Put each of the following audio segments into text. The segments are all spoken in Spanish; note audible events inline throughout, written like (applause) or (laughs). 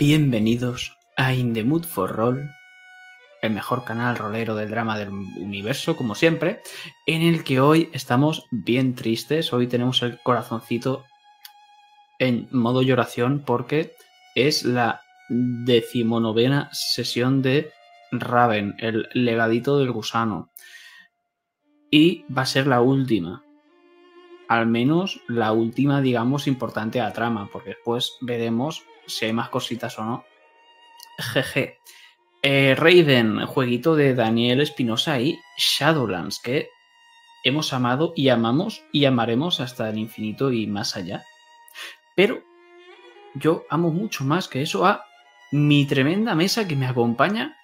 Bienvenidos a In the Mood for Roll, el mejor canal rolero del drama del universo, como siempre, en el que hoy estamos bien tristes. Hoy tenemos el corazoncito en modo lloración porque es la decimonovena sesión de Raven, el legadito del gusano. Y va a ser la última. Al menos la última, digamos, importante a la trama, porque después veremos si hay más cositas o no. GG. Eh, Raiden, jueguito de Daniel Espinosa y Shadowlands, que hemos amado y amamos y amaremos hasta el infinito y más allá. Pero yo amo mucho más que eso a mi tremenda mesa que me acompaña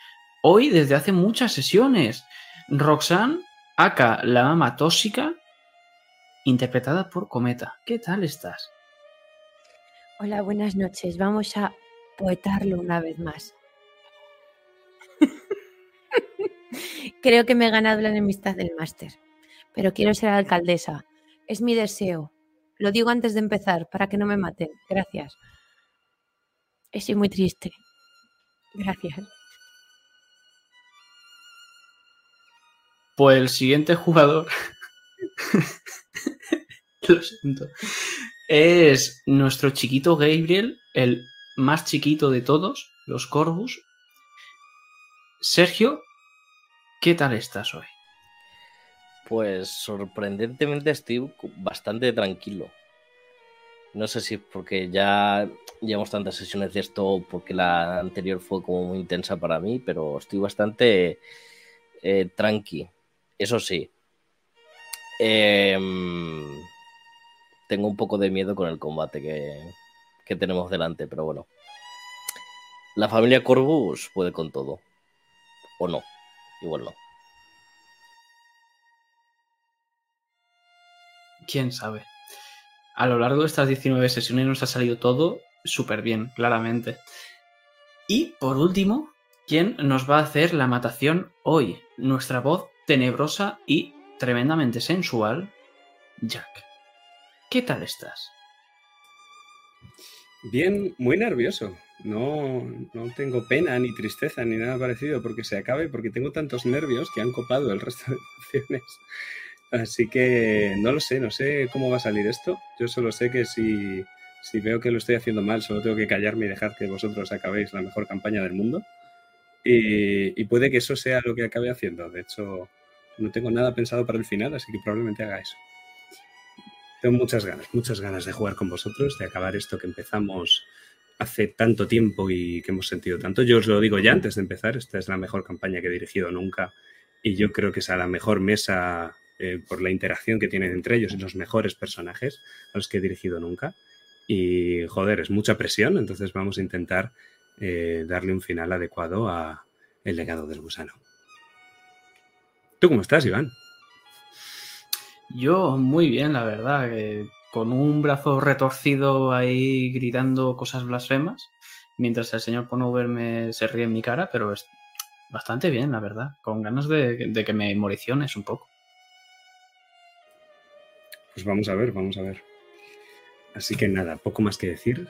hoy desde hace muchas sesiones. Roxanne, acá la mama tóxica, interpretada por Cometa. ¿Qué tal estás? Hola, buenas noches. Vamos a poetarlo una vez más. (laughs) Creo que me he ganado la enemistad del máster, pero quiero ser alcaldesa. Es mi deseo. Lo digo antes de empezar, para que no me maten. Gracias. Estoy muy triste. Gracias. Pues el siguiente jugador. (laughs) Lo siento. Es nuestro chiquito Gabriel, el más chiquito de todos, los Corvus. Sergio, ¿qué tal estás hoy? Pues sorprendentemente estoy bastante tranquilo. No sé si es porque ya llevamos tantas sesiones de esto, porque la anterior fue como muy intensa para mí, pero estoy bastante eh, tranqui. Eso sí. Em, tengo un poco de miedo con el combate que, que tenemos delante, pero bueno. La familia Corvus puede con todo. O no. Igual no. quién sabe. A lo largo de estas 19 sesiones nos ha salido todo súper bien, claramente. Y por último, ¿quién nos va a hacer la matación hoy? Nuestra voz tenebrosa y tremendamente sensual, Jack. ¿Qué tal estás? Bien, muy nervioso. No, no tengo pena ni tristeza ni nada parecido porque se acabe, porque tengo tantos nervios que han copado el resto de (laughs) emociones. Así que no lo sé, no sé cómo va a salir esto. Yo solo sé que si, si veo que lo estoy haciendo mal, solo tengo que callarme y dejar que vosotros acabéis la mejor campaña del mundo. Y, y, puede que eso sea lo que acabe haciendo. De hecho, no tengo nada pensado para el final, así que probablemente haga eso. Tengo muchas ganas, muchas ganas de jugar con vosotros, de acabar esto que empezamos hace tanto tiempo y que hemos sentido tanto. Yo os lo digo ya antes de empezar, esta es la mejor campaña que he dirigido nunca y yo creo que es a la mejor mesa eh, por la interacción que tienen entre ellos y los mejores personajes a los que he dirigido nunca. Y joder, es mucha presión, entonces vamos a intentar eh, darle un final adecuado a El legado del gusano. ¿Tú cómo estás, Iván? Yo muy bien, la verdad, con un brazo retorcido ahí gritando cosas blasfemas, mientras el señor Ponover me se ríe en mi cara, pero es bastante bien, la verdad, con ganas de, de que me moriciones un poco. Pues vamos a ver, vamos a ver. Así que nada, poco más que decir,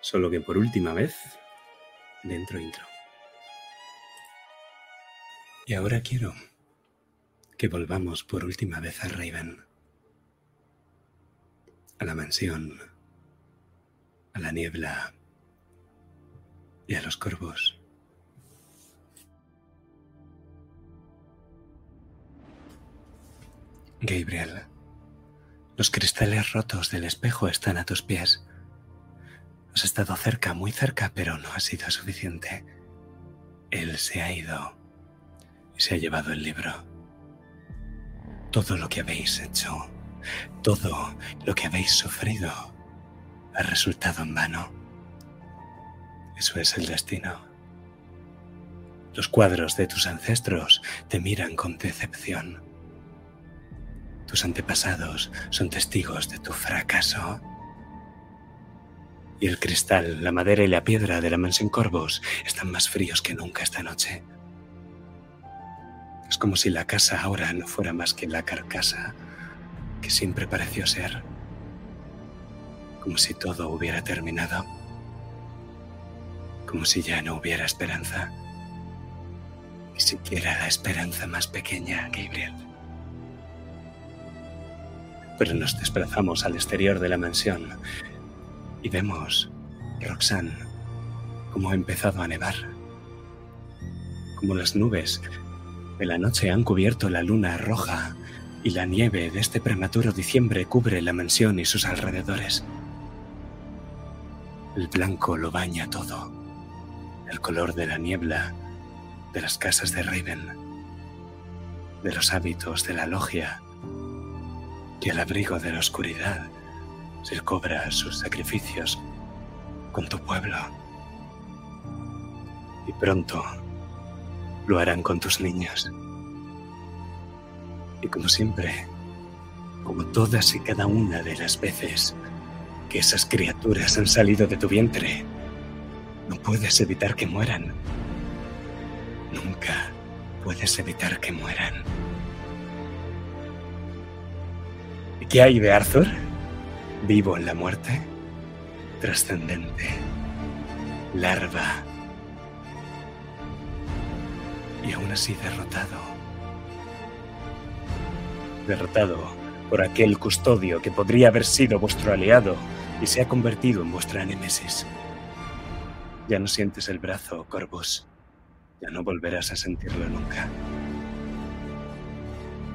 solo que por última vez, dentro intro. Y ahora quiero que volvamos por última vez a Raven, a la mansión, a la niebla y a los corvos. Gabriel. Los cristales rotos del espejo están a tus pies. Has estado cerca, muy cerca, pero no ha sido suficiente. Él se ha ido y se ha llevado el libro. Todo lo que habéis hecho, todo lo que habéis sufrido, ha resultado en vano. Eso es el destino. Los cuadros de tus ancestros te miran con decepción tus antepasados son testigos de tu fracaso. Y el cristal, la madera y la piedra de la mansión Corvos están más fríos que nunca esta noche. Es como si la casa ahora no fuera más que la carcasa que siempre pareció ser. Como si todo hubiera terminado. como si ya no hubiera esperanza. Ni siquiera la esperanza más pequeña, Gabriel. Pero nos desplazamos al exterior de la mansión y vemos, Roxanne, cómo ha empezado a nevar. Como las nubes de la noche han cubierto la luna roja y la nieve de este prematuro diciembre cubre la mansión y sus alrededores. El blanco lo baña todo. El color de la niebla, de las casas de Raven, de los hábitos de la logia y al abrigo de la oscuridad se cobra sus sacrificios con tu pueblo. Y pronto lo harán con tus niños. Y como siempre, como todas y cada una de las veces que esas criaturas han salido de tu vientre, no puedes evitar que mueran. Nunca puedes evitar que mueran. ¿Y qué hay de Arthur? Vivo en la muerte, trascendente, larva, y aún así derrotado. Derrotado por aquel custodio que podría haber sido vuestro aliado y se ha convertido en vuestra némesis. Ya no sientes el brazo, Corvus. Ya no volverás a sentirlo nunca.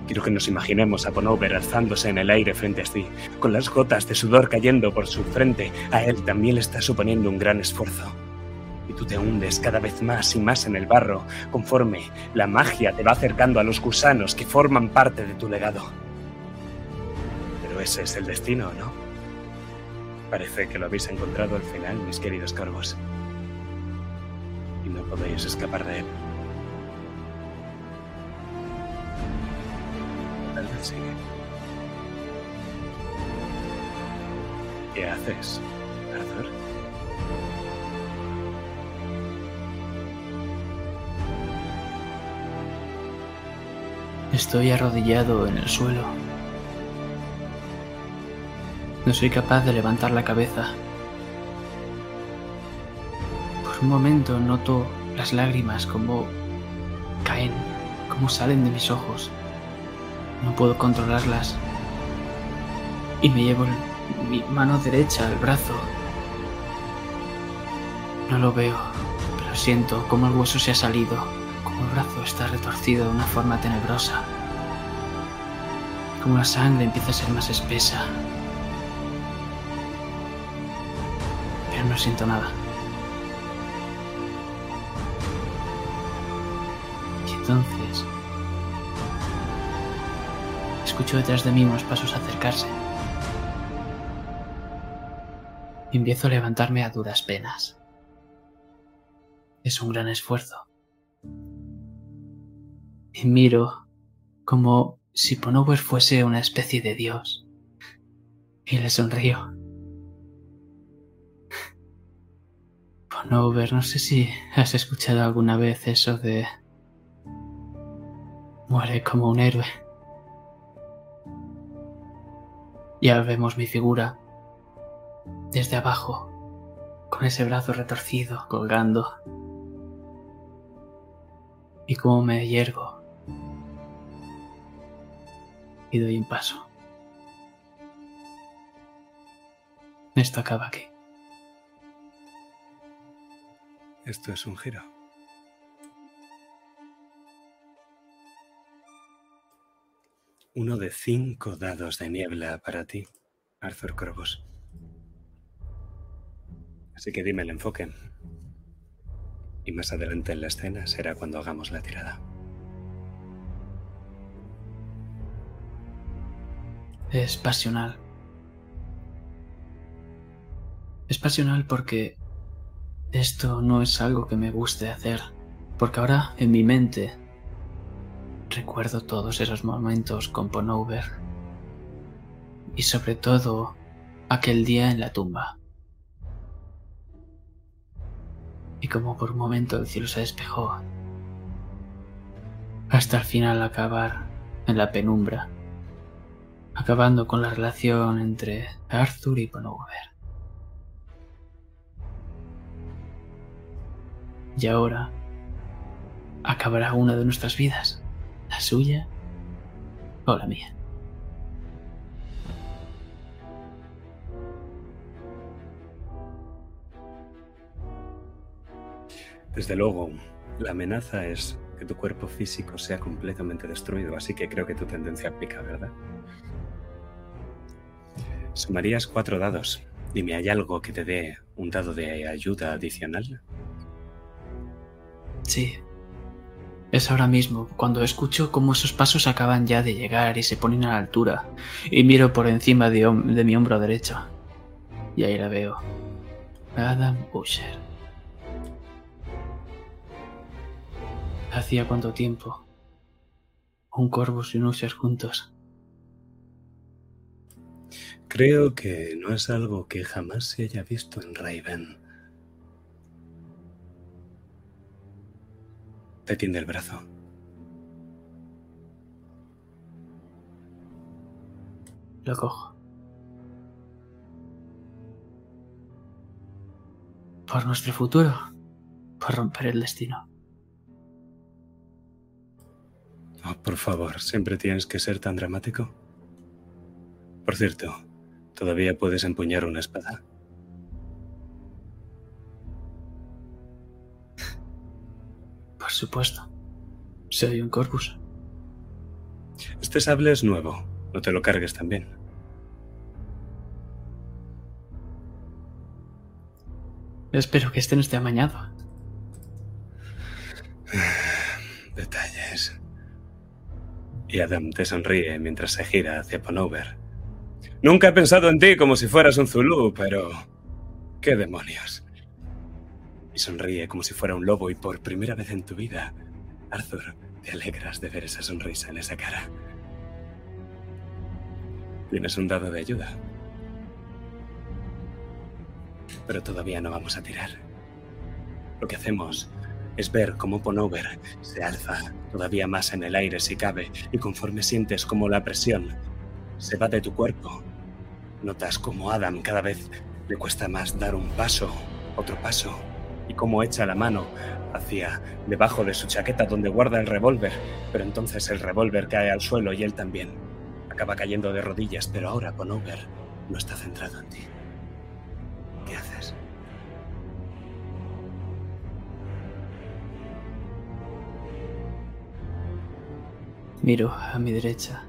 Quiero que nos imaginemos a Bonover alzándose en el aire frente a ti, con las gotas de sudor cayendo por su frente. A él también le está suponiendo un gran esfuerzo. Y tú te hundes cada vez más y más en el barro, conforme la magia te va acercando a los gusanos que forman parte de tu legado. Pero ese es el destino, ¿no? Parece que lo habéis encontrado al final, mis queridos corvos. Y no podéis escapar de él. Tal vez sí. ¿Qué haces, Arthur? Estoy arrodillado en el suelo. No soy capaz de levantar la cabeza. Por un momento noto las lágrimas como caen, como salen de mis ojos. No puedo controlarlas. Y me llevo mi mano derecha al brazo. No lo veo, pero siento como el hueso se ha salido, el brazo está retorcido de una forma tenebrosa. Como la sangre empieza a ser más espesa. Pero no siento nada. Y entonces... Escucho detrás de mí unos pasos acercarse. Y empiezo a levantarme a duras penas. Es un gran esfuerzo. Y miro como si Ponover fuese una especie de dios. Y le sonrío. Ponover, no sé si has escuchado alguna vez eso de... Muere como un héroe. Ya vemos mi figura desde abajo, con ese brazo retorcido colgando. Y como me yergo y doy un paso. Esto acaba aquí. Esto es un giro. Uno de cinco dados de niebla para ti, Arthur Corvus. Así que dime el enfoque. Y más adelante en la escena será cuando hagamos la tirada. Es pasional. Es pasional porque esto no es algo que me guste hacer. Porque ahora en mi mente recuerdo todos esos momentos con Ponover. Y sobre todo aquel día en la tumba. Y como por un momento el cielo se despejó. Hasta el final acabar en la penumbra acabando con la relación entre Arthur y Ponover. Y ahora acabará una de nuestras vidas, la suya o la mía. Desde luego, la amenaza es que tu cuerpo físico sea completamente destruido, así que creo que tu tendencia aplica, ¿verdad? Sumarías cuatro dados. Dime, ¿hay algo que te dé un dado de ayuda adicional? Sí. Es ahora mismo, cuando escucho cómo esos pasos acaban ya de llegar y se ponen a la altura, y miro por encima de, mi hombro derecho. Y ahí la veo. Adam Usher. ¿Hacía cuánto tiempo? Un Corvus y un Usher juntos. Creo que no es algo que jamás se haya visto en Raven. Te tiende el brazo. Lo cojo. Por nuestro futuro. Por romper el destino. Oh, por favor, ¿siempre tienes que ser tan dramático? Por cierto, ¿todavía puedes empuñar una espada? Por supuesto. Soy un Corvus. Este sable es nuevo. No te lo cargues también. Espero que este no esté amañado. (sighs) Detalles. Y Adam te sonríe mientras se gira hacia Ponover. Nunca he pensado en ti como si fueras un Zulu, pero... ¿Qué demonios? Y sonríe como si fuera un lobo y por primera vez en tu vida, Arthur, te alegras de ver esa sonrisa en esa cara. Tienes un dado de ayuda. Pero todavía no vamos a tirar. Lo que hacemos es ver cómo Ponover se alza todavía más en el aire si cabe y conforme sientes como la presión se va de tu cuerpo, notas como Adam cada vez le cuesta más dar un paso, otro paso, y cómo echa la mano hacia debajo de su chaqueta donde guarda el revólver, pero entonces el revólver cae al suelo y él también. Acaba cayendo de rodillas, pero ahora Ponover no está centrado en ti. ¿Qué haces? Miro a mi derecha.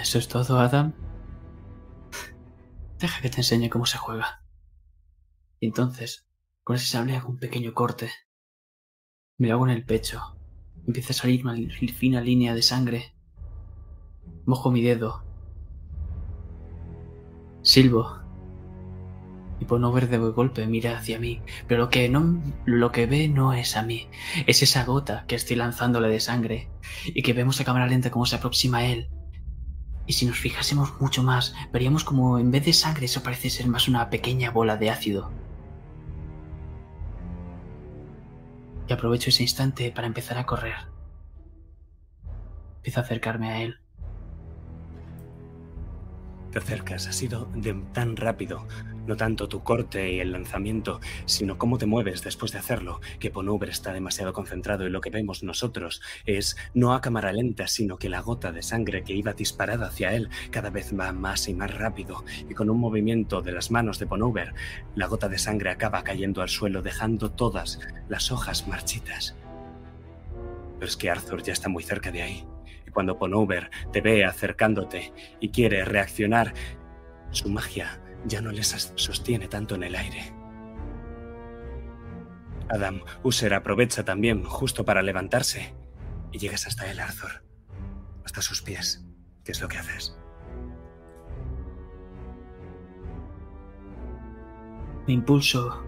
¿Eso es todo, Adam? Deja que te enseñe cómo se juega. Y entonces, con ese sable hago un pequeño corte. Me lo hago en el pecho. Empieza a salir una fina línea de sangre. Mojo mi dedo. Silbo. Y por no ver de golpe mira hacia mí. Pero lo que no lo que ve no es a mí. Es esa gota que estoy lanzándole de sangre. Y que vemos a cámara lenta cómo se aproxima a él. Y si nos fijásemos mucho más, veríamos como en vez de sangre eso parece ser más una pequeña bola de ácido. Y aprovecho ese instante para empezar a correr. Empiezo a acercarme a él. Te acercas, ha sido tan rápido, no tanto tu corte y el lanzamiento, sino cómo te mueves después de hacerlo, que Ponover está demasiado concentrado y lo que vemos nosotros es no a cámara lenta, sino que la gota de sangre que iba disparada hacia él cada vez va más y más rápido, y con un movimiento de las manos de Ponover, la gota de sangre acaba cayendo al suelo dejando todas las hojas marchitas. Pero es que Arthur ya está muy cerca de ahí. Cuando Ponover te ve acercándote y quiere reaccionar, su magia ya no les sostiene tanto en el aire. Adam User aprovecha también justo para levantarse y llegas hasta él, Arthur, hasta sus pies. ¿Qué es lo que haces? Me impulso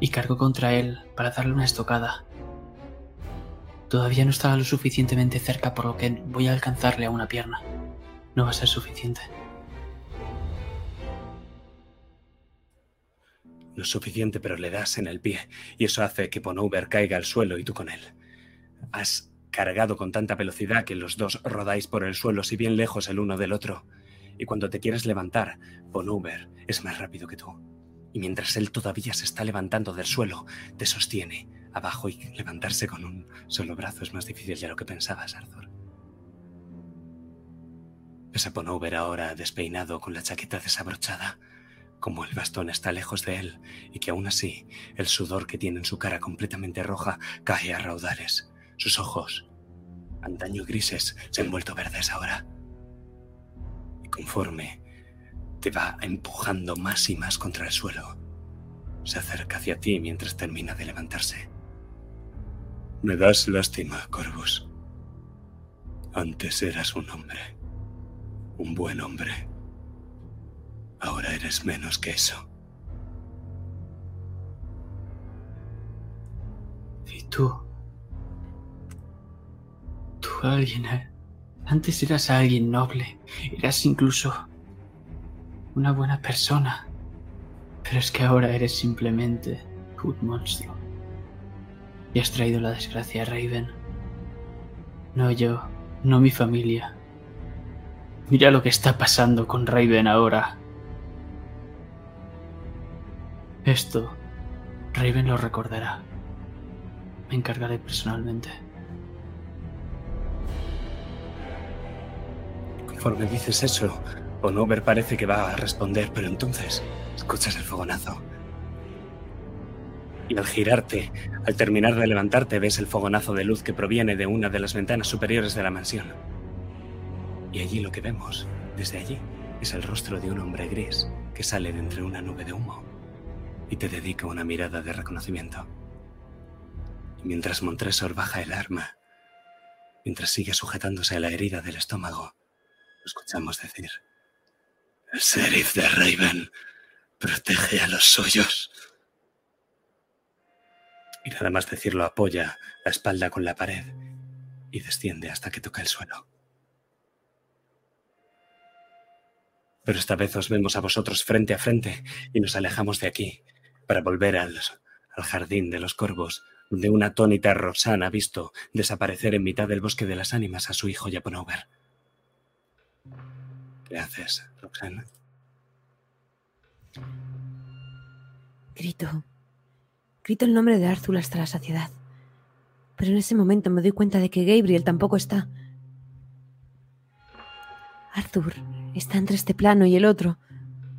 y cargo contra él para darle una estocada. Todavía no está lo suficientemente cerca por lo que voy a alcanzarle a una pierna. No va a ser suficiente. No es suficiente, pero le das en el pie y eso hace que Ponover caiga al suelo y tú con él. Has cargado con tanta velocidad que los dos rodáis por el suelo, si bien lejos el uno del otro. Y cuando te quieres levantar, Ponover es más rápido que tú. y mientras él todavía se está levantando del suelo, te sostiene abajo y levantarse con un solo brazo es más difícil de lo que pensabas, Arthur. Ves a Ponover ahora despeinado con la chaqueta desabrochada, como el bastón está lejos de él y que aún así el sudor que tiene en su cara completamente roja cae a raudales. Sus ojos, antaño grises, se han vuelto verdes ahora. Y conforme te va empujando más y más contra el suelo, se acerca hacia ti mientras termina de levantarse. Me das lástima, Corvus. Antes eras un hombre, un buen hombre. Ahora eres menos que eso. Y tú. Tú alguien. eh, Antes eras alguien noble. Eras incluso una buena persona. Pero es que ahora eres simplemente un monstruo. Y has traído la desgracia Raven. No yo, no mi familia. Mira lo que está pasando con Raven ahora. Esto, Raven lo recordará. Me encargaré personalmente. Conforme dices eso, Onover parece que va a responder, pero entonces escuchas el fogonazo. Y al girarte, al terminar de levantarte, ves el fogonazo de luz que proviene de una de las ventanas superiores de la mansión. Y allí lo que vemos, desde allí, es el rostro de un hombre gris que sale de entre una nube de humo y te dedica una mirada de reconocimiento. Y mientras Montresor baja el arma, mientras sigue sujetándose a la herida del estómago, escuchamos decir: El sheriff de Raven protege a los suyos. Y nada más decirlo, apoya la espalda con la pared y desciende hasta que toca el suelo. Pero esta vez os vemos a vosotros frente a frente y nos alejamos de aquí para volver al, al jardín de los corvos, donde una atónita Roxana ha visto desaparecer en mitad del bosque de las ánimas a su hijo Japonover. ¿Qué haces, Roxana? Grito. Grito el nombre de Arthur hasta la saciedad. Pero en ese momento me doy cuenta de que Gabriel tampoco está. Arthur está entre este plano y el otro,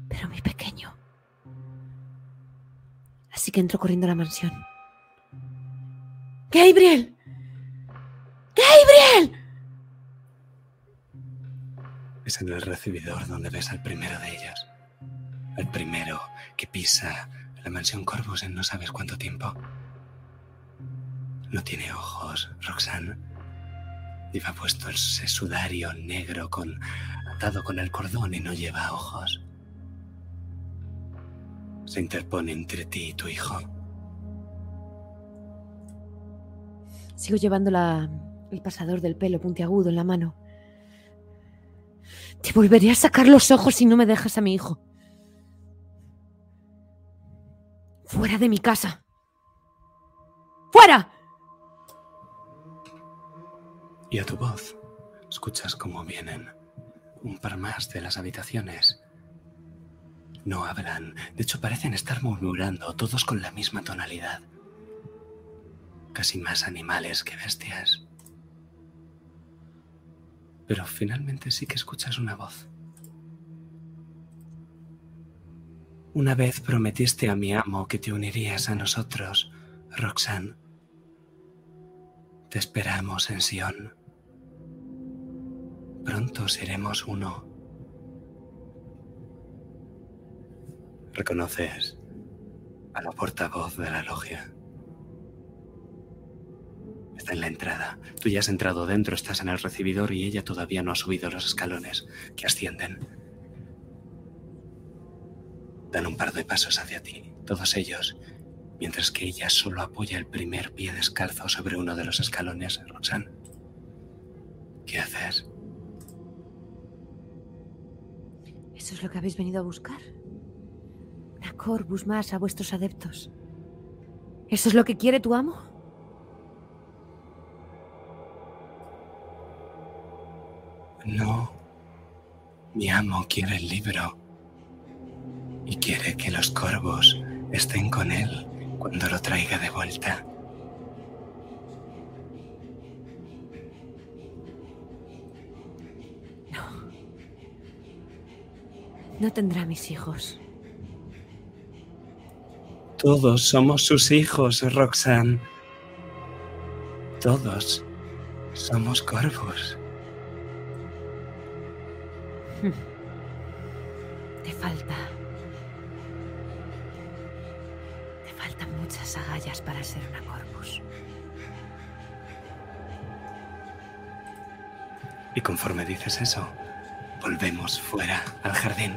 pero muy pequeño. Así que entro corriendo a la mansión. ¡Gabriel! ¡Gabriel! Es en el recibidor donde ves al primero de ellos. El primero que pisa la mansión Corvus en no sabes cuánto tiempo. No tiene ojos, Roxanne. Lleva puesto ese sudario negro con atado con el cordón y no lleva ojos. Se interpone entre ti y tu hijo. Sigo llevando la- el pasador del pelo puntiagudo en la mano. Te volveré a sacar los ojos si no me dejas a mi hijo. Fuera de mi casa. ¡Fuera! Y a tu voz escuchas cómo vienen un par más de las habitaciones. No hablan, de hecho parecen estar murmurando, todos con la misma tonalidad. Casi más animales que bestias. Pero finalmente sí que escuchas una voz. Una vez prometiste a mi amo que te unirías a nosotros, Roxanne. Te esperamos en Sion. Pronto seremos uno. Reconoces a la portavoz de la logia. Está en la entrada. Tú ya has entrado dentro, estás en el recibidor y ella todavía no ha subido los escalones que ascienden. Dan un par de pasos hacia ti, todos ellos, mientras que ella solo apoya el primer pie descalzo sobre uno de los escalones, Roxanne. ¿Qué haces? ¿Eso es lo que habéis venido a buscar? Una Corvus más a vuestros adeptos. ¿Eso es lo que quiere tu amo? No. Mi amo quiere el libro. Y quiere que los corvos estén con él cuando lo traiga de vuelta. No tendrá mis hijos. Todos somos sus hijos, Roxanne. Todos somos corvos. Te falta. Muchas agallas para ser una corvus. Y conforme dices eso, volvemos fuera al jardín.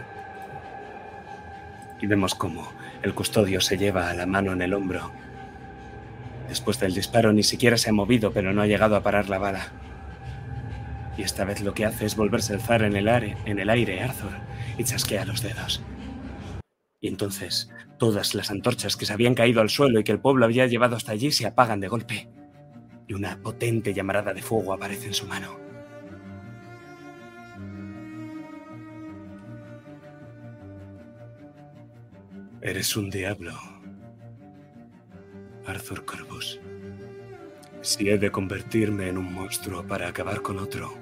Y vemos cómo el custodio se lleva la mano en el hombro. Después del disparo ni siquiera se ha movido, pero no ha llegado a parar la bala. Y esta vez lo que hace es volverse a alzar en el, aire, en el aire Arthur y chasquea los dedos. Y entonces todas las antorchas que se habían caído al suelo y que el pueblo había llevado hasta allí se apagan de golpe. Y una potente llamarada de fuego aparece en su mano. Eres un diablo, Arthur Corvus. Si he de convertirme en un monstruo para acabar con otro,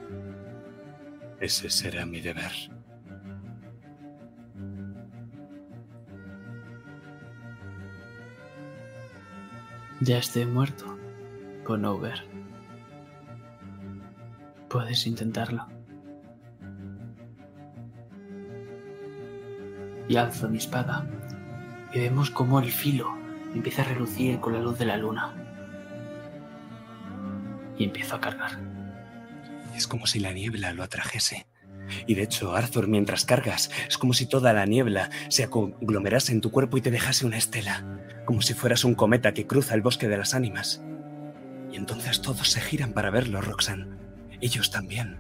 ese será mi deber. Ya esté muerto, Conover. Puedes intentarlo. Y alzo mi espada. Y vemos cómo el filo empieza a relucir con la luz de la luna. Y empiezo a cargar. Es como si la niebla lo atrajese. Y de hecho, Arthur, mientras cargas, es como si toda la niebla se conglomerase en tu cuerpo y te dejase una estela, como si fueras un cometa que cruza el bosque de las ánimas. Y entonces todos se giran para verlo, Roxanne. Ellos también.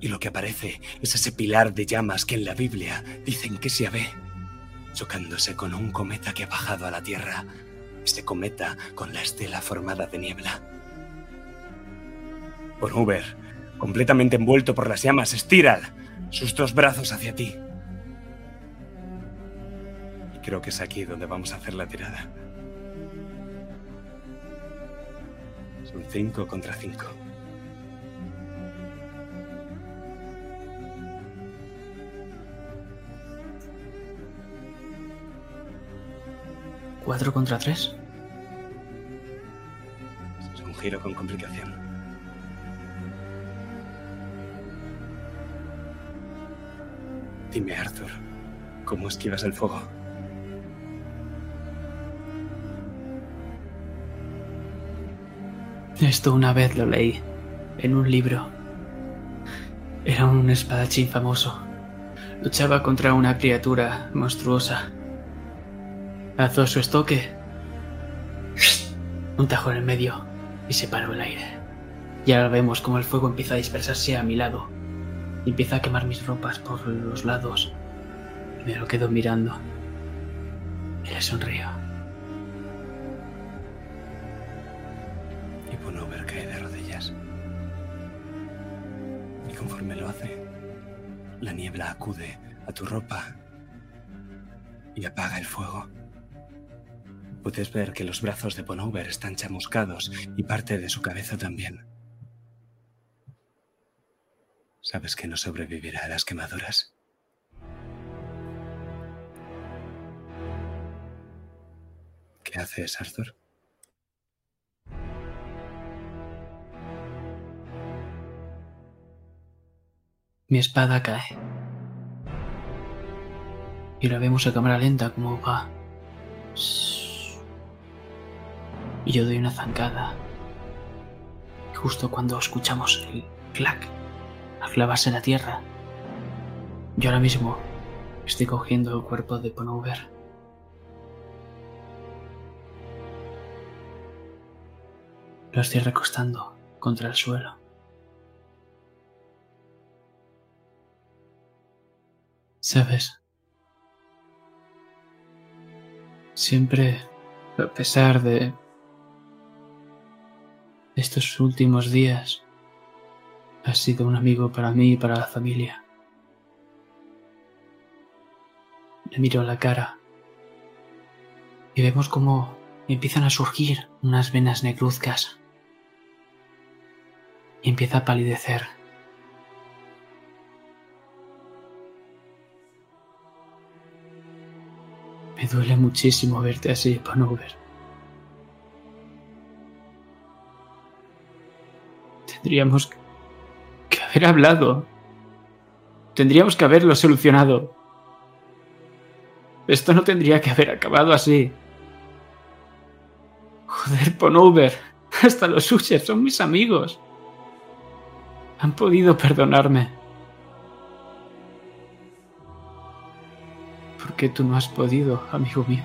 Y lo que aparece es ese pilar de llamas que en la Biblia dicen que se ve, chocándose con un cometa que ha bajado a la Tierra. Este cometa con la estela formada de niebla. Por Uber, completamente envuelto por las llamas, estira sus dos brazos hacia ti. Y creo que es aquí donde vamos a hacer la tirada. Son cinco contra cinco. ¿Cuatro contra tres? Es un giro con complicación. Dime, Arthur, ¿cómo esquivas el fuego? Esto una vez lo leí en un libro. Era un espadachín famoso. Luchaba contra una criatura monstruosa. Alzó su estoque, un tajo en el medio y se paró el aire. Y ahora vemos como el fuego empieza a dispersarse a mi lado empieza a quemar mis ropas por los lados. Me lo quedo mirando. Y le sonrío. Y Bonover cae de rodillas. Y conforme lo hace, la niebla acude a tu ropa y apaga el fuego. Puedes ver que los brazos de Bonover están chamuscados y parte de su cabeza también. ¿Sabes que no sobrevivirá a las quemaduras? ¿Qué haces, Arthur? Mi espada cae. Y la vemos a cámara lenta como va. Y yo doy una zancada. Justo cuando escuchamos el clac al clavarse la tierra, yo ahora mismo estoy cogiendo el cuerpo de Ponover. Lo estoy recostando contra el suelo. ¿Sabes? Siempre, a pesar de estos últimos días, has sido un amigo para mí y para la familia. Le miro a la cara y vemos cómo empiezan a surgir unas venas negruzcas y empieza a palidecer. Me duele muchísimo verte así, Panover. Tendríamos que haber hablado. Tendríamos que haberlo solucionado. Esto no tendría que haber acabado así. Joder, Ponover. (laughs) Hasta los Ushers son mis amigos. Han podido perdonarme. ¿Por qué tú no has podido, amigo mío?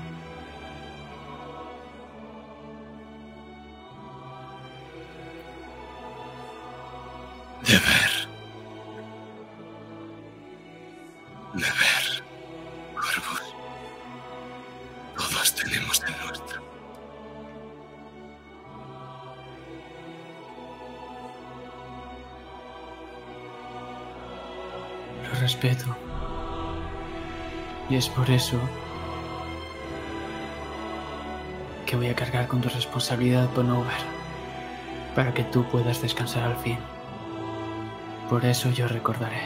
Tu responsabilidad, Bonover, para que tú puedas descansar al fin. Por eso yo recordaré.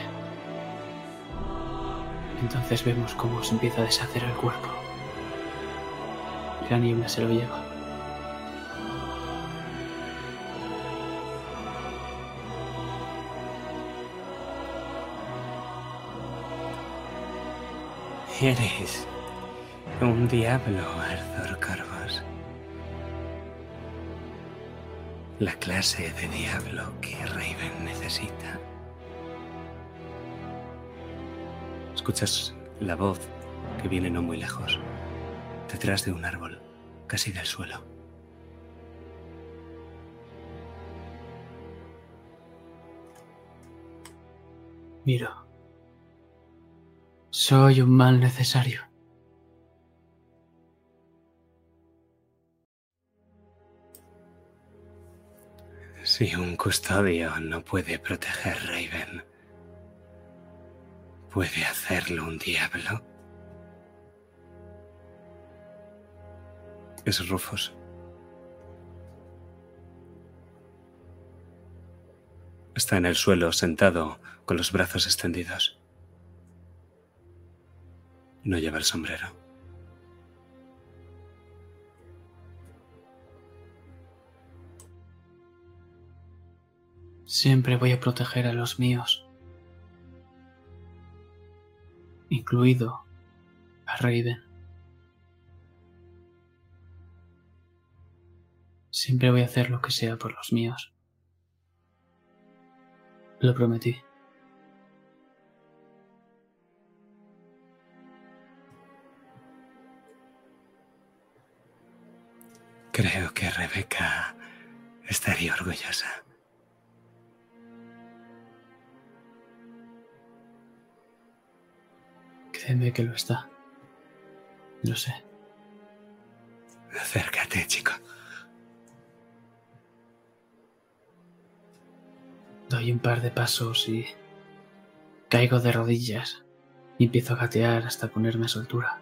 Entonces vemos cómo se empieza a deshacer el cuerpo. La niebla se lo lleva. Eres un diablo, Arthur Corvus. La clase de diablo que Raven necesita. Escuchas la voz que viene no muy lejos, detrás de un árbol, casi del suelo. Miro. Soy un mal necesario. Si un custodio no puede proteger Raven, ¿puede hacerlo un diablo? Es Rufus. Está en el suelo sentado con los brazos extendidos. No lleva el sombrero. Siempre voy a proteger a los míos. Incluido a Raven. Siempre voy a hacer lo que sea por los míos. Lo prometí. Creo que Rebeca estaría orgullosa. Créeme que lo está. Lo sé. Acércate, chico. Doy un par de pasos y caigo de rodillas y empiezo a gatear hasta ponerme a su altura.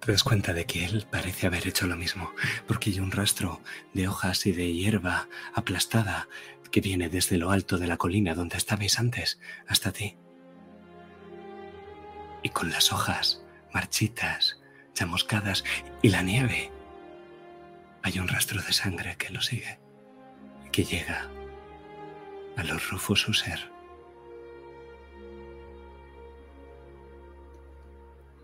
Te das cuenta de que él parece haber hecho lo mismo, porque hay un rastro de hojas y de hierba aplastada que viene desde lo alto de la colina donde estabais antes hasta ti. Y con las hojas marchitas, chamuscadas y la nieve, hay un rastro de sangre que lo sigue, que llega a los Rufus User.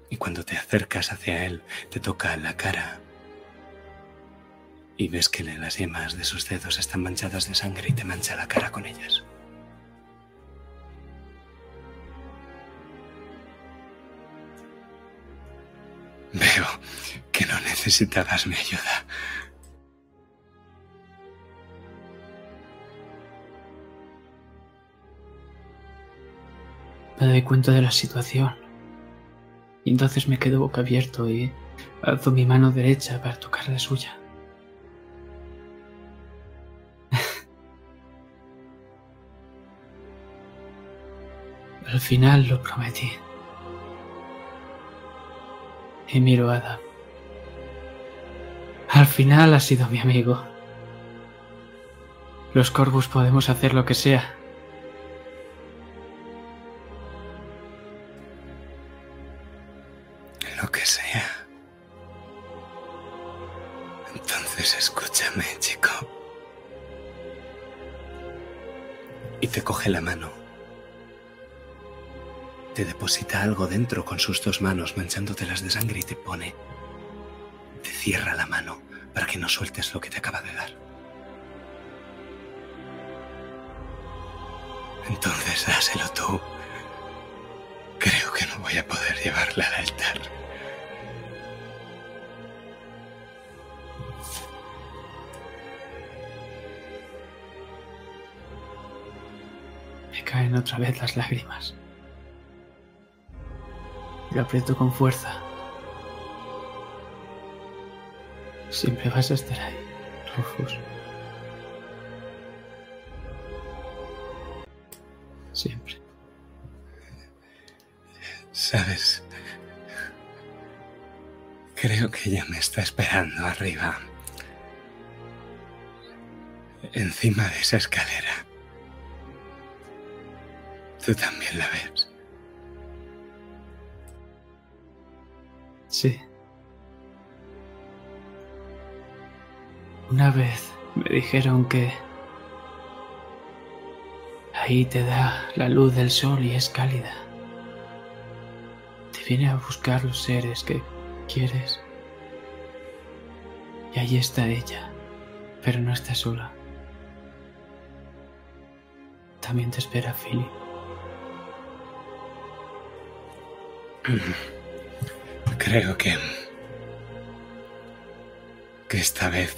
Y cuando te acercas hacia él, te toca la cara. Y ves que las yemas de sus dedos están manchadas de sangre y te mancha la cara con ellas. Veo que no necesitabas mi ayuda. Me doy cuenta de la situación. Y entonces me quedo boca abierto y alzo mi mano derecha para tocar la suya. (laughs) Al final lo prometí. Y miro a Adam. Al final ha sido mi amigo. Los Corvus podemos hacer lo que sea. Lo que sea. Entonces escúchame, chico. Y te coge la mano. Te deposita algo dentro con sus dos manos manchándotelas de sangre y te pone. Te cierra la mano para que no sueltes lo que te acaba de dar. Entonces dáselo tú. Creo que no voy a poder llevarla al altar. Me caen otra vez las lágrimas. Lo aprieto con fuerza. Siempre vas a estar ahí, Rufus. Siempre. ¿Sabes? Creo que ella me está esperando arriba. Encima de esa escalera. Tú también la ves. Sí. Una vez me dijeron que ahí te da la luz del sol y es cálida. Te viene a buscar los seres que quieres. Y ahí está ella, pero no está sola. También te espera Philip. (laughs) Creo que... que esta vez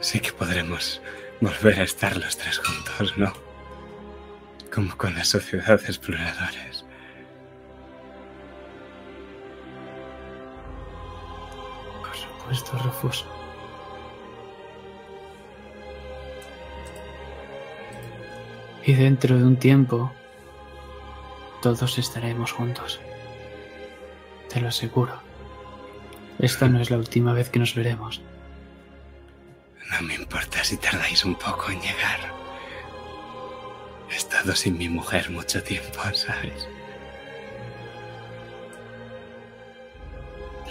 sí que podremos volver a estar los tres juntos, ¿no? Como con la sociedad de exploradores. Por supuesto, Rufus. Y dentro de un tiempo, todos estaremos juntos. Te lo aseguro. Esta no es la última vez que nos veremos. No me importa si tardáis un poco en llegar. He estado sin mi mujer mucho tiempo, ¿sabes?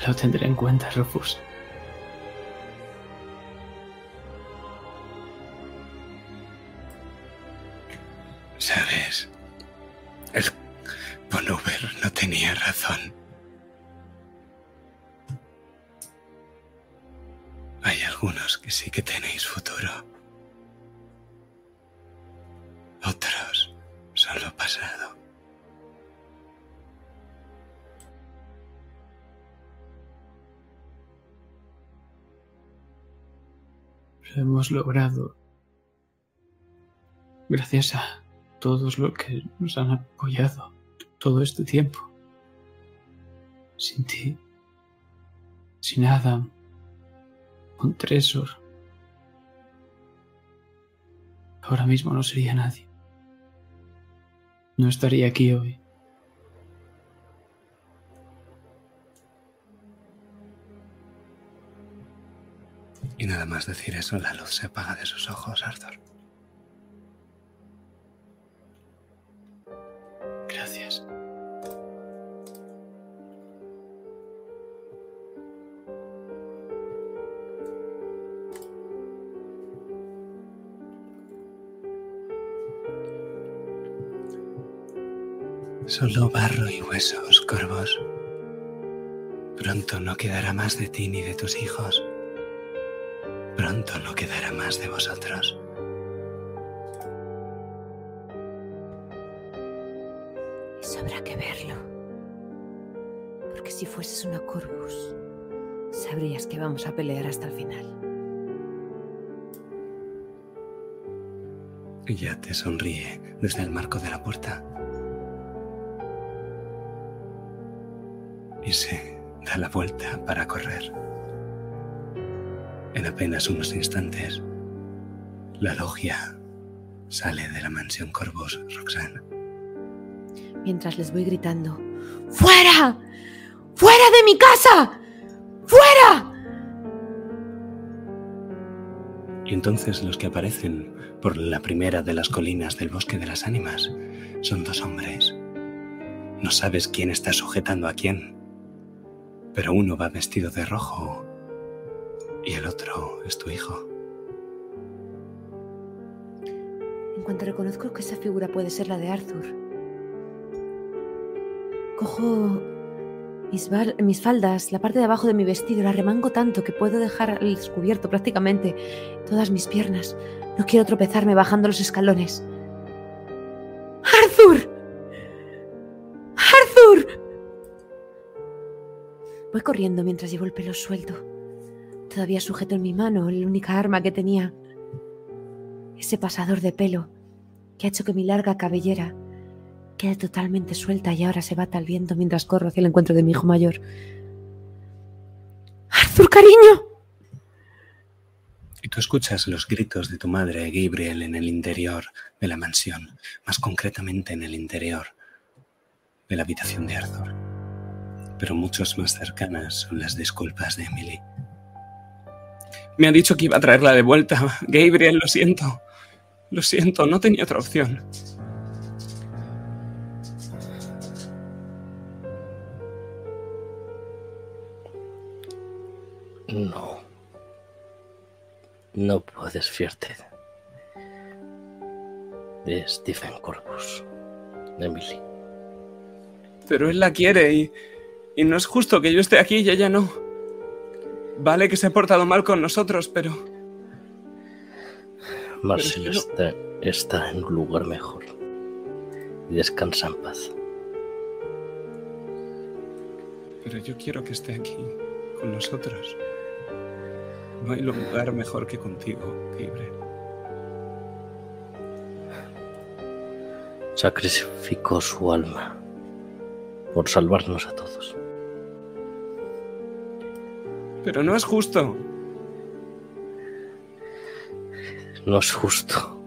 Lo tendré en cuenta, Rufus. ¿Sabes? El Ponover no tenía razón. Que sí que tenéis futuro. Otros solo pasado. Lo hemos logrado. Gracias a todos los que nos han apoyado todo este tiempo. Sin ti, sin Adam, con Tresor, ahora mismo no sería nadie. No estaría aquí hoy. Y nada más decir eso, la luz se apaga de sus ojos, Arthur. Solo barro y huesos, corvos. Pronto no quedará más de ti ni de tus hijos. Pronto no quedará más de vosotros. Eso habrá que verlo. Porque si fueses una Corvus, sabrías que vamos a pelear hasta el final. Ya te sonríe desde el marco de la puerta. Se da la vuelta para correr. En apenas unos instantes, la logia sale de la mansión Corvus Roxanne. Mientras les voy gritando, ¡Fuera! ¡Fuera de mi casa! ¡Fuera! Y entonces los que aparecen por la primera de las colinas del bosque de las ánimas son dos hombres. No sabes quién está sujetando a quién, pero uno va vestido de rojo y el otro es tu hijo. En cuanto reconozco que esa figura puede ser la de Arthur, cojo mis, mis faldas, la parte de abajo de mi vestido, la remango tanto que puedo dejar al descubierto prácticamente todas mis piernas. No quiero tropezarme bajando los escalones. Voy corriendo mientras llevo el pelo suelto. Todavía sujeto en mi mano la única arma que tenía. Ese pasador de pelo que ha hecho que mi larga cabellera quede totalmente suelta y ahora se bata al viento mientras corro hacia el encuentro de mi hijo mayor. ¡Arthur, cariño! Y tú escuchas los gritos de tu madre, Gabriel, en el interior de la mansión, más concretamente en el interior de la habitación de Arthur. Pero muchos más cercanas son las disculpas de Emily. Me ha dicho que iba a traerla de vuelta. Gabriel, lo siento. Lo siento, no tenía otra opción. No. No puedes fiarte de Stephen Corpus, Emily. Pero él la quiere y, y no es justo que yo esté aquí y ella no. Vale que se ha portado mal con nosotros, pero... Marcel Pero es está, está en un lugar mejor. Y descansa en paz. Pero yo quiero que esté aquí, con nosotros. No hay lugar mejor que contigo, Gabriel. Sacrificó su alma por salvarnos a todos. Pero no es justo. No es justo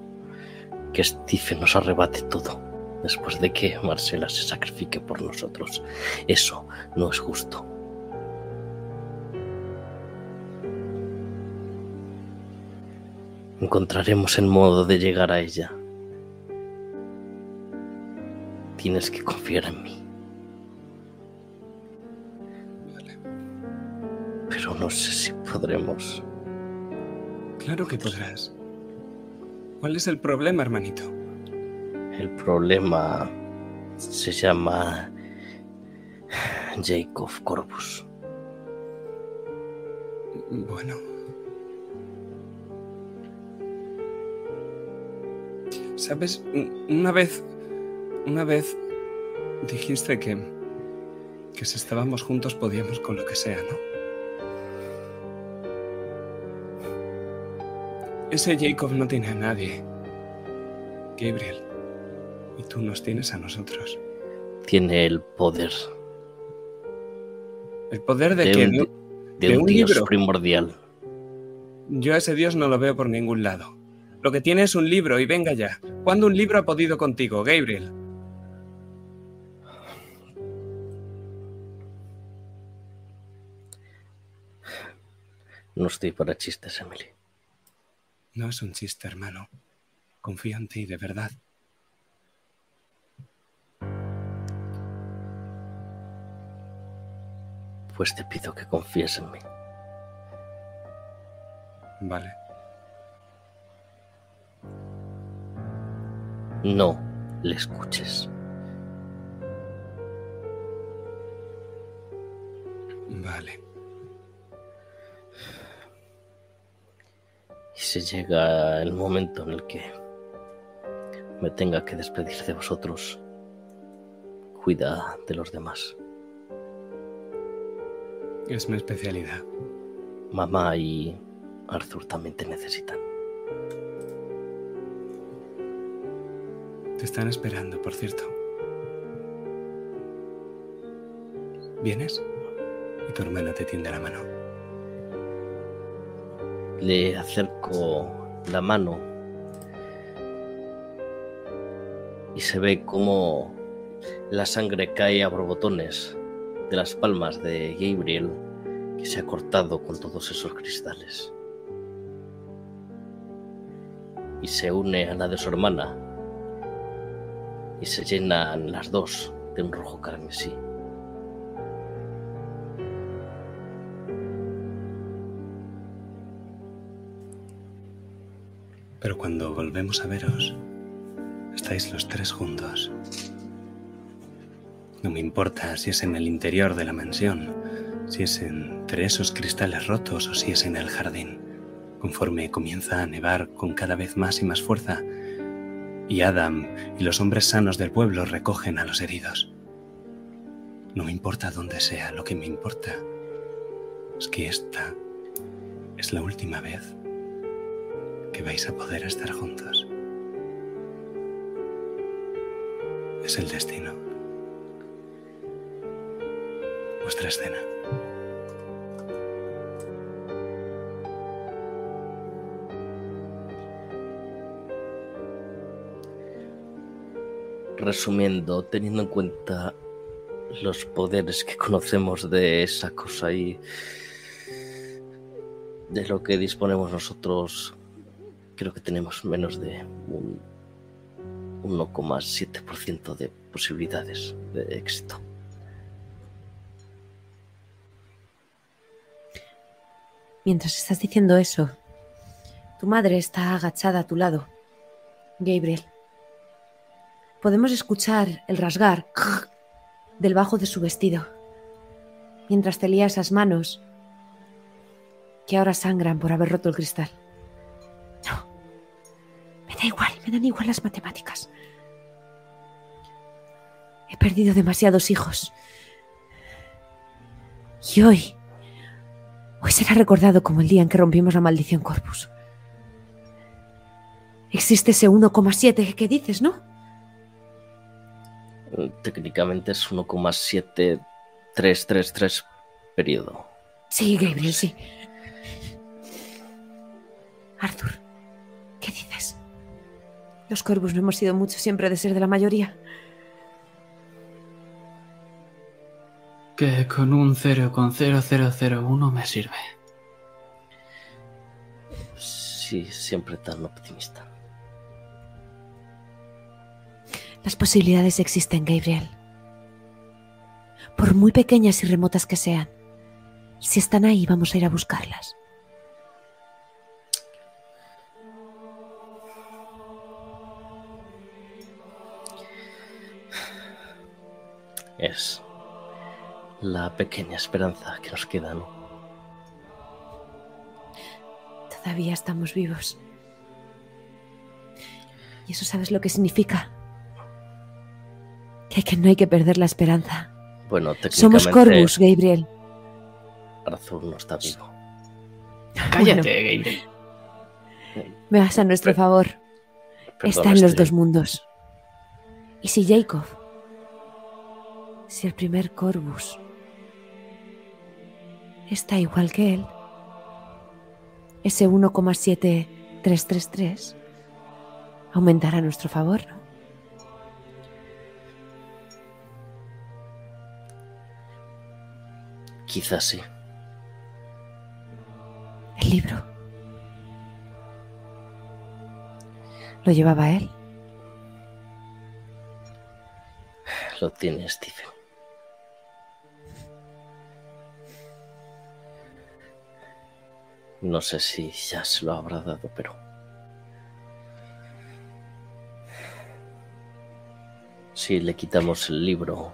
que Stephen nos arrebate todo después de que Marcela se sacrifique por nosotros. Eso no es justo. Encontraremos el modo de llegar a ella. Tienes que confiar en mí. Podremos. Claro que podrás. ¿Cuál es el problema, hermanito? El problema se llama Jacob Corpus. Bueno. Sabes, Un- una vez, una vez dijiste que, que si estábamos juntos podíamos con lo que sea, ¿no? Ese Jacob no tiene a nadie. Gabriel. Y tú nos tienes a nosotros. Tiene el poder El poder de, de que un, de de un un dios libro. primordial. yo a ese Dios no lo veo por ningún lado. Lo que tiene es un libro y venga ya. ¿Cuándo un libro ha podido contigo, Gabriel? No estoy para chistes, Emily. No es un chiste, hermano. Confío en ti, de verdad. Pues te pido que confíes en mí. Vale. No le escuches. Vale. Y si llega el momento en el que me tenga que despedir de vosotros, cuida de los demás. Es mi especialidad. Mamá y Arthur también te necesitan. Te están esperando, por cierto. ¿Vienes? Y tu hermana te tiende la mano. Le la mano y se ve como la sangre cae a borbotones de las palmas de Gabriel que se ha cortado con todos esos cristales. Y se une a la de su hermana y se llenan las dos de un rojo carmesí. Pero cuando volvemos a veros, estáis los tres juntos. No me importa si es en el interior de la mansión, si es entre esos cristales rotos o si es en el jardín. Conforme comienza a nevar con cada vez más y más fuerza, y Adam y los hombres sanos del pueblo recogen a los heridos. No me importa dónde sea, lo que me importa es que esta es la última vez que vais a poder estar juntos. Es el destino. Vuestra escena. Resumiendo, teniendo en cuenta los poderes que conocemos de esa cosa y de lo que disponemos nosotros, creo que tenemos menos de un 1,7% de posibilidades de éxito. Mientras estás diciendo eso, tu madre está agachada a tu lado. Gabriel. Podemos escuchar el rasgar (laughs) del bajo de su vestido, mientras te lía esas manos que ahora sangran por haber roto el cristal. Me da igual, me dan igual las matemáticas. He perdido demasiados hijos. Y hoy, hoy será recordado como el día en que rompimos la maldición Corpus. Existe ese 1,7 que dices, ¿no? Técnicamente es 1,7333 periodo. Sí, Gabriel, sí. Arthur, ¿qué dices? Los Corvus no hemos sido mucho siempre de ser de la mayoría. Que con un 0,0001 me sirve. Sí, siempre tan optimista. Las posibilidades existen, Gabriel. Por muy pequeñas y remotas que sean. Si están ahí, vamos a ir a buscarlas. Es la pequeña esperanza que nos queda, ¿no? Todavía estamos vivos. ¿Y eso sabes lo que significa? Que, que no hay que perder la esperanza. Bueno, técnicamente Somos Corvus, Gabriel. Arthur no está vivo. Cállate, Gabriel. Me vas a nuestro favor. Está en los estoy- dos mundos. ¿Y si Jacob? Si el primer Corvus está igual que él, ese 1,7333 aumentará a nuestro favor, ¿no? Quizás sí. El libro. ¿Lo llevaba él? Lo tiene Stephen. No sé si ya se lo habrá dado, pero... Si le quitamos el libro,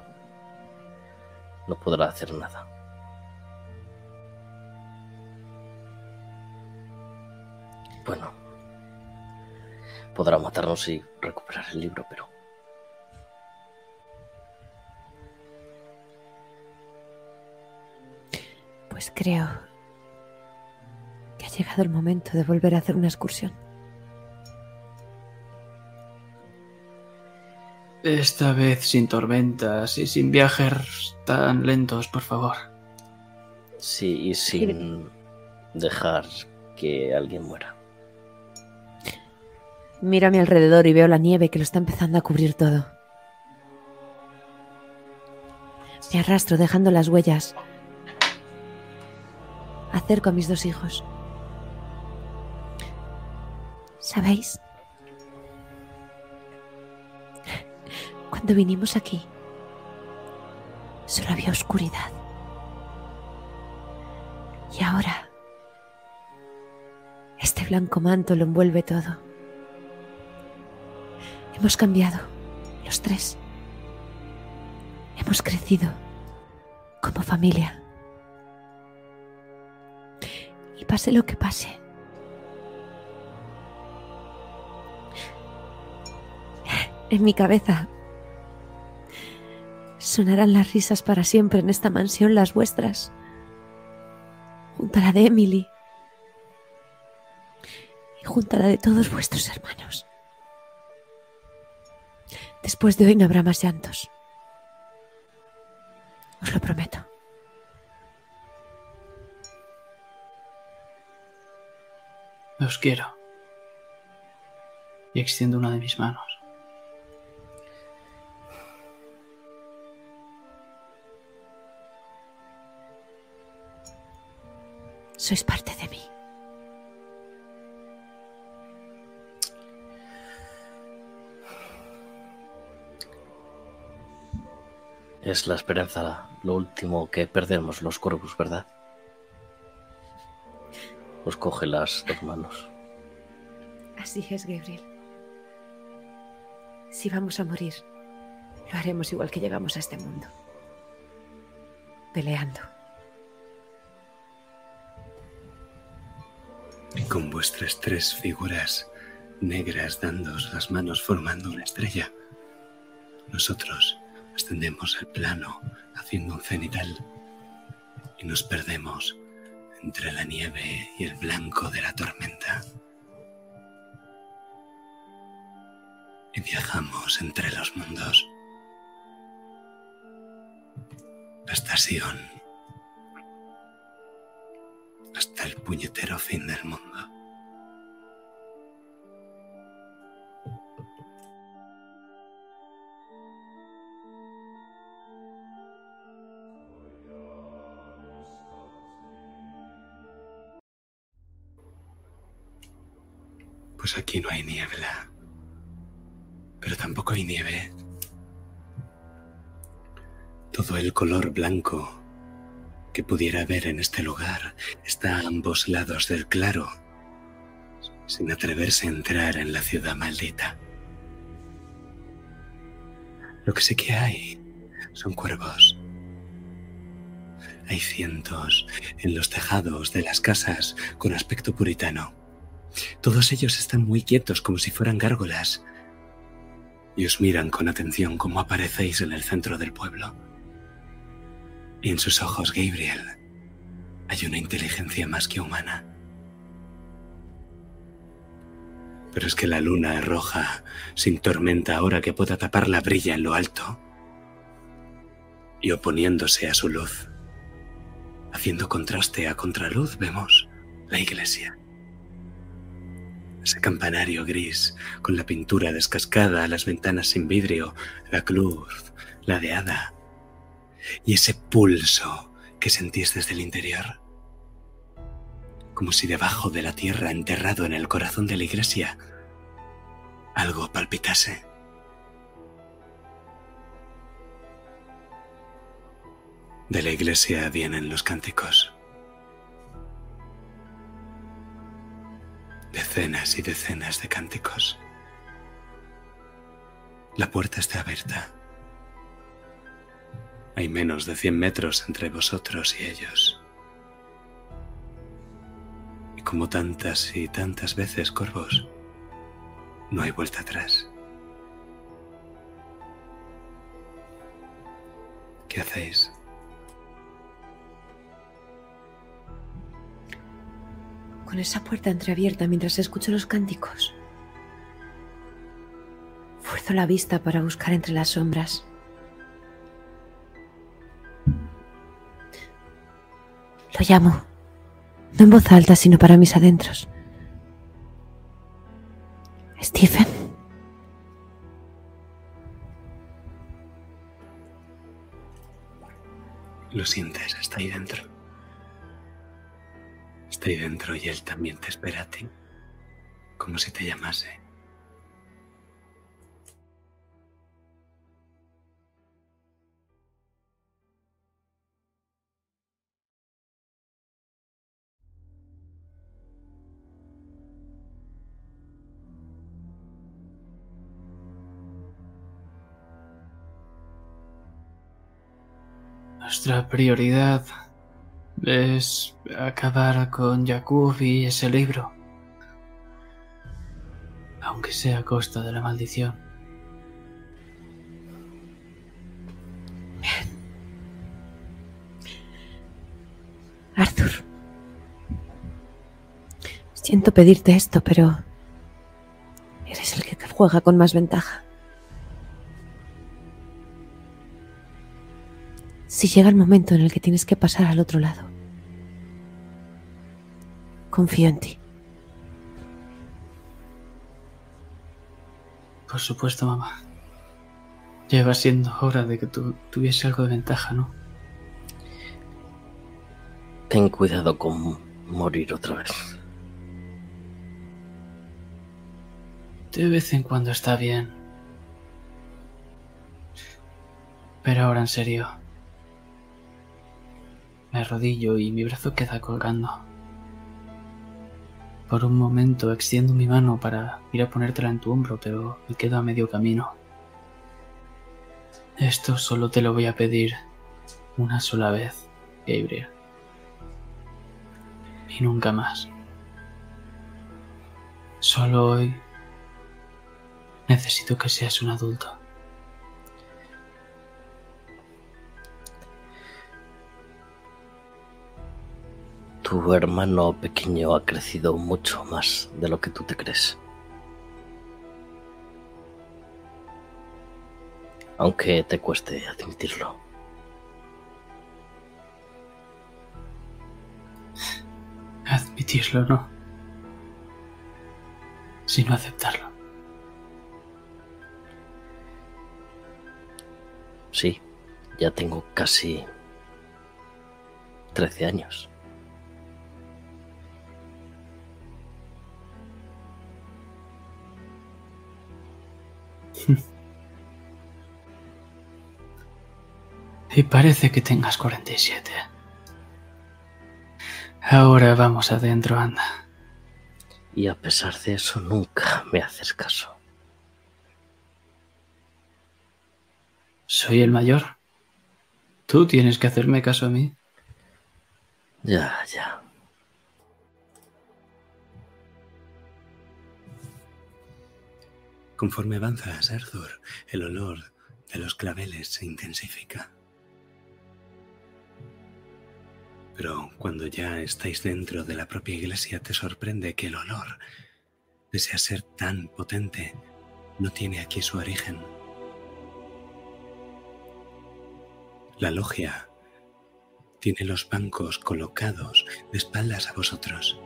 no podrá hacer nada. Bueno, podrá matarnos y recuperar el libro, pero... Pues creo que ha llegado el momento de volver a hacer una excursión. Esta vez sin tormentas y sin viajes tan lentos, por favor. Sí, y sin dejar que alguien muera. Miro a mi alrededor y veo la nieve que lo está empezando a cubrir todo. Me arrastro dejando las huellas. Acerco a mis dos hijos. ¿Sabéis? Cuando vinimos aquí, solo había oscuridad. Y ahora, este blanco manto lo envuelve todo. Hemos cambiado, los tres. Hemos crecido como familia. Y pase lo que pase. En mi cabeza sonarán las risas para siempre en esta mansión, las vuestras, junto a la de Emily y junto a la de todos vuestros hermanos. Después de hoy no habrá más llantos. Os lo prometo. Os quiero. Y extiendo una de mis manos. Sois parte de mí. Es la esperanza lo último que perdemos los cuervos, ¿verdad? Os coge las dos manos. Así es, Gabriel. Si vamos a morir, lo haremos igual que llegamos a este mundo. Peleando. Y con vuestras tres figuras negras dándoos las manos formando una estrella, nosotros ascendemos el plano haciendo un cenital y nos perdemos entre la nieve y el blanco de la tormenta. Y viajamos entre los mundos hasta Sion, el puñetero fin del mundo. Pues aquí no hay niebla, pero tampoco hay nieve. Todo el color blanco que pudiera haber en este lugar está a ambos lados del claro, sin atreverse a entrar en la ciudad maldita. Lo que sí que hay son cuervos. Hay cientos en los tejados de las casas con aspecto puritano. Todos ellos están muy quietos como si fueran gárgolas y os miran con atención como aparecéis en el centro del pueblo. Y en sus ojos, Gabriel, hay una inteligencia más que humana. Pero es que la luna roja, sin tormenta ahora que pueda taparla, brilla en lo alto y oponiéndose a su luz. Haciendo contraste a contraluz vemos la iglesia. Ese campanario gris con la pintura descascada, las ventanas sin vidrio, la cruz, la de hada y ese pulso que sentís desde el interior. Como si debajo de la tierra, enterrado en el corazón de la iglesia, algo palpitase. De la iglesia vienen los cánticos. Decenas y decenas de cánticos. La puerta está abierta. Hay menos de cien metros entre vosotros y ellos. Y como tantas y tantas veces, Corvos, no hay vuelta atrás. ¿Qué hacéis? Con esa puerta entreabierta mientras escucho los cánticos. Fuerzo la vista para buscar entre las sombras. Lo llamo, no en voz alta, sino para mis adentros. Stephen. Lo sientes, está ahí dentro. Está ahí dentro y él también te espera a ti, como si te llamase. Nuestra prioridad es acabar con Yakub y ese libro. Aunque sea a costa de la maldición. Arthur. Siento pedirte esto, pero eres el que juega con más ventaja. Si llega el momento en el que tienes que pasar al otro lado, confío en ti. Por supuesto, mamá. Ya va siendo hora de que tú tuviese algo de ventaja, ¿no? Ten cuidado con morir otra vez. De vez en cuando está bien. Pero ahora en serio. Me arrodillo y mi brazo queda colgando. Por un momento extiendo mi mano para ir a ponértela en tu hombro, pero me quedo a medio camino. Esto solo te lo voy a pedir una sola vez, Gabriel. Y nunca más. Solo hoy necesito que seas un adulto. Tu hermano pequeño ha crecido mucho más de lo que tú te crees. Aunque te cueste admitirlo. Admitirlo no. Sino aceptarlo. Sí, ya tengo casi 13 años. Y parece que tengas 47. Ahora vamos adentro, anda. Y a pesar de eso, nunca me haces caso. Soy el mayor. Tú tienes que hacerme caso a mí. Ya, ya. Conforme avanzas, Arthur, el olor de los claveles se intensifica. Pero cuando ya estáis dentro de la propia iglesia te sorprende que el olor, pese a ser tan potente, no tiene aquí su origen. La logia tiene los bancos colocados de espaldas a vosotros.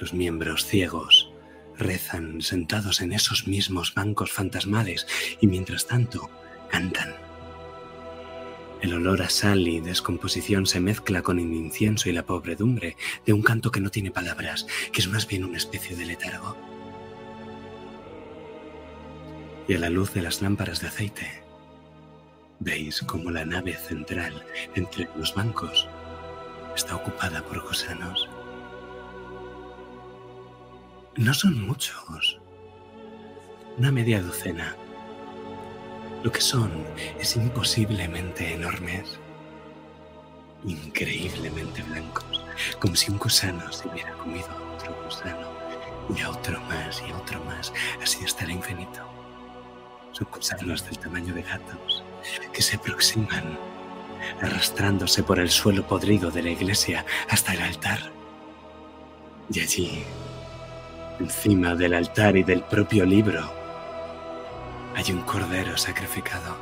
Los miembros ciegos rezan sentados en esos mismos bancos fantasmales y mientras tanto cantan. El olor a sal y descomposición se mezcla con el incienso y la pobredumbre de un canto que no tiene palabras, que es más bien una especie de letargo. Y a la luz de las lámparas de aceite, veis como la nave central entre los bancos está ocupada por gusanos. No son muchos, una media docena. Lo que son es imposiblemente enormes, increíblemente blancos, como si un gusano se hubiera comido a otro gusano, y a otro más, y a otro más, así hasta el infinito. Son gusanos del tamaño de gatos que se aproximan, arrastrándose por el suelo podrido de la iglesia hasta el altar. Y allí, encima del altar y del propio libro, hay un cordero sacrificado.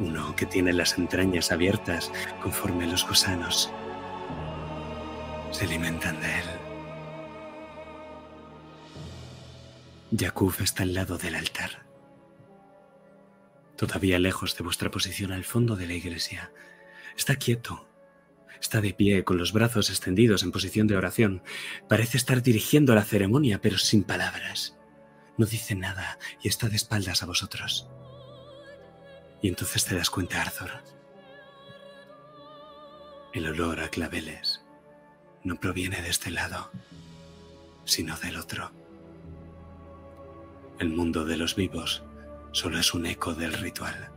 Uno que tiene las entrañas abiertas conforme los gusanos se alimentan de él. Yakub está al lado del altar. todavía lejos de vuestra posición al fondo de la iglesia. Está quieto. Está de pie, con los brazos extendidos en posición de oración. Parece estar dirigiendo la ceremonia, pero sin palabras. No dice nada y está de espaldas a vosotros. Y entonces te das cuenta, Arthur. El olor a claveles no proviene de este lado, sino del otro. El mundo de los vivos solo es un eco del ritual.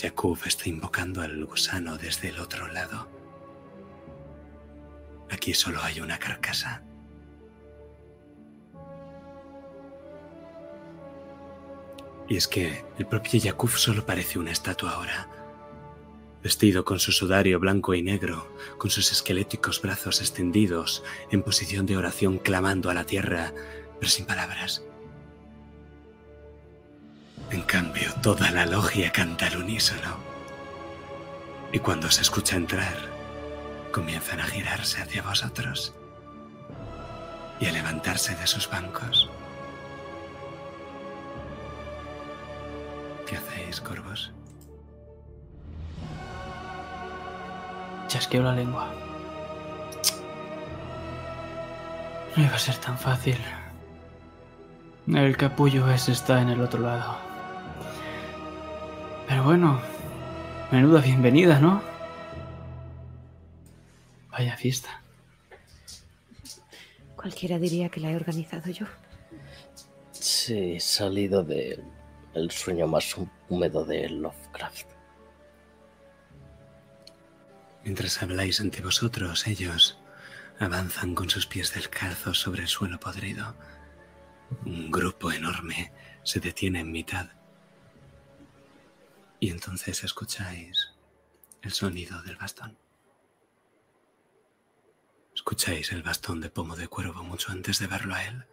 Jakub está invocando al gusano desde el otro lado. Aquí solo hay una carcasa. Y es que el propio Yakub solo parece una estatua ahora. Vestido con su sudario blanco y negro, con sus esqueléticos brazos extendidos, en posición de oración clamando a la tierra, pero sin palabras. En cambio, toda la logia canta al unísono. Y cuando se escucha entrar, comienzan a girarse hacia vosotros y a levantarse de sus bancos. ¿Qué hacéis, corvos? Chasqueo la lengua. No iba a ser tan fácil. El capullo ese está en el otro lado. Pero bueno, menuda bienvenida, ¿no? Vaya fiesta. Cualquiera diría que la he organizado yo. Sí, he salido de el sueño más húmedo de Lovecraft. Mientras habláis ante vosotros, ellos avanzan con sus pies descalzos sobre el suelo podrido. Un grupo enorme se detiene en mitad. Y entonces escucháis el sonido del bastón. Escucháis el bastón de pomo de cuervo mucho antes de verlo a él.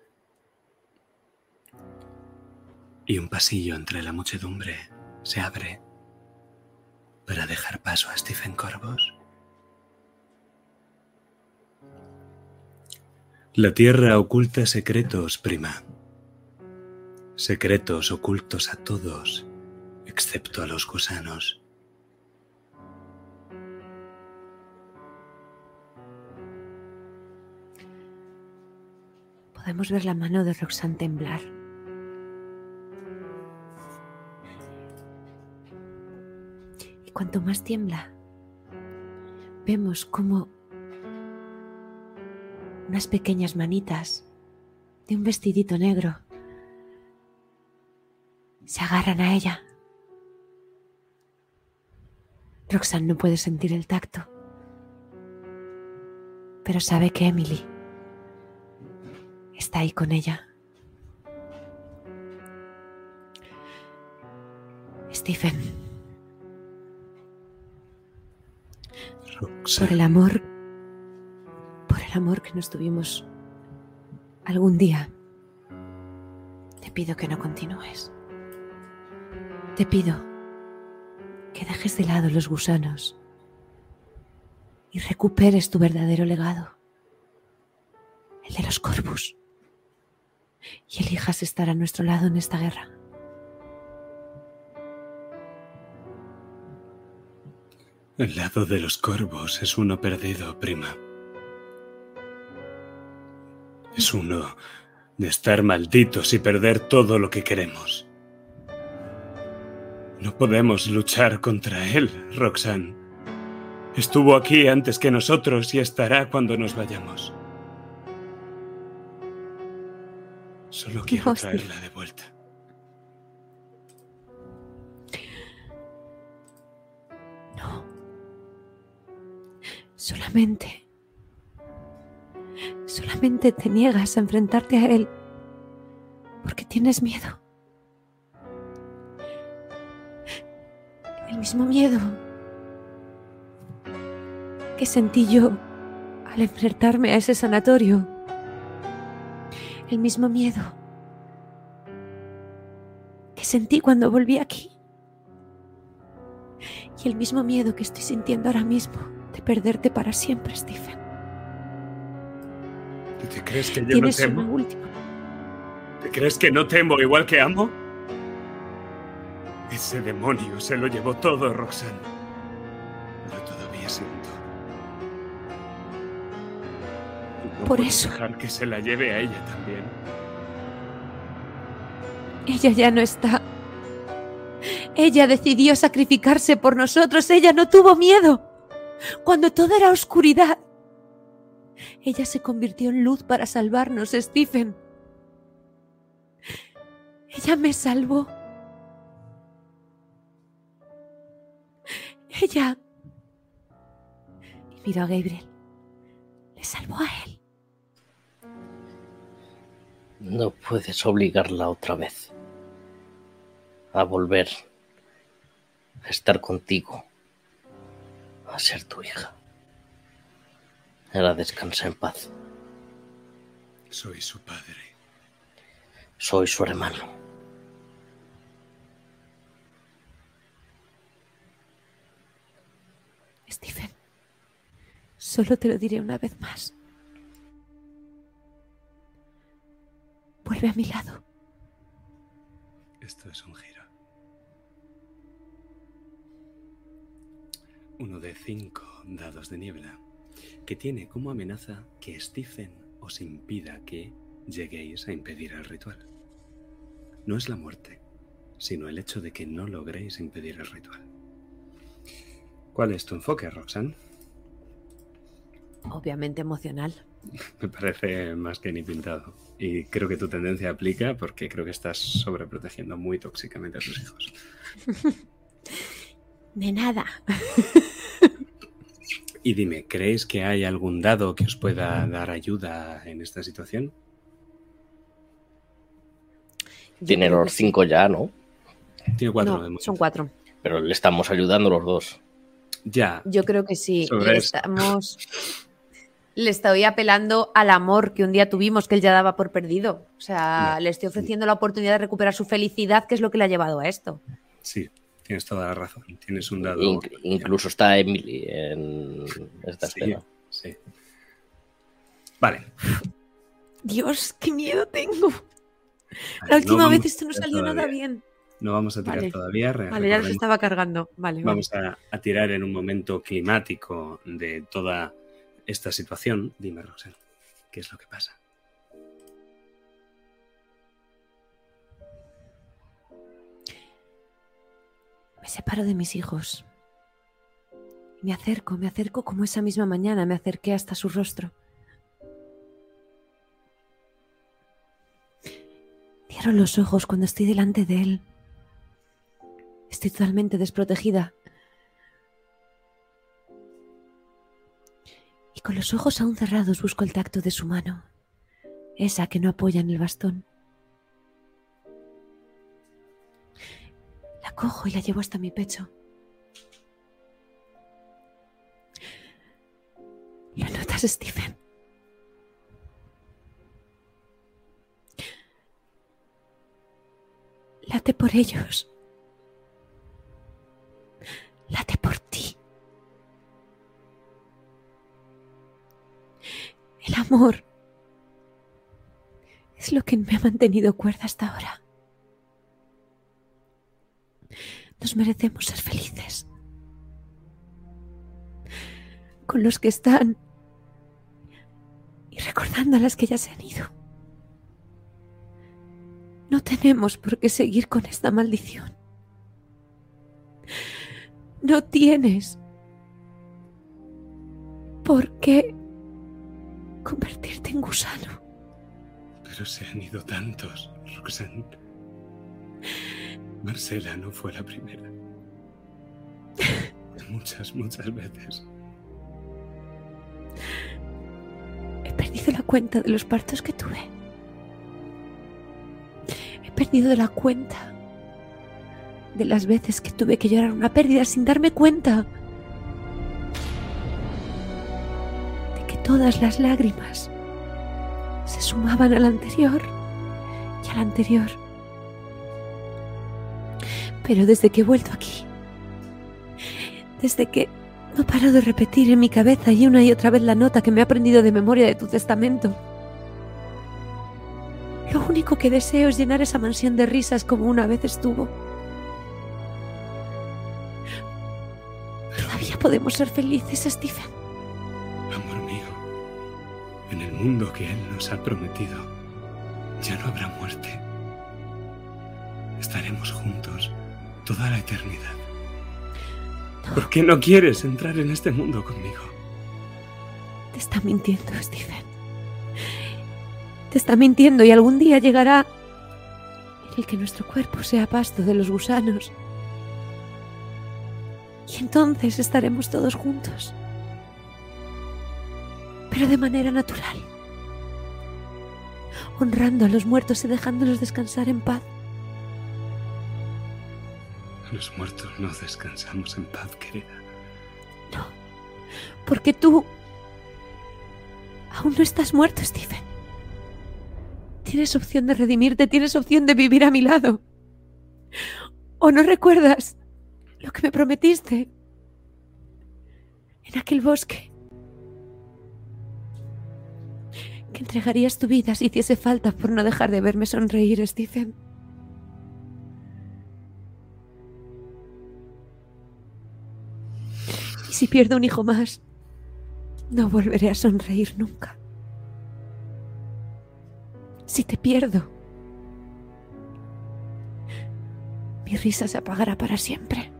Y un pasillo entre la muchedumbre se abre para dejar paso a Stephen Corvos. La tierra oculta secretos, prima. Secretos ocultos a todos, excepto a los gusanos. Podemos ver la mano de Roxanne temblar. Y cuanto más tiembla, vemos como unas pequeñas manitas de un vestidito negro se agarran a ella. Roxanne no puede sentir el tacto, pero sabe que Emily está ahí con ella. Stephen, por Roxanne, el amor, por el amor que nos tuvimos algún día, te pido que no continúes. Te pido que dejes de lado los gusanos y recuperes tu verdadero legado, el de los corvus, y elijas estar a nuestro lado en esta guerra. el lado de los corvos es uno perdido, prima. Es uno de estar malditos y perder todo lo que queremos. No podemos luchar contra él, Roxanne. Estuvo aquí antes que nosotros y estará cuando nos vayamos. Solo quiero traerla de vuelta. No. Solamente. Solamente te niegas a enfrentarte a él porque tienes miedo. El mismo miedo que sentí yo al enfrentarme a ese sanatorio. El mismo miedo que sentí cuando volví aquí. Y el mismo miedo que estoy sintiendo ahora mismo de perderte para siempre, Stephen. ¿Te crees que yo no temo? una última. ¿Te crees que no temo igual que amo? Ese demonio se lo llevó todo, Roxanne. Yo todavía siento. No Por puedo eso. dejar que se la lleve a ella también. Ella ya no está. Ella decidió sacrificarse por nosotros. Ella no tuvo miedo. Cuando todo era oscuridad. Ella se convirtió en luz para salvarnos, Stephen. Ella me salvó. Ella. Y miró a Gabriel. Le salvó a él. No puedes obligarla otra vez a volver a estar contigo, a ser tu hija. Ahora descansa en paz. Soy su padre. Soy su hermano. Stephen, solo te lo diré una vez más. Vuelve a mi lado. Esto es un giro. Uno de cinco dados de niebla, que tiene como amenaza que Stephen os impida que lleguéis a impedir el ritual. No es la muerte, sino el hecho de que no logréis impedir el ritual. ¿Cuál es tu enfoque, Roxanne? Obviamente emocional. (laughs) Me parece más que ni pintado. Y creo que tu tendencia aplica porque creo que estás sobreprotegiendo muy tóxicamente a tus hijos. (laughs) De nada. (laughs) Y dime, ¿crees que hay algún dado que os pueda dar ayuda en esta situación? Tiene los cinco ya, ¿no? Tiene cuatro No, son cuatro. Pero le estamos ayudando los dos. Ya, Yo creo que sí. Sobre Le eso. estamos. Le estoy apelando al amor que un día tuvimos que él ya daba por perdido. O sea, Ya. le estoy ofreciendo la oportunidad de recuperar su felicidad, que es lo que le ha llevado a esto. sí, tienes toda la razón. Tienes un dado. Inc- incluso está Emily en esta Sí, escena. sí. Vale. Dios, qué miedo tengo. La no última vamos vez esto no salió nada bien. No vamos a tirar Vale. todavía. re- Vale, ya los estaba cargando. Vale, vale. Vamos a, a tirar en un momento climático de toda esta situación. Dime, Roxanne, ¿qué es lo que pasa? Me separo de mis hijos. Me acerco, me acerco como esa misma mañana me acerqué hasta su rostro. Cierro los ojos cuando estoy delante de él. Estoy totalmente desprotegida. Y con los ojos aún cerrados busco el tacto de su mano, esa que no apoya en el bastón. La cojo y la llevo hasta mi pecho. ¿Lo notas, Stephen? Late por ellos. Late por ti. El amor es lo que me ha mantenido cuerda hasta ahora. Nos merecemos ser felices. Con los que están y recordando a las que ya se han ido. No tenemos por qué seguir con esta maldición. No tienes por qué convertirte en gusano. Pero se han ido tantos, Roxanne. Marcela no fue la primera. (laughs) Muchas, muchas veces. He perdido la cuenta de los partos que tuve. He perdido la cuenta de las veces que tuve que llorar una pérdida sin darme cuenta de que todas las lágrimas se sumaban al anterior y al anterior. Pero desde que he vuelto aquí, desde que no paro de repetir en mi cabeza y una y otra vez la nota que me he aprendido de memoria de tu testamento. Lo único que deseo es llenar esa mansión de risas como una vez estuvo. Podemos ser felices, Stephen. Amor mío, en el mundo que Él nos ha prometido, ya no habrá muerte. Estaremos juntos toda la eternidad. ¿Por qué no quieres entrar en este mundo conmigo? Te está mintiendo, Stephen. Te está mintiendo y algún día llegará el que nuestro cuerpo sea pasto de los gusanos. Y entonces estaremos todos juntos. Pero de manera natural. Honrando a los muertos y dejándolos descansar en paz. Los muertos no descansamos en paz, querida. No, porque tú aún no estás muerto, Stephen. Tienes opción de redimirte, tienes opción de vivir a mi lado. ¿O no recuerdas que me prometiste en aquel bosque? Que entregarías tu vida si hiciese falta por no dejar de verme sonreír, Stephen. Y si pierdo un hijo más, no volveré a sonreír nunca. Si te pierdo, mi risa se apagará para siempre.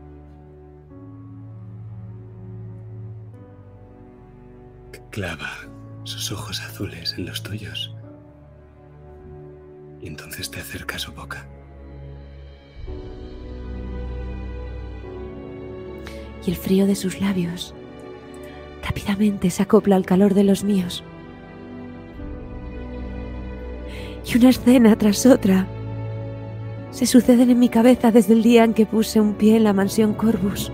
Clava sus ojos azules en los tuyos. Y entonces te acerca su boca. Y el frío de sus labios rápidamente se acopla al calor de los míos. Y una escena tras otra se suceden en mi cabeza desde el día en que puse un pie en la mansión Corvus.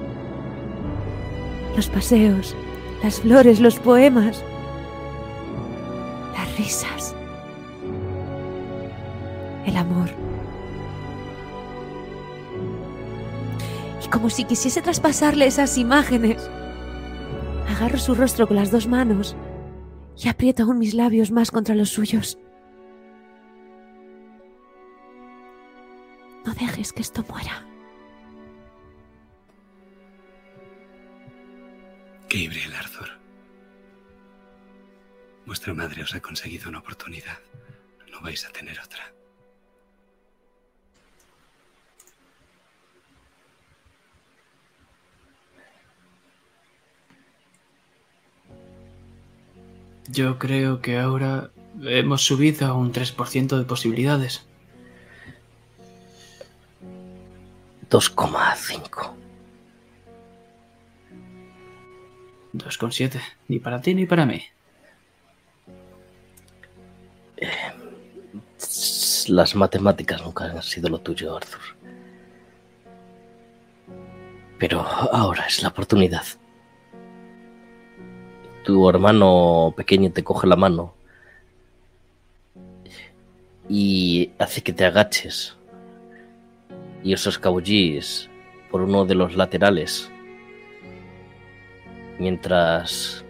Los paseos, las flores, los poemas, las risas, el amor. Y como si quisiese traspasarle esas imágenes, agarro su rostro con las dos manos y aprieto aún mis labios más contra los suyos. No dejes que esto muera. Gabriel Arthur. Vuestra madre os ha conseguido una oportunidad. No vais a tener otra. Yo creo que ahora hemos subido a un 3% de posibilidades. 2,5. 2,7. Ni para ti ni para mí. Las matemáticas nunca han sido lo tuyo, Arthur. Pero ahora es la oportunidad. Tu hermano pequeño te coge la mano y hace que te agaches y os escabullís por uno de los laterales mientras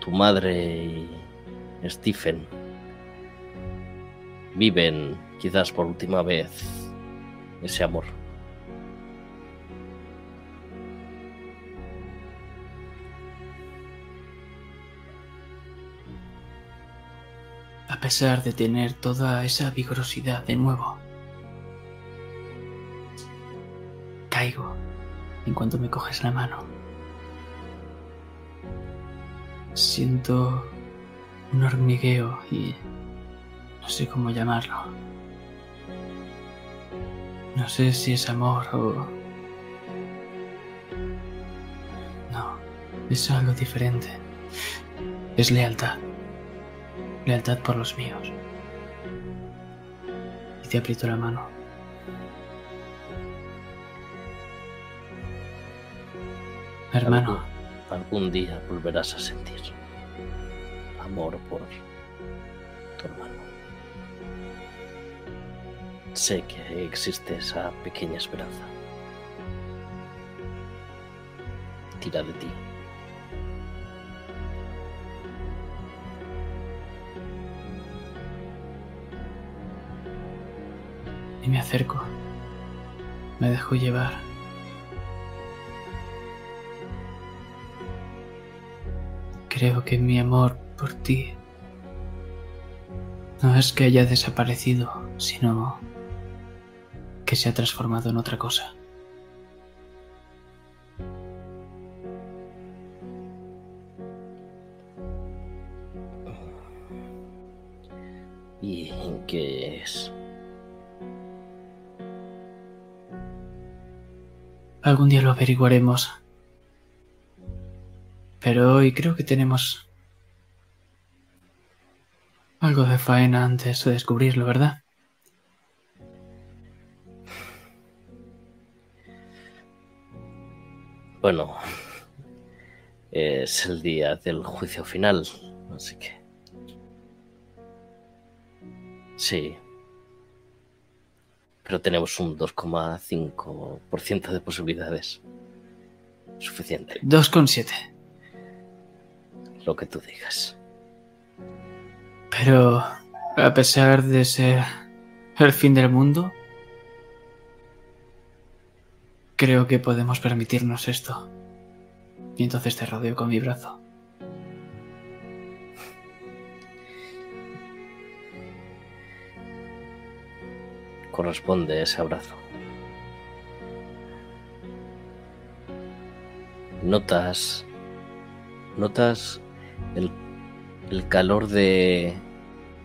tu madre y Stephen viven quizás por última vez ese amor. A pesar de tener toda esa vigorosidad de nuevo. Caigo en cuanto me coges la mano. Siento un hormigueo y no sé cómo llamarlo. No sé si es amor o... No, es algo diferente. Es lealtad. Lealtad por los míos. Y te aprieto la mano. Hermano, Algún día volverás a sentir amor por tu hermano. Sé que existe esa pequeña esperanza. Tira de ti. y me acerco. Me dejo llevar. Creo que mi amor por ti no es que haya desaparecido, sino que se ha transformado en otra cosa. ¿Y en qué es? Algún día lo averiguaremos. Pero hoy creo que tenemos algo de faena antes de descubrirlo, ¿verdad? Bueno, es el día del juicio final, así que... Sí. Pero tenemos un 2,5% de posibilidades. Suficiente, 2,7. Lo que tú digas. Pero a pesar de ser el fin del mundo, creo que podemos permitirnos esto. Y entonces te rodeo con mi brazo. Corresponde ese abrazo. Notas. Notas el, el calor de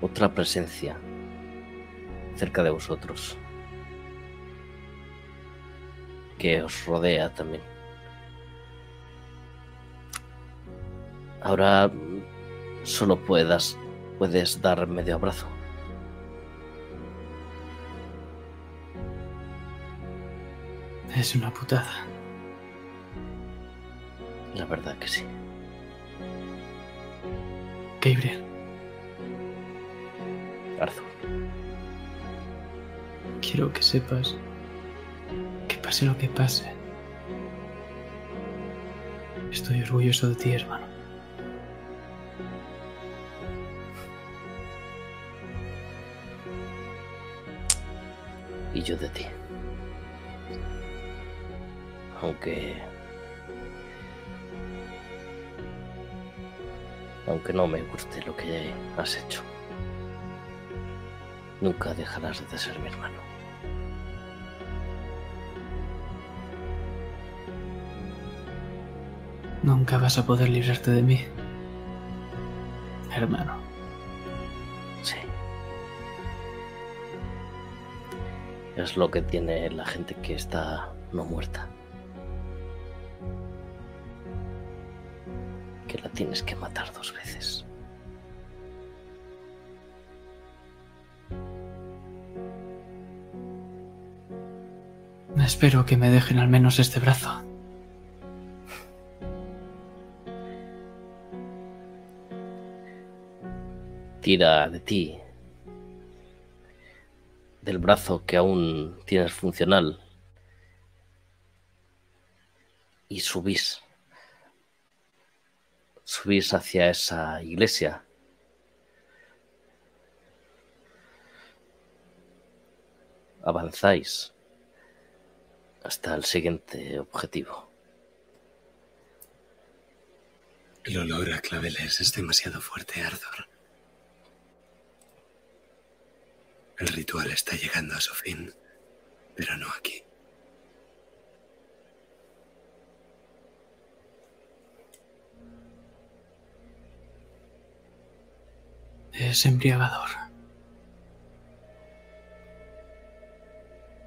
otra presencia cerca de vosotros. Que os rodea también. Ahora solo puedas, puedes dar medio abrazo. Es una putada. La verdad que sí. Gabriel, Arthur. quiero que sepas que pase lo que pase. Estoy orgulloso de ti, hermano. y yo de ti. Aunque... Aunque no me guste lo que has hecho. Nunca dejarás de ser mi hermano. Nunca vas a poder librarte de mí. Hermano. Sí. Es lo que tiene la gente que está no muerta. Que la tienes que matar dos veces. Espero que me dejen al menos este brazo. Tira de ti. Del brazo que aún tienes funcional. Y subís. Subís hacia esa iglesia. Avanzáis hasta el siguiente objetivo. El olor a claveles es demasiado fuerte, Arthur. El ritual está llegando a su fin, pero no aquí. Es embriagador.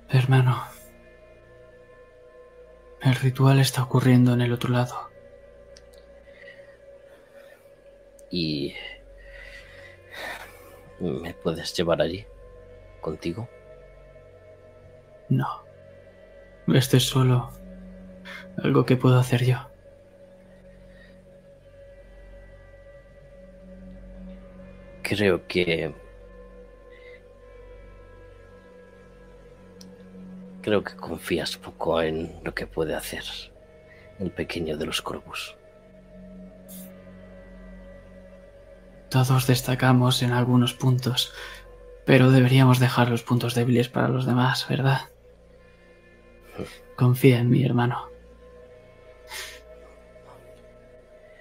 Hermano, el ritual está ocurriendo en el otro lado. Y... ¿Me puedes llevar allí? ¿Contigo? No. Esto es solo algo que puedo hacer yo. Creo que... Creo que confías poco en lo que puede hacer el pequeño de los corvus. Todos destacamos en algunos puntos, pero deberíamos dejar los puntos débiles para los demás, ¿verdad? Confía en mí, hermano.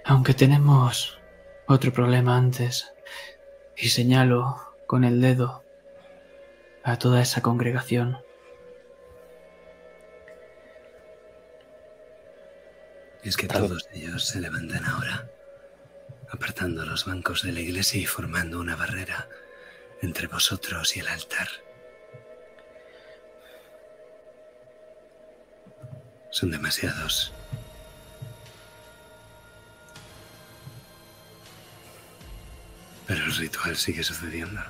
Aunque tenemos otro problema antes, y señalo con el dedo a toda esa congregación. Es que todos ellos se levantan ahora, apartando los bancos de la iglesia y formando una barrera entre vosotros y el altar. Son demasiados. Pero el ritual sigue sucediendo.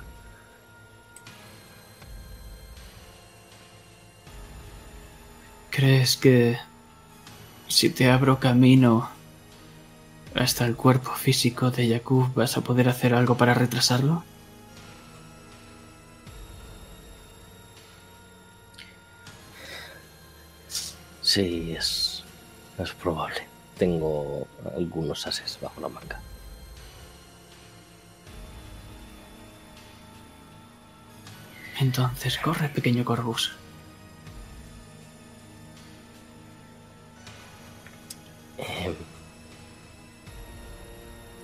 ¿Crees que si te abro camino hasta el cuerpo físico de Yakub vas a poder hacer algo para retrasarlo? Sí, es, es probable. Tengo algunos ases bajo la manga. Entonces corre, pequeño Corvus. Eh,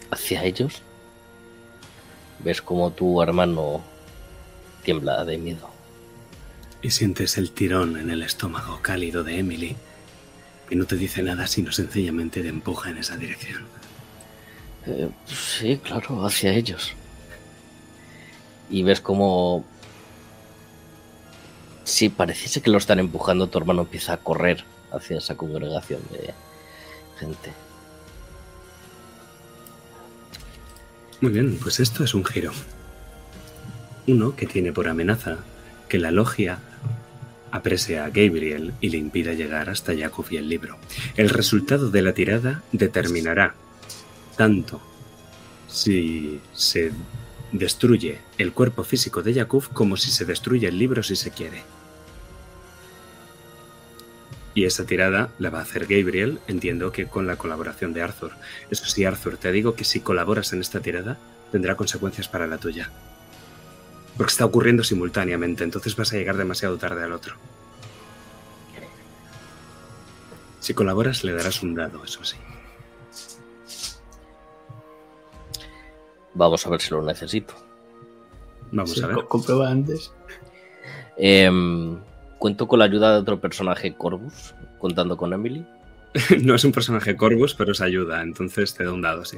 hacia ellos, ves como tu hermano tiembla de miedo. Y sientes el tirón en el estómago cálido de Emily, que no te dice nada sino sencillamente te empuja en esa dirección. Eh, sí, claro, hacia ellos. Y ves como... Si pareciese que lo están empujando, tu hermano empieza a correr hacia esa congregación de gente. Muy bien, pues esto es un giro. Uno que tiene por amenaza que la logia aprese a Gabriel y le impida llegar hasta Jakub y el libro. El resultado de la tirada determinará tanto si se destruye el cuerpo físico de Jakub como si se destruye el libro si se quiere. Y esa tirada la va a hacer Gabriel, entiendo que con la colaboración de Arthur. Eso sí, Arthur, te digo que si colaboras en esta tirada, tendrá consecuencias para la tuya. Porque está ocurriendo simultáneamente, entonces vas a llegar demasiado tarde al otro. Si colaboras, le darás un dado, eso sí. Vamos a ver si lo necesito. Vamos Sí, a ver. co- Comprueba antes. Em, Cuento con la ayuda de otro personaje, Corvus, contando con Emily. (laughs) no es un personaje Corvus, pero es ayuda, entonces te da un dado, sí.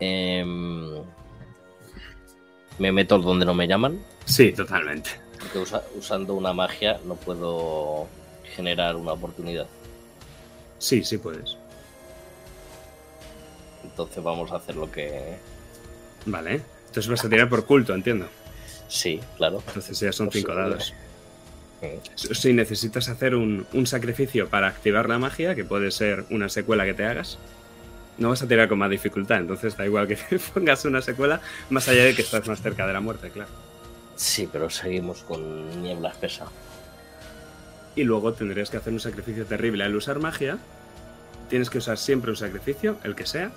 Em, me meto donde no me llaman, Sí, totalmente. porque usa- usando una magia no puedo generar una oportunidad. Sí, sí puedes. Entonces vamos a hacer lo que... Vale. Entonces vas a tirar por culto, entiendo. Sí, claro. Entonces ya son cinco eh, dados. Mm. Si necesitas hacer un, un sacrificio para activar la magia, que puede ser una secuela que te hagas, no vas a tirar con más dificultad, entonces da igual que (laughs) te pongas una secuela, más allá de que estás más cerca de la muerte, claro. Sí, pero seguimos con niebla espesa. Y luego tendrías que hacer un sacrificio terrible. Al usar magia, tienes que usar siempre un sacrificio, el que sea.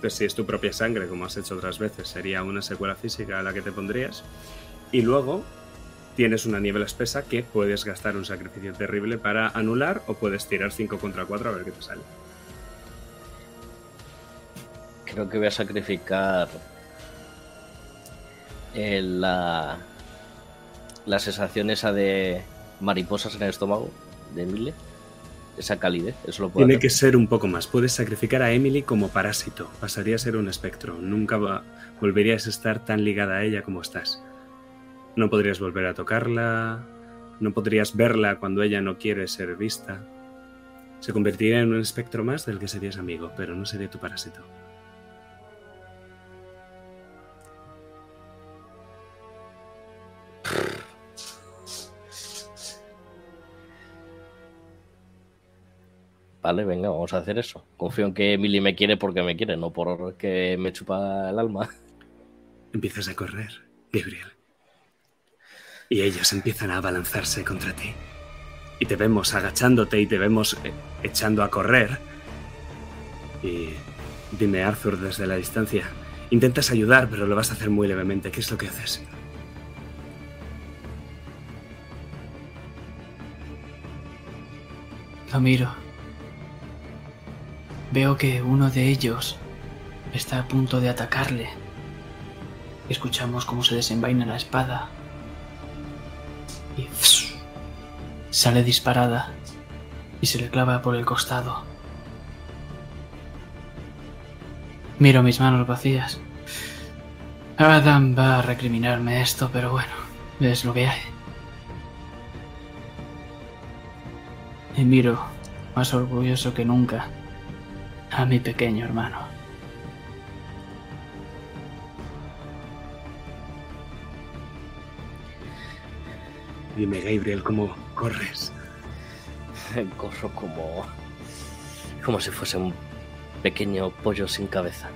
Pues si es tu propia sangre, como has hecho otras veces, sería una secuela física a la que te pondrías. Y luego tienes una niebla espesa que puedes gastar un sacrificio terrible para anular o puedes tirar 5 contra 4 a ver qué te sale. Creo que voy a sacrificar eh, la, la sensación esa de mariposas en el estómago de Emile. Esa calidez, eso lo puedo Tiene hacer. que ser un poco más. Puedes sacrificar a Emily como parásito. Pasaría a ser un espectro. Nunca va- volverías a estar tan ligada a ella como estás. No podrías volver a tocarla. No podrías verla cuando ella no quiere ser vista. Se convertiría en un espectro más del que serías amigo, pero no sería tu parásito. Vale, venga, vamos a hacer eso. Confío en que Emily me quiere porque me quiere, no por que me chupa el alma. Empiezas a correr, Gabriel. Y ellos empiezan a abalanzarse contra ti. Y te vemos agachándote y te vemos eh, echando a correr. Y dime, Arthur, desde la distancia. Intentas ayudar, pero lo vas a hacer muy levemente. ¿Qué es lo que haces? Lo miro. Veo que uno de ellos está a punto de atacarle. Escuchamos cómo se desenvaina la espada y sale disparada y se le clava por el costado. Miro mis manos vacías. Adam va a recriminarme esto, pero bueno, es lo que hay. Y miro, más orgulloso que nunca, a mi pequeño hermano. Dime, Gabriel, ¿cómo corres? (laughs) Corro como. como si fuese un pequeño pollo sin cabeza.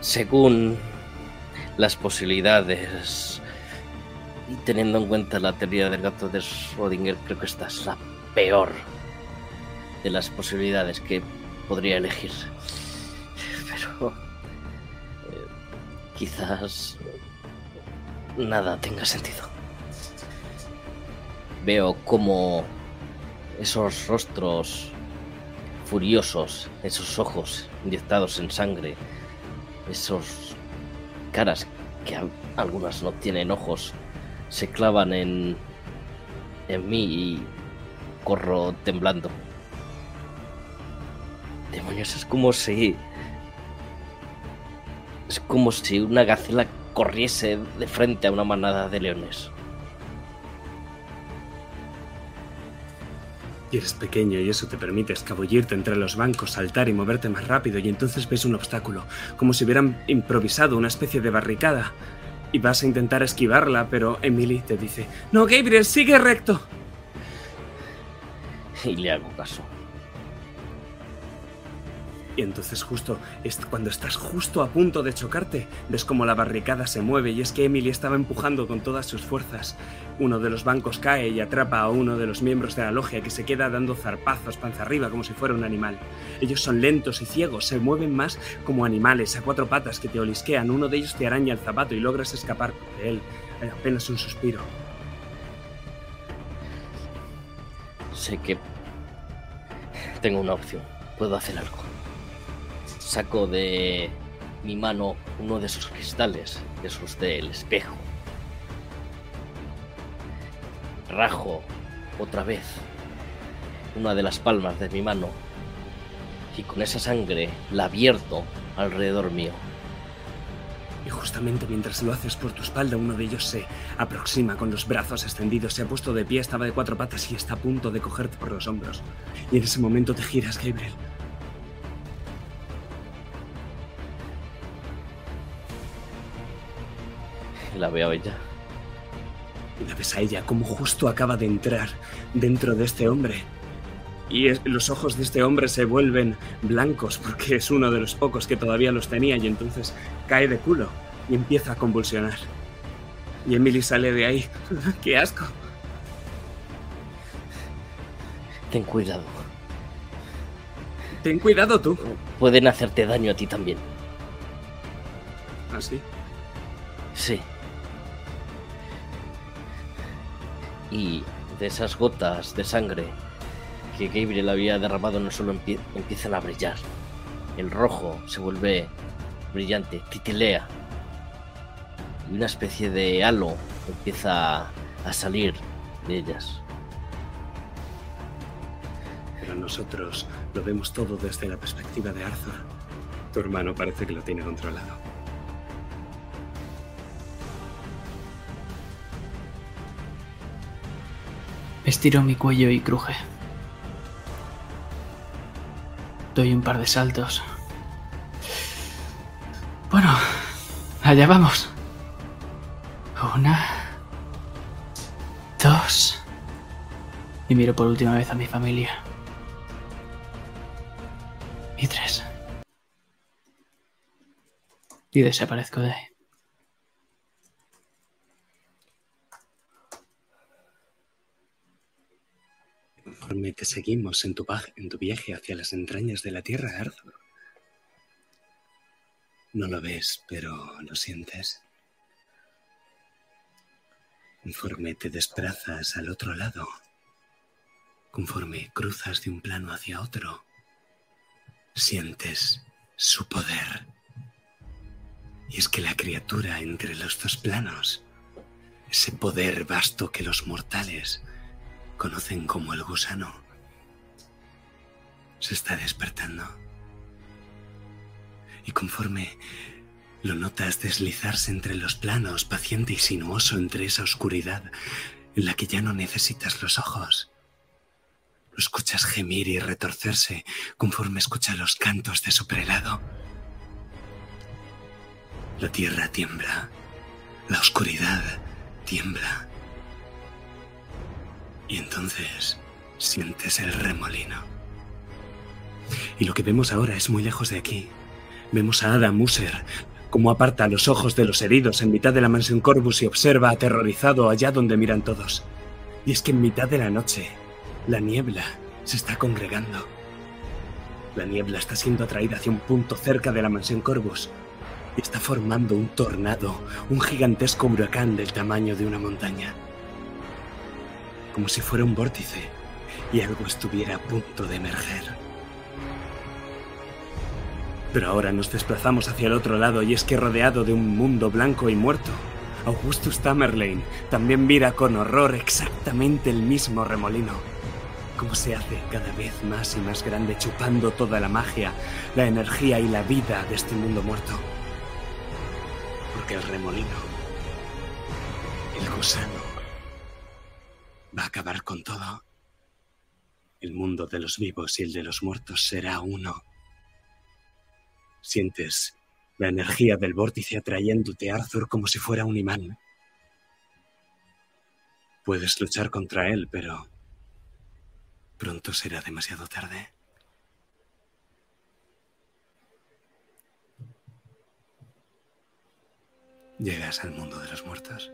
Según las posibilidades y teniendo en cuenta la teoría del gato de Schrödinger, creo que esta es la peor de las posibilidades que podría elegir. Pero eh, quizás nada tenga sentido. Veo como esos rostros furiosos, esos ojos inyectados en sangre, esos caras que algunas no tienen ojos, se clavan en, en mí y corro temblando. Demonios, es como si... Es como si una gacela corriese de frente a una manada de leones. eres pequeño y eso te permite escabullirte entre los bancos, saltar y moverte más rápido y entonces ves un obstáculo, como si hubieran improvisado una especie de barricada. Y vas a intentar esquivarla, pero Emily te dice, no, Gabriel, sigue recto. Y le hago caso. Y entonces justo cuando estás justo a punto de chocarte, ves como la barricada se mueve y es que Emily estaba empujando con todas sus fuerzas. Uno de los bancos cae y atrapa a uno de los miembros de la logia que se queda dando zarpazos panza arriba como si fuera un animal. Ellos son lentos y ciegos, se mueven más como animales a cuatro patas que te olisquean. Uno de ellos te araña el zapato y logras escapar de él. Apenas un suspiro. Sé que tengo una opción. Puedo hacer algo saco de mi mano uno de esos cristales, esos del espejo. Rajo otra vez una de las palmas de mi mano y con esa sangre la abierto alrededor mío. Y justamente mientras lo haces por tu espalda, uno de ellos se aproxima con los brazos extendidos, se ha puesto de pie, estaba de cuatro patas y está a punto de cogerte por los hombros. Y en ese momento te giras, Gabriel. La veo a ella. Y la ves a ella como justo acaba de entrar dentro de este hombre. Y los ojos de este hombre se vuelven blancos porque es uno de los pocos que todavía los tenía y entonces cae de culo y empieza a convulsionar. Y Emily sale de ahí. (laughs) ¡Qué asco! Ten cuidado. Ten cuidado tú. Pueden hacerte daño a ti también. ¿Ah, sí? Sí. Y de esas gotas de sangre que Gabriel había derramado en el suelo empiezan a brillar. El rojo se vuelve brillante, titilea. Y una especie de halo empieza a salir de ellas. Pero nosotros lo vemos todo desde la perspectiva de Arthur. Tu hermano parece que lo tiene controlado. Estiro mi cuello y cruje. Doy un par de saltos. Bueno, allá vamos. Una. Dos. Y miro por última vez a mi familia. Y tres. Y desaparezco de ahí. Te seguimos en tu, en tu viaje hacia las entrañas de la tierra, Arthur. No lo ves, pero lo sientes. Conforme te desplazas al otro lado, conforme cruzas de un plano hacia otro, sientes su poder. Y es que la criatura entre los dos planos, ese poder vasto que los mortales conocen como el gusano, se está despertando. Y conforme lo notas deslizarse entre los planos, paciente y sinuoso entre esa oscuridad en la que ya no necesitas los ojos, lo escuchas gemir y retorcerse conforme escucha los cantos de su prelado. La tierra tiembla, la oscuridad tiembla. Y entonces sientes el remolino. Y lo que vemos ahora es muy lejos de aquí. Vemos a Adam Muser como aparta los ojos de los heridos en mitad de la mansión Corvus y observa aterrorizado allá donde miran todos. Y es que en mitad de la noche, la niebla se está congregando. La niebla está siendo atraída hacia un punto cerca de la mansión Corvus y está formando un tornado, un gigantesco huracán del tamaño de una montaña. Como si fuera un vórtice y algo estuviera a punto de emerger. Pero ahora nos desplazamos hacia el otro lado y es que rodeado de un mundo blanco y muerto, Augustus Tamerlane también mira con horror exactamente el mismo remolino. Como se hace cada vez más y más grande, chupando toda la magia, la energía y la vida de este mundo muerto. Porque el remolino, el gusano, va a acabar con todo. El mundo de los vivos y el de los muertos será uno. Sientes la energía del vórtice atrayéndote a Arthur como si fuera un imán. Puedes luchar contra él, pero pronto será demasiado tarde. Llegas al mundo de los muertos.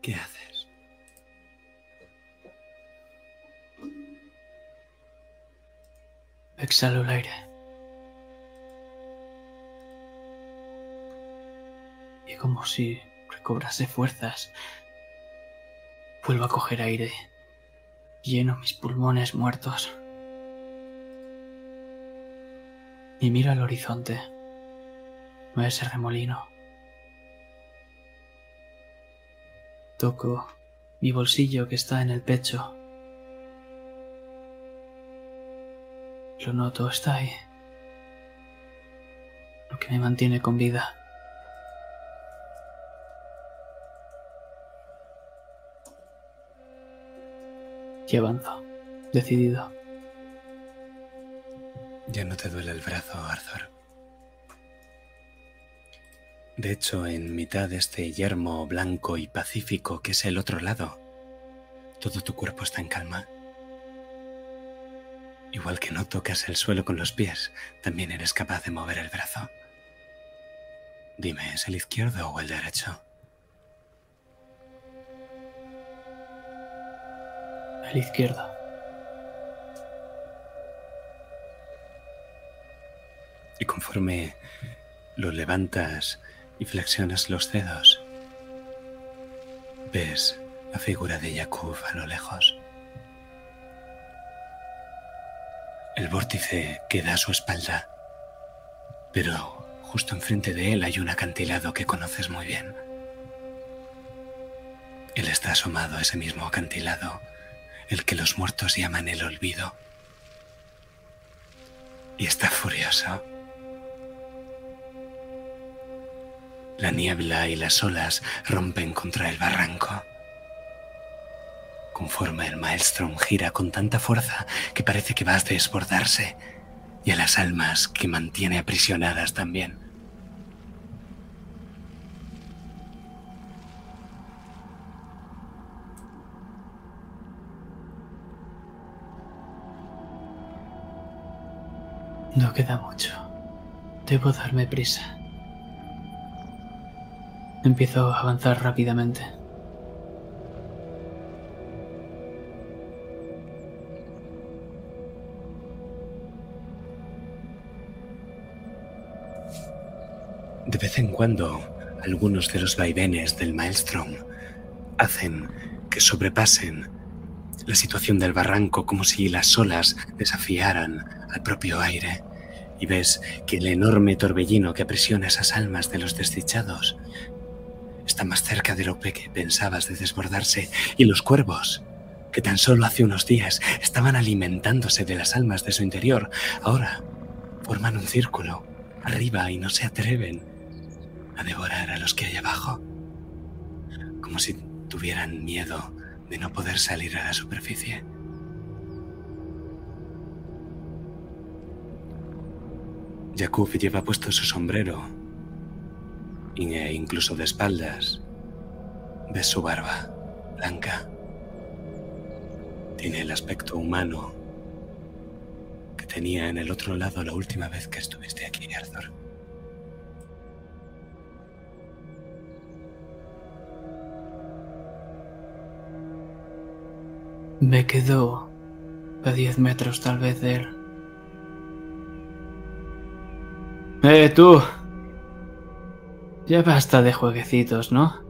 ¿Qué haces? Exhalo el aire. Y como si recobrase fuerzas, vuelvo a coger aire. Lleno mis pulmones muertos. Y miro al horizonte. No es ese remolino. Toco mi bolsillo que está en el pecho. Lo noto, está ahí. Lo que me mantiene con vida. Y avanzo, decidido. Ya no te duele el brazo, Arthur. De hecho, en mitad de este yermo blanco y pacífico que es el otro lado, todo tu cuerpo está en calma. Igual que no tocas el suelo con los pies, también eres capaz de mover el brazo. Dime, ¿es el izquierdo o el derecho? El izquierdo. Y conforme lo levantas y flexionas los dedos, ves la figura de Yakub a lo lejos. El vórtice queda a su espalda, pero justo enfrente de él hay un acantilado que conoces muy bien. Él está asomado a ese mismo acantilado, el que los muertos llaman el olvido. Y está furioso. La niebla y las olas rompen contra el barranco. Conforme el maelstrom gira con tanta fuerza que parece que va a desbordarse, y a las almas que mantiene aprisionadas también. No queda mucho. Debo darme prisa. Empiezo a avanzar rápidamente. De vez en cuando, algunos de los vaivenes del maelstrom hacen que sobrepasen la situación del barranco como si las olas desafiaran al propio aire. Y ves que el enorme torbellino que aprisiona esas almas de los desdichados está más cerca de lo que pensabas de desbordarse. Y los cuervos que tan solo hace unos días estaban alimentándose de las almas de su interior, ahora forman un círculo arriba y no se atreven a devorar a los que hay abajo, como si tuvieran miedo de no poder salir a la superficie. Jakub lleva puesto su sombrero e incluso de espaldas ves su barba blanca. Tiene el aspecto humano que tenía en el otro lado la última vez que estuviste aquí, Arthur. Me quedo a 10 metros tal vez de él. ¡Eh, tú! Ya basta de jueguecitos, ¿no?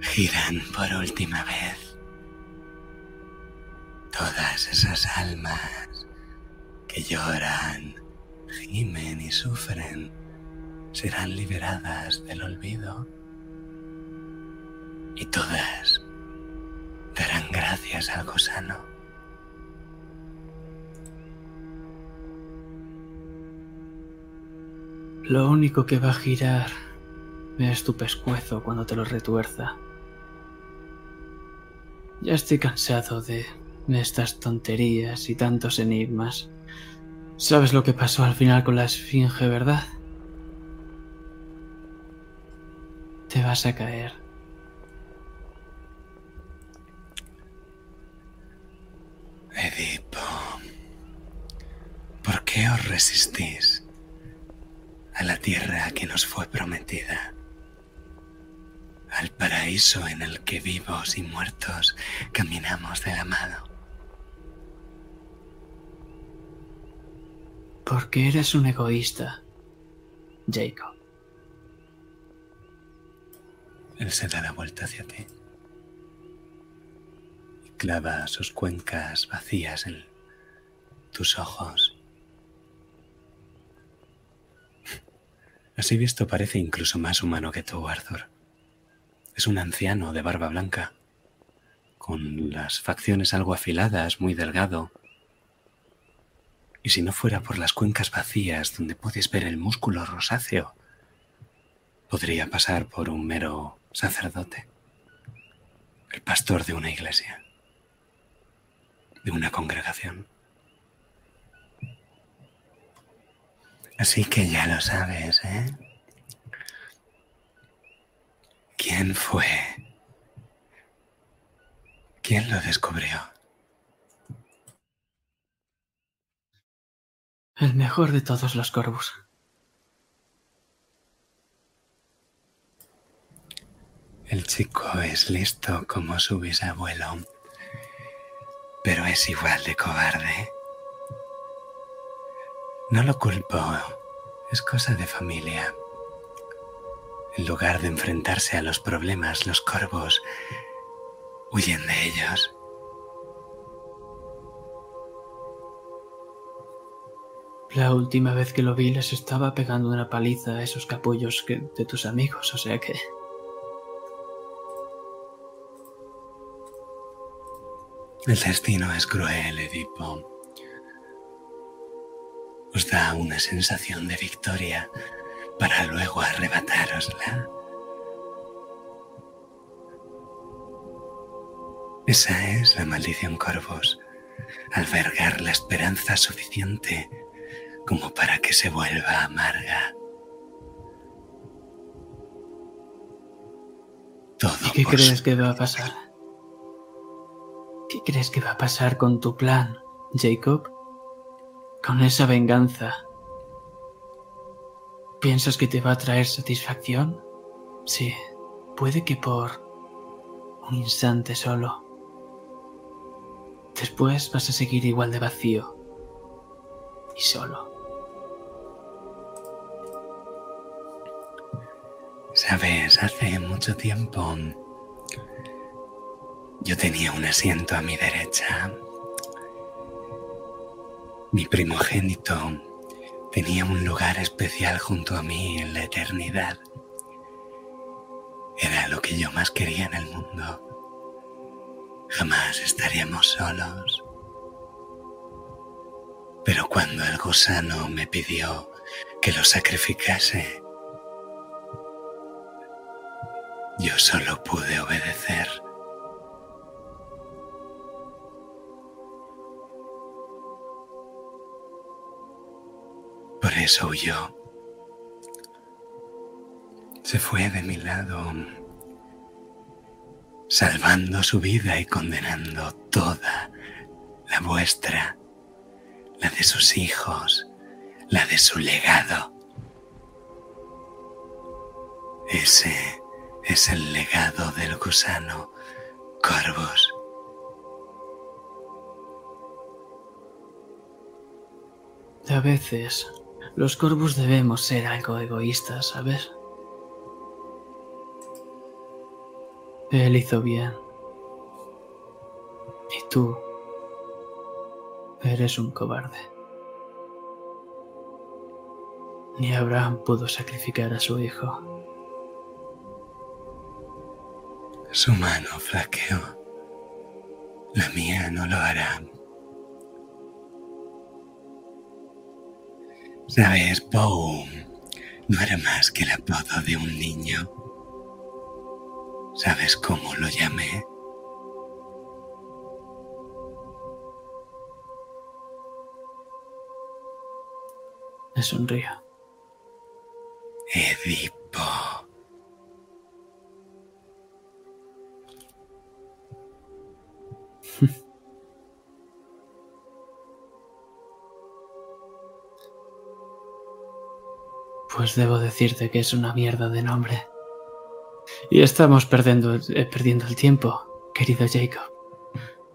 Giran por última vez. Todas esas almas que lloran, gimen y sufren serán liberadas del olvido y todas darán gracias al gusano. Lo único que va a girar es tu pescuezo cuando te lo retuerza. Ya estoy cansado de estas tonterías y tantos enigmas. ¿Sabes lo que pasó al final con la esfinge, verdad? Te vas a caer. Edipo, ¿por qué os resistís a la tierra que nos fue prometida? Al paraíso en el que vivos y muertos caminamos de la mano. Porque eres un egoísta, Jacob. Él se da la vuelta hacia ti y clava sus cuencas vacías en tus ojos. Así visto parece incluso más humano que tú, Arthur. Es un anciano de barba blanca, con las facciones algo afiladas, muy delgado. Y si no fuera por las cuencas vacías donde puedes ver el músculo rosáceo, podría pasar por un mero sacerdote, el pastor de una iglesia, de una congregación. Así que ya lo sabes, ¿eh? ¿Quién fue? ¿Quién lo descubrió? El mejor de todos los corvos. El chico es listo como su bisabuelo, pero es igual de cobarde. No lo culpo, es cosa de familia. En lugar de enfrentarse a los problemas, los corvos huyen de ellos. La última vez que lo vi les estaba pegando una paliza a esos capullos de tus amigos, o sea que... El destino es cruel, Edipo. Os da una sensación de victoria para luego arrebatárosla. Esa es la maldición Corvos, albergar la esperanza suficiente como para que se vuelva amarga. Todo ¿Y qué crees que va a pasar? ¿Qué crees que va a pasar con tu plan, Jacob? Con esa venganza. ¿Piensas que te va a traer satisfacción? Sí, puede que por un instante solo. Después vas a seguir igual de vacío y solo. Sabes, hace mucho tiempo yo tenía un asiento a mi derecha. Mi primogénito tenía un lugar especial junto a mí en la eternidad. Era lo que yo más quería en el mundo. Jamás estaríamos solos. Pero cuando el gusano me pidió que lo sacrificase, yo solo pude obedecer. Por eso huyó. Se fue de mi lado, salvando su vida y condenando toda la vuestra, la de sus hijos, la de su legado. Ese es el legado del gusano Corvus. A veces, los corvus debemos ser algo egoístas, ¿sabes? Él hizo bien. Y tú eres un cobarde. Ni Abraham pudo sacrificar a su hijo. Su mano flaqueó. La mía no lo hará. Sabes, Poe no era más que el apodo de un niño. ¿Sabes cómo lo llamé? Me sonrío. Edipo. (laughs) Pues debo decirte que es una mierda de nombre. Y estamos perdiendo, eh, perdiendo el tiempo, querido Jacob.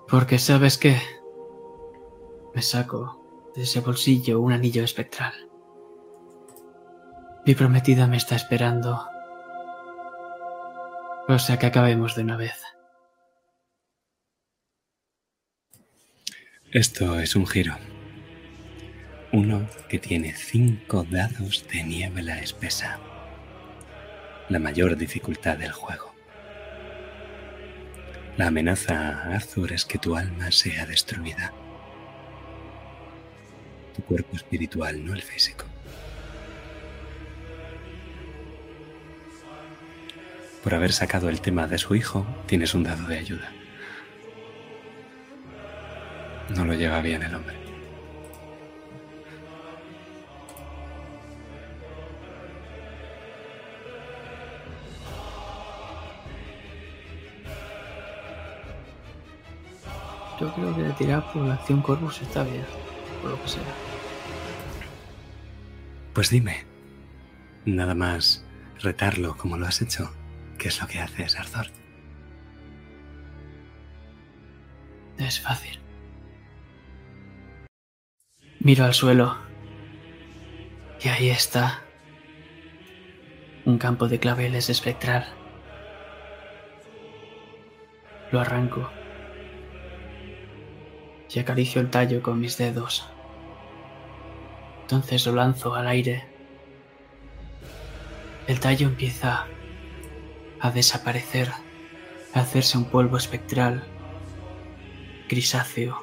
Porque sabes qué? Me saco de ese bolsillo un anillo espectral. Mi prometida me está esperando. O sea que acabemos de una vez. Esto es un giro. Uno que tiene cinco dados de niebla espesa. La mayor dificultad del juego. La amenaza a es que tu alma sea destruida. Tu cuerpo espiritual, no el físico. Por haber sacado el tema de su hijo, tienes un dado de ayuda. No lo lleva bien el hombre. Yo creo que tirar por la acción Corvus está bien, por lo que sea. Pues dime, nada más retarlo como lo has hecho, ¿qué es lo que haces, Arthur? Es fácil. Miro al suelo. Y ahí está. Un campo de claveles espectral. Lo arranco. Y acaricio el tallo con mis dedos. Entonces lo lanzo al aire. El tallo empieza a desaparecer, a hacerse un polvo espectral, grisáceo.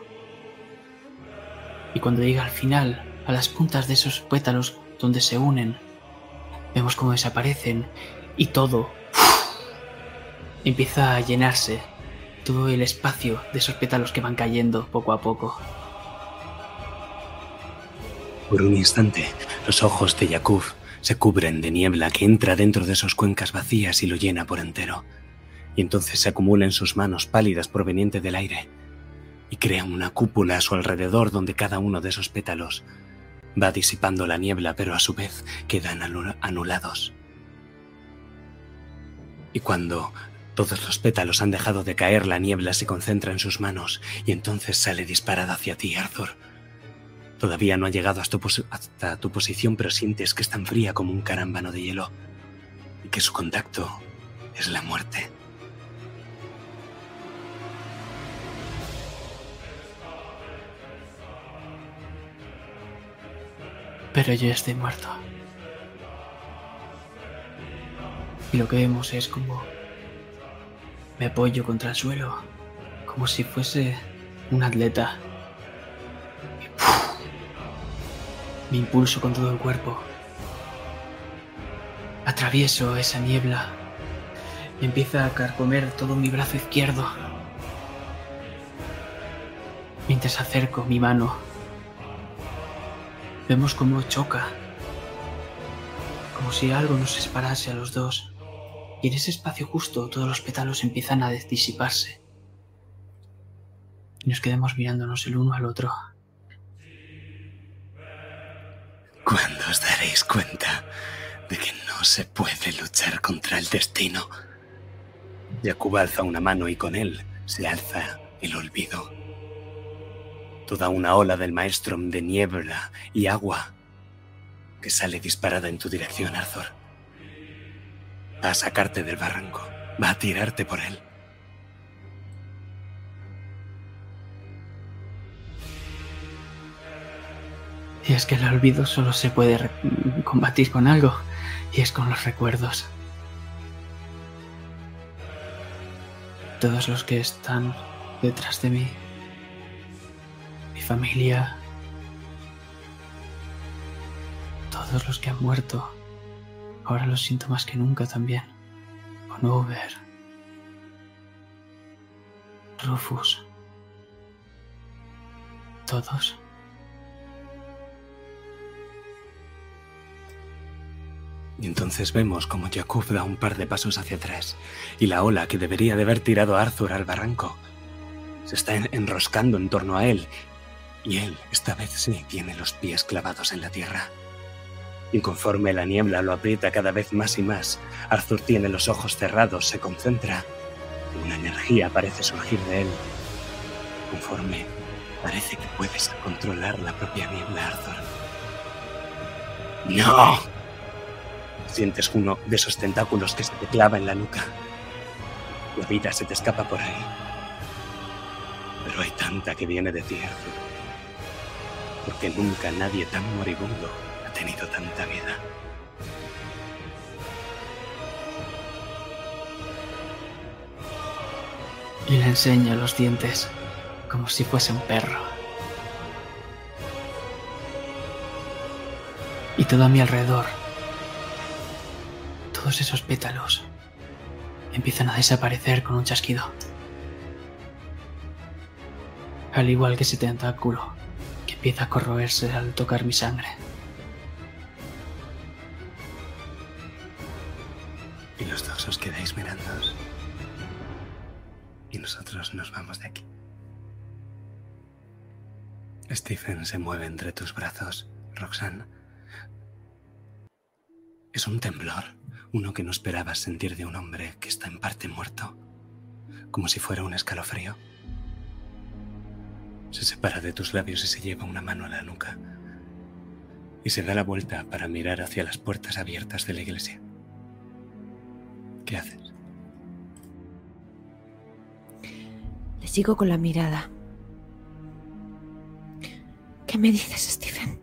Y cuando llega al final, a las puntas de esos pétalos donde se unen, vemos cómo desaparecen y todo empieza a llenarse, todo el espacio de esos pétalos que van cayendo poco a poco. Por un instante, los ojos de Yakub se cubren de niebla que entra dentro de esos cuencas vacías y lo llena por entero. Y entonces se acumula en sus manos pálidas proveniente del aire y crea una cúpula a su alrededor donde cada uno de esos pétalos va disipando la niebla, pero a su vez quedan anu- anulados. Y cuando todos los pétalos han dejado de caer, la niebla se concentra en sus manos y entonces sale disparada hacia ti, Arthur. Todavía no ha llegado hasta tu, posición, pero sientes que es tan fría como un carámbano de hielo. y que su contacto es la muerte. Pero yo estoy muerto. Y lo que vemos es como me apoyo contra el suelo, como si fuese un atleta. Me impulso con todo el cuerpo. Atravieso esa niebla. Me empieza a carcomer todo mi brazo izquierdo. Mientras acerco mi mano, vemos cómo choca. Como si algo nos separase a los dos. Y en ese espacio justo todos los pétalos empiezan a disiparse. Y nos quedamos mirándonos el uno al otro. ¿Cuándo os daréis cuenta de que no se puede luchar contra el destino? Jacob alza una mano y con él se alza el olvido. Toda una ola del maestro de niebla y agua que sale disparada en tu dirección, Arthur. Va a sacarte del barranco, va a tirarte por él. Y es que el olvido solo se puede combatir con algo, y es con los recuerdos. Todos los que están detrás de mí, mi familia, todos los que han muerto, ahora los siento más que nunca también. Con Over, Rufus, todos. Y entonces vemos como Jacob da un par de pasos hacia atrás y la ola que debería de haber tirado a Arthur al barranco se está en- enroscando en torno a él y él esta vez sí tiene los pies clavados en la tierra. Y conforme la niebla lo aprieta cada vez más y más, Arthur tiene los ojos cerrados, se concentra. Una energía parece surgir de él. Conforme parece que puedes controlar la propia niebla, Arthur. ¡No! Sientes uno de esos tentáculos que se te clava en la nuca. La vida se te escapa por ahí. Pero hay tanta que viene de ti, Arthur. Porque nunca nadie tan moribundo tenido tanta vida. y le enseña los dientes como si fuese un perro. Y todo a mi alrededor, todos esos pétalos, empiezan a desaparecer con un chasquido. Al igual que ese tentáculo que empieza a corroerse al tocar mi sangre. Y los dos os quedáis mirándoos. Y nosotros nos vamos de aquí. Stephen se mueve entre tus brazos, Roxanne. Es un temblor, uno que no esperabas sentir de un hombre que está en parte muerto, como si fuera un escalofrío. Se separa de tus labios y se lleva una mano a la nuca. Y se da la vuelta para mirar hacia las puertas abiertas de la iglesia. ¿Qué haces? Le sigo con la mirada. ¿Qué me dices, Stephen?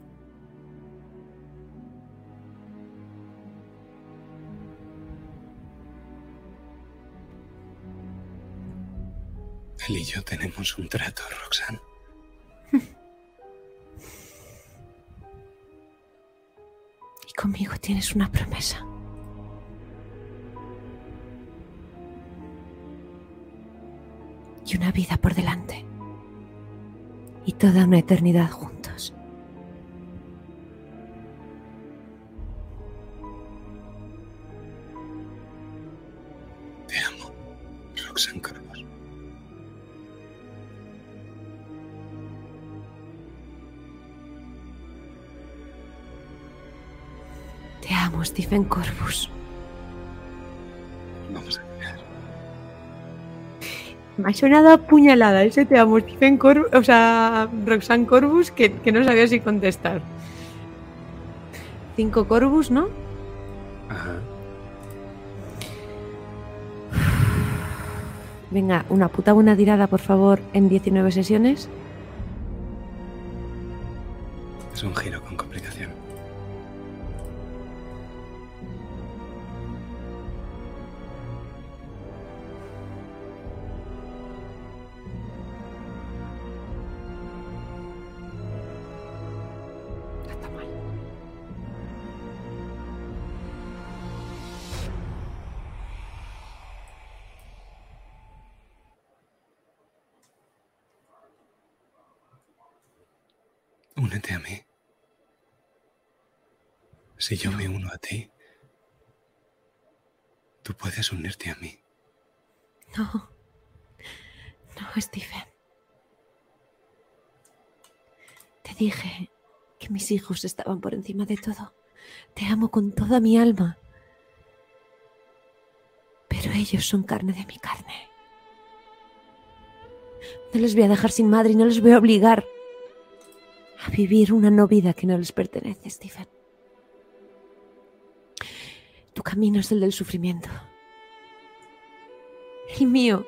Él y yo tenemos un trato, Roxanne. (laughs) Y conmigo tienes una promesa. Y una vida por delante. Y toda una eternidad juntos. Te amo, Roxanne Corvus. Te amo, Stephen Corvus. Vamos a me ha sonado apuñalada, ese te amo, Stephen Corbus, o sea, Roxanne Corbus, que, que, no sabía si contestar. Cinco Corbus, ¿no? Ajá. Venga, una puta buena tirada, por favor, en 19 sesiones. Es un giro Si yo me uno a ti, tú puedes unirte a mí. No. No, Stephen. Te dije que mis hijos estaban por encima de todo. Te amo con toda mi alma. Pero ellos son carne de mi carne. No les voy a dejar sin madre y no les voy a obligar a vivir una no vida que no les pertenece, Stephen. Tu camino es el del sufrimiento. El mío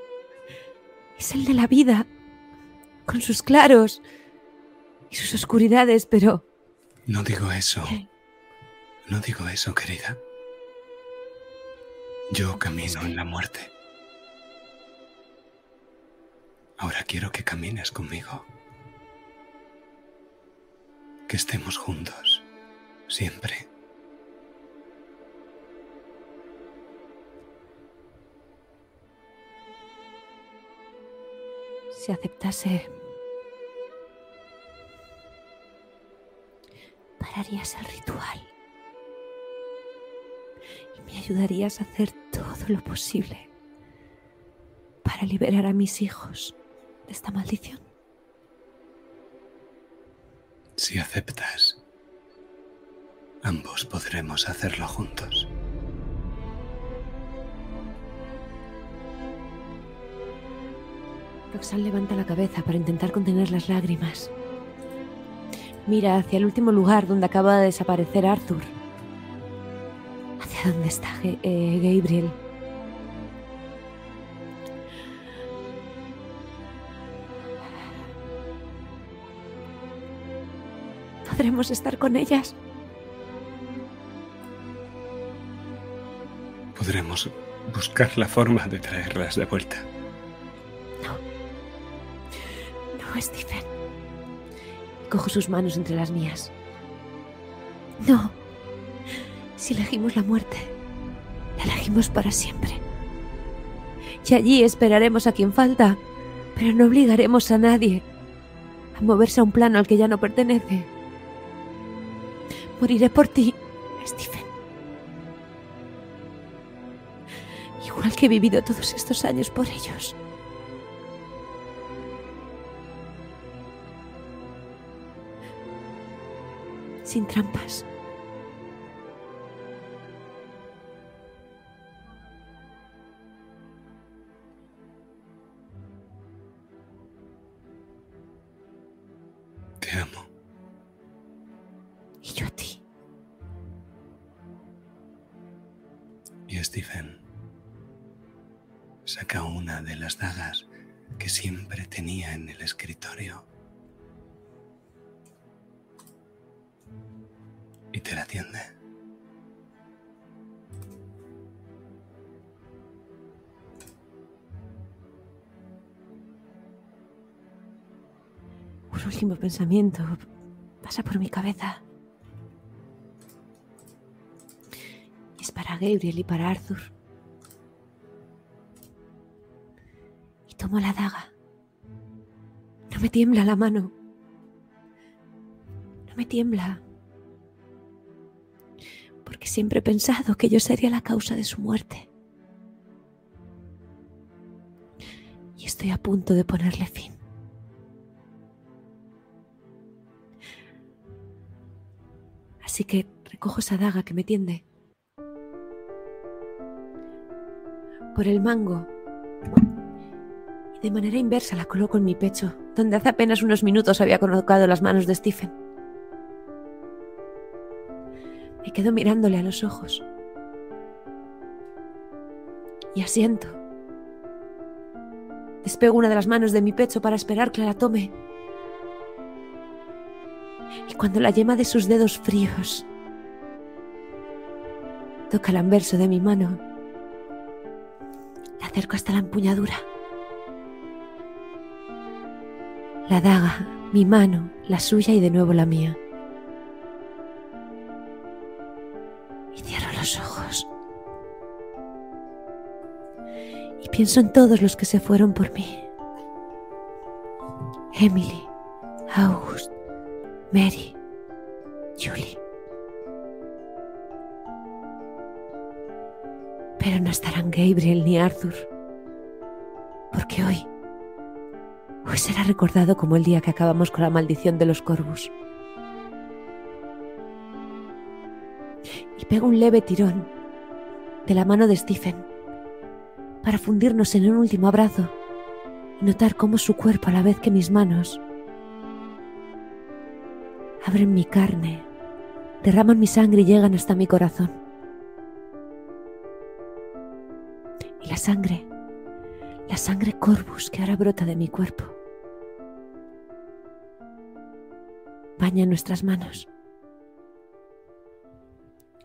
es el de la vida, con sus claros y sus oscuridades, pero No digo eso. ¿Qué? No digo eso, querida. Yo camino en la muerte. Ahora quiero que camines conmigo. Que estemos juntos. Siempre. Si aceptase, pararías el ritual y me ayudarías a hacer todo lo posible para liberar a mis hijos de esta maldición. Si aceptas, ambos podremos hacerlo juntos. Roxanne levanta la cabeza para intentar contener las lágrimas. Mira hacia el último lugar donde acaba de desaparecer Arthur. ¿Hacia dónde está eh, Gabriel? ¿Podremos estar con ellas? Podremos buscar la forma de traerlas de vuelta. No, Stephen. Cojo sus manos entre las mías. No. Si elegimos la muerte, la elegimos para siempre. Y allí esperaremos a quien falta, pero no obligaremos a nadie a moverse a un plano al que ya no pertenece. Moriré por ti, Stephen. Igual que he vivido todos estos años por ellos. Sin trampas. Pensamiento pasa por mi cabeza. Es para Gabriel y para Arthur. Y tomo la daga. No me tiembla la mano. No me tiembla. Porque siempre he pensado que yo sería la causa de su muerte. Y estoy a punto de ponerle fin. Así que recojo esa daga que me tiende. Por el mango. Y de manera inversa la coloco en mi pecho, donde hace apenas unos minutos había colocado las manos de Stephen. Me quedo mirándole a los ojos. Y asiento. Despego una de las manos de mi pecho para esperar que la tome. Y cuando la yema de sus dedos fríos toca el anverso de mi mano, la acerco hasta la empuñadura. La daga, mi mano, la suya y de nuevo la mía. Y cierro los ojos. Y pienso en todos los que se fueron por mí. Emily, August, Mary, Julie. Pero no estarán Gabriel ni Arthur. Porque hoy, hoy será recordado como el día que acabamos con la maldición de los Corvus. Y pego un leve tirón de la mano de Stephen para fundirnos en un último abrazo y notar cómo su cuerpo a la vez que mis manos abren mi carne, derraman mi sangre y llegan hasta mi corazón. Y la sangre, la sangre corvus que ahora brota de mi cuerpo, baña nuestras manos,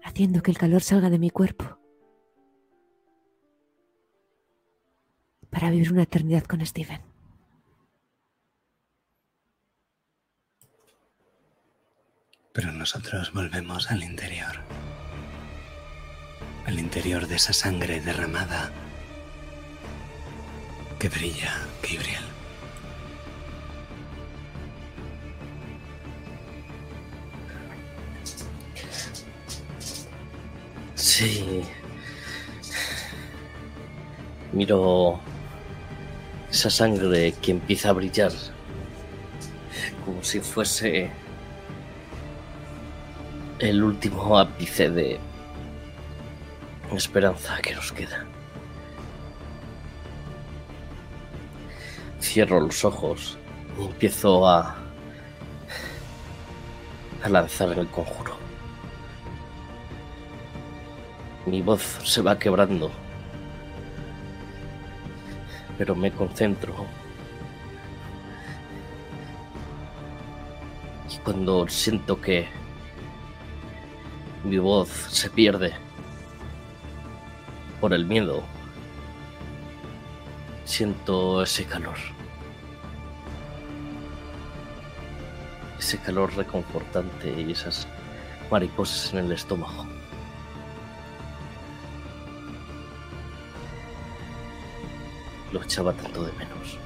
haciendo que el calor salga de mi cuerpo para vivir una eternidad con Steven. Pero nosotros volvemos al interior. Al interior de esa sangre derramada que brilla, Gabriel. Sí. Miro esa sangre que empieza a brillar como si fuese el último ápice de esperanza que nos queda. Cierro los ojos y empiezo a, a lanzar el conjuro. Mi voz se va quebrando, pero me concentro. Y cuando siento que mi voz se pierde por el miedo. Siento ese calor. Ese calor reconfortante y esas mariposas en el estómago. Lo echaba tanto de menos.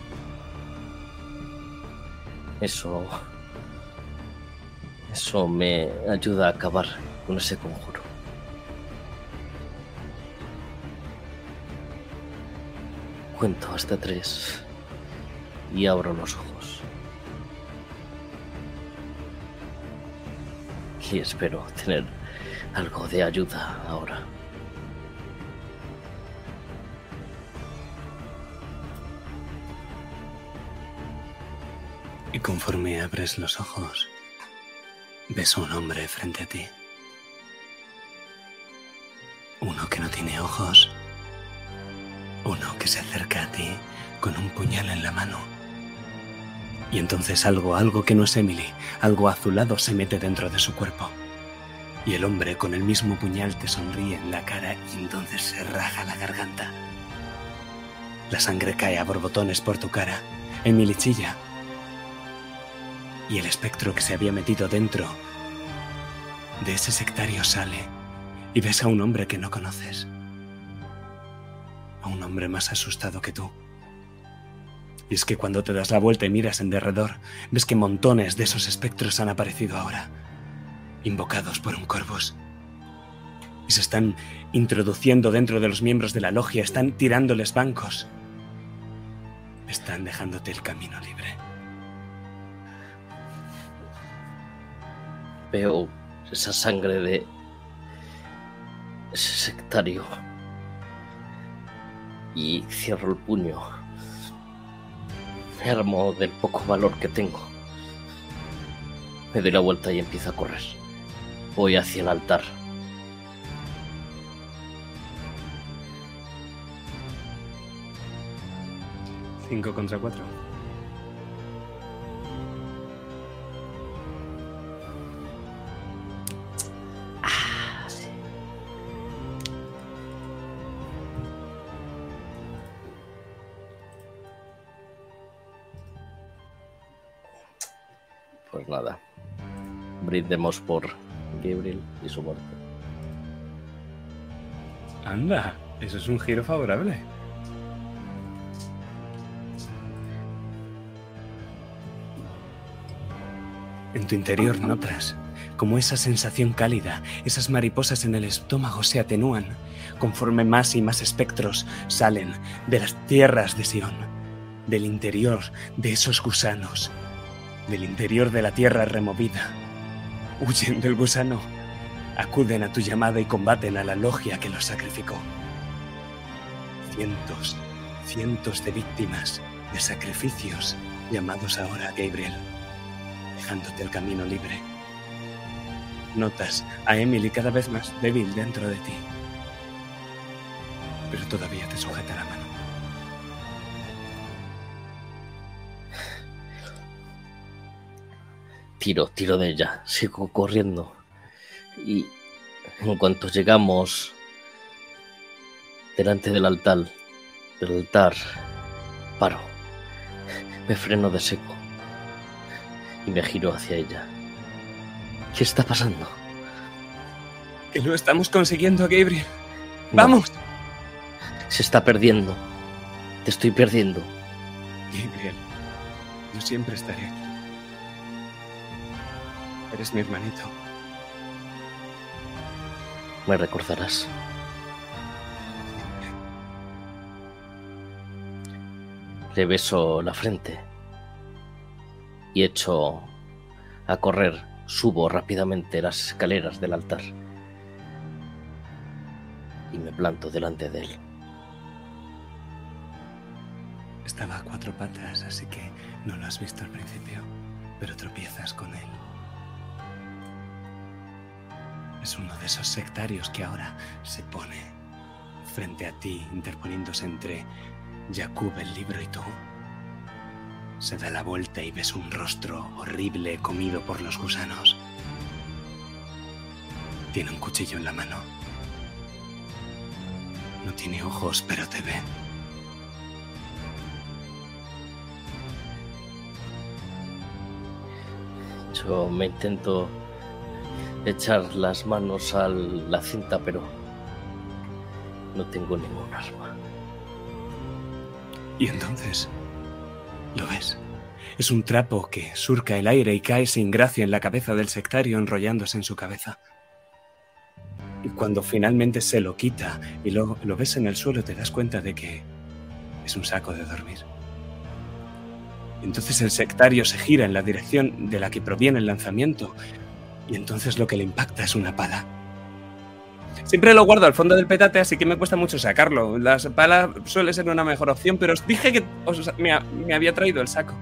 Eso... Eso me ayuda a acabar con ese conjuro. Cuento hasta tres y abro los ojos. Y espero tener algo de ayuda ahora. Y conforme abres los ojos, ves a un hombre frente a ti. Tiene ojos. Uno que se acerca a ti con un puñal en la mano. Y entonces algo, algo que no es Emily, algo azulado se mete dentro de su cuerpo. Y el hombre con el mismo puñal te sonríe en la cara y entonces se raja la garganta. La sangre cae a borbotones por tu cara. Emily chilla. Y el espectro que se había metido dentro de ese sectario sale y ves a un hombre que no conoces. A un hombre más asustado que tú. Y es que cuando te das la vuelta y miras en derredor, ves que montones de esos espectros han aparecido ahora, invocados por un corvus. Y se están introduciendo dentro de los miembros de la logia, están tirándoles bancos. Están dejándote el camino libre. Veo esa sangre de sectario y cierro el puño. Me armo del poco valor que tengo. Me doy la vuelta y empiezo a correr. Voy hacia el altar. 5 contra 4. Brindemos por Gabriel y su muerte. Anda, eso es un giro favorable. En tu interior notas como esa sensación cálida, esas mariposas en el estómago se atenúan conforme más y más espectros salen de las tierras de Sion, del interior de esos gusanos, del interior de la tierra removida. (laughs) Huyen del gusano, acuden a tu llamada y combaten a la logia que los sacrificó. Cientos, cientos de víctimas, de sacrificios, llamados ahora Gabriel, dejándote el camino libre. Notas a Emily cada vez más débil dentro de ti, pero todavía te sujeta la mano. Tiro, tiro de ella. Sigo corriendo. Y en cuanto llegamos delante del altar, del altar, paro. Me freno de seco. Y me giro hacia ella. ¿Qué está pasando? Que lo estamos consiguiendo, Gabriel. No, ¡Vamos! se está perdiendo. Te estoy perdiendo. Gabriel, yo siempre estaré aquí. Eres mi hermanito. Me recordarás. Le beso la frente y echo a correr. Subo rápidamente las escaleras del altar y me planto delante de él. Estaba a cuatro patas, así que no lo has visto al principio, pero tropiezas con él. Es uno de esos sectarios que ahora se pone frente a ti, interponiéndose entre Jacob el libro y tú. Se da la vuelta y ves un rostro horrible comido por los gusanos. Tiene un cuchillo en la mano. No tiene ojos, pero te ve. Yo me intento echar las manos a la cinta, pero no tengo ningún arma. Y entonces, lo ves. Es un trapo que surca el aire y cae sin gracia en la cabeza del sectario enrollándose en su cabeza. Y cuando finalmente se lo quita y lo, lo ves en el suelo, te das cuenta de que es un saco de dormir. Entonces el sectario se gira en la dirección de la que proviene el lanzamiento y entonces lo que le impacta es una pala. Siempre lo guardo al fondo del petate, así que me cuesta mucho sacarlo. La pala suele ser una mejor opción, pero os dije que os- me, ha- me había traído el saco.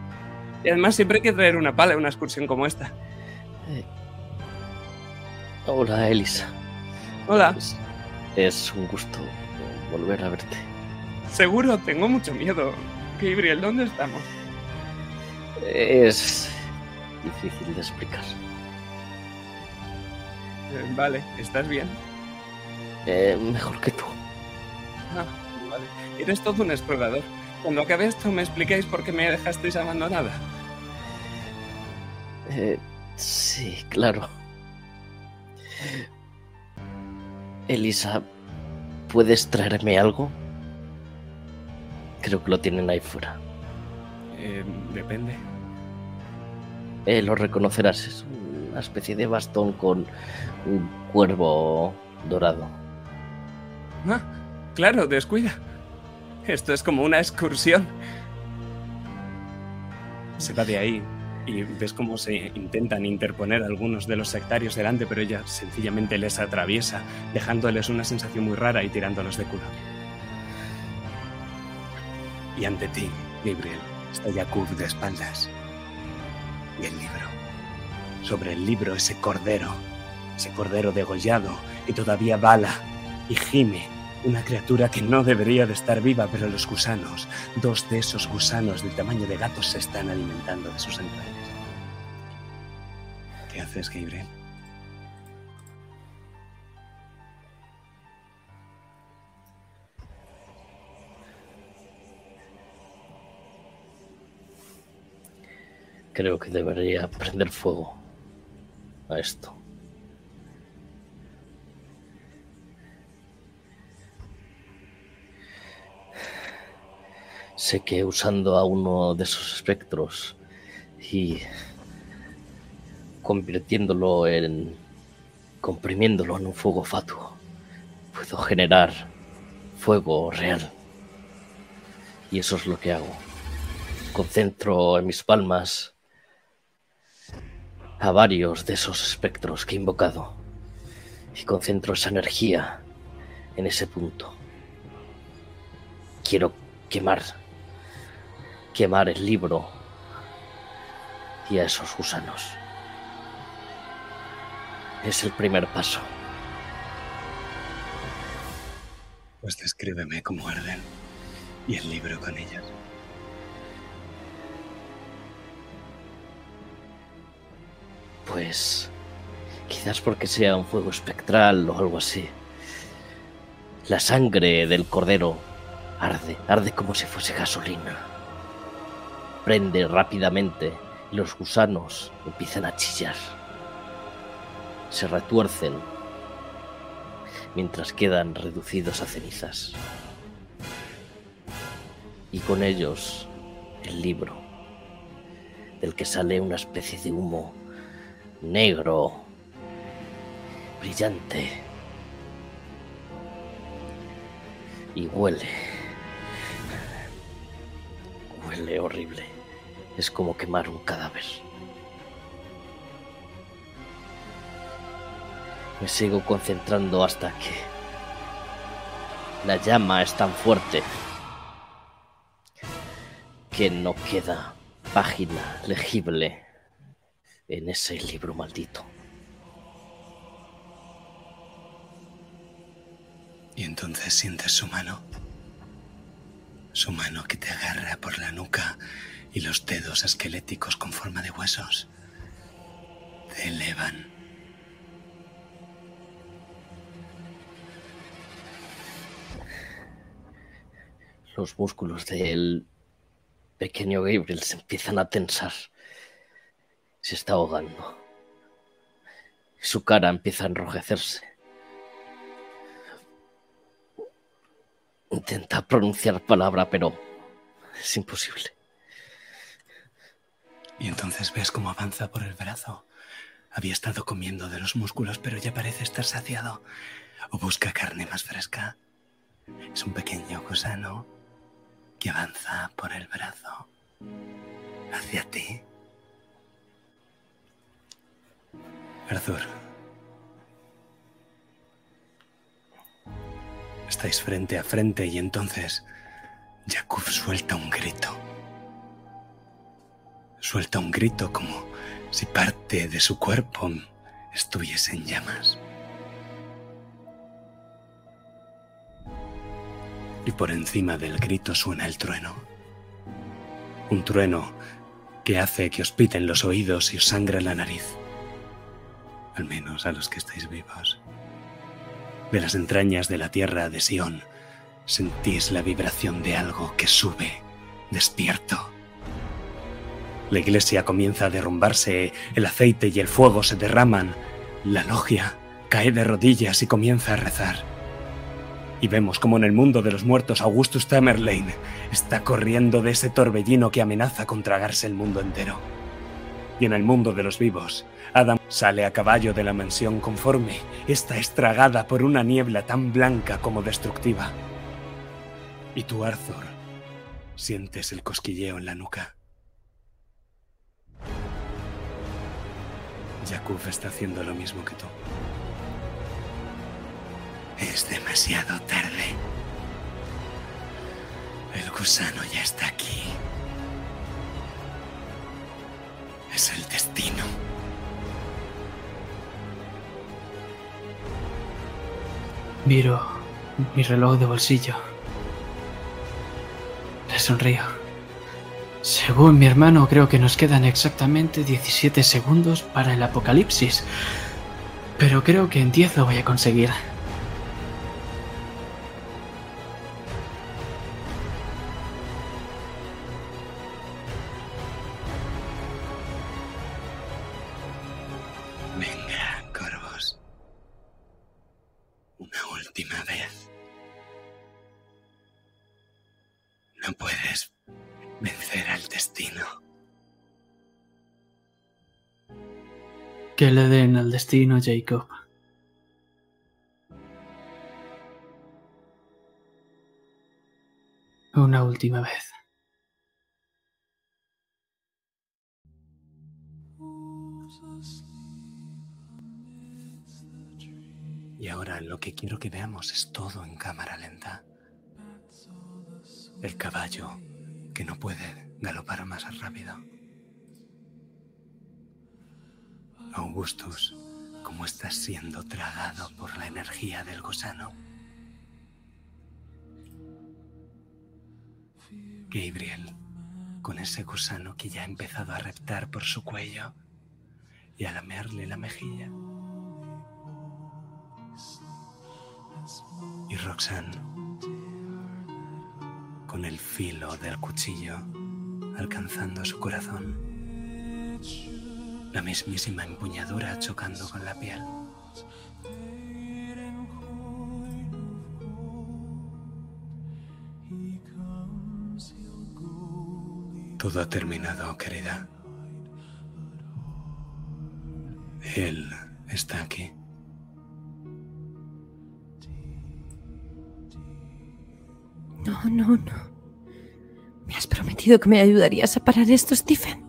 Y además siempre hay que traer una pala en una excursión como esta. Hola, Elisa. Hola, Es, es un gusto volver a verte. seguro, tengo mucho miedo. Gabriel, ¿dónde estamos? Es difícil de explicar. Eh, vale, ¿estás bien? Eh, mejor que tú. Ah, vale. Eres todo un explorador. Cuando acabe esto, ¿me explicáis por qué me dejasteis abandonada? Eh, sí, claro. Elisa, ¿puedes traerme algo? Creo que lo tienen ahí fuera. Eh, depende. Eh, lo reconocerás, es una especie de bastón con un cuervo dorado. Ah, claro, descuida. Esto es como una excursión. Se va de ahí y ves cómo se intentan interponer algunos de los sectarios delante, pero ella sencillamente les atraviesa, dejándoles una sensación muy rara y tirándolos de culo. Y ante ti, Gabriel, está Yakub de espaldas. Y el libro. Sobre el libro ese cordero, ese cordero degollado y todavía bala y gime Una criatura que no debería de estar viva, pero los gusanos, dos de esos gusanos del tamaño de gatos se están alimentando de sus entrañas. ¿Qué haces, Gabriel? Creo que debería prender fuego a esto. Sé que usando a uno de esos espectros y convirtiéndolo en. comprimiéndolo en un fuego fatuo, puedo generar fuego real. Y eso es lo que hago. Concentro en mis palmas a varios de esos espectros que he invocado y concentro esa energía en ese punto. Quiero quemar, quemar el libro y a esos gusanos. Es el primer paso. Pues descríbeme cómo arden y el libro con ellas. Pues quizás porque sea un fuego espectral o algo así. La sangre del cordero arde, arde como si fuese gasolina. Prende rápidamente y los gusanos empiezan a chillar. Se retuercen mientras quedan reducidos a cenizas. Y con ellos el libro, del que sale una especie de humo negro, brillante. Y huele. Huele horrible. Es como quemar un cadáver. Me sigo concentrando hasta que la llama es tan fuerte que no queda página legible en ese libro maldito. Y entonces sientes su mano. Su mano que te agarra por la nuca y los dedos esqueléticos con forma de huesos te elevan. Los músculos del pequeño Gabriel se empiezan a tensar. Se está ahogando. Su cara empieza a enrojecerse. Intenta pronunciar palabra, pero es imposible. Y entonces ves cómo avanza por el brazo. Había estado comiendo de los músculos, pero ya parece estar saciado. O busca carne más fresca. Es un pequeño gusano que avanza por el brazo hacia ti. Arthur. Estáis frente a frente y entonces Jakub suelta un grito. Suelta un grito como si parte de su cuerpo estuviese en llamas. Y por encima del grito suena el trueno. Un trueno que hace que os piten los oídos y os sangre la nariz al menos a los que estáis vivos. De las entrañas de la tierra de Sion, sentís la vibración de algo que sube, despierto. La iglesia comienza a derrumbarse, el aceite y el fuego se derraman, la logia cae de rodillas y comienza a rezar. Y vemos como en el mundo de los muertos Augustus Tamerlane está corriendo de ese torbellino que amenaza con tragarse el mundo entero. Y en el mundo de los vivos, Adam sale a caballo de la mansión conforme esta estragada por una niebla tan blanca como destructiva. Y tú, Arthur, sientes el cosquilleo en la nuca. Jakub está haciendo lo mismo que tú. Es demasiado tarde. El gusano ya está aquí. Es el destino. Miro mi reloj de bolsillo. Le sonrío. Según mi hermano, creo que nos quedan exactamente 17 segundos para el apocalipsis. Pero creo que en 10 lo voy a conseguir. Que le den al destino, Jacob. Una última vez. Y ahora lo que quiero que veamos es todo en cámara lenta. El caballo que no puede galopar más rápido. Augustus, cómo estás siendo tragado por la energía del gusano. Gabriel, con ese gusano que ya ha empezado a reptar por su cuello y a lamerle la mejilla. Y Roxanne, con el filo del cuchillo alcanzando su corazón. La mismísima empuñadura chocando con la piel. Todo ha terminado, querida. Él está aquí. No, no, no. Me has prometido que me ayudarías a parar esto, Stephen.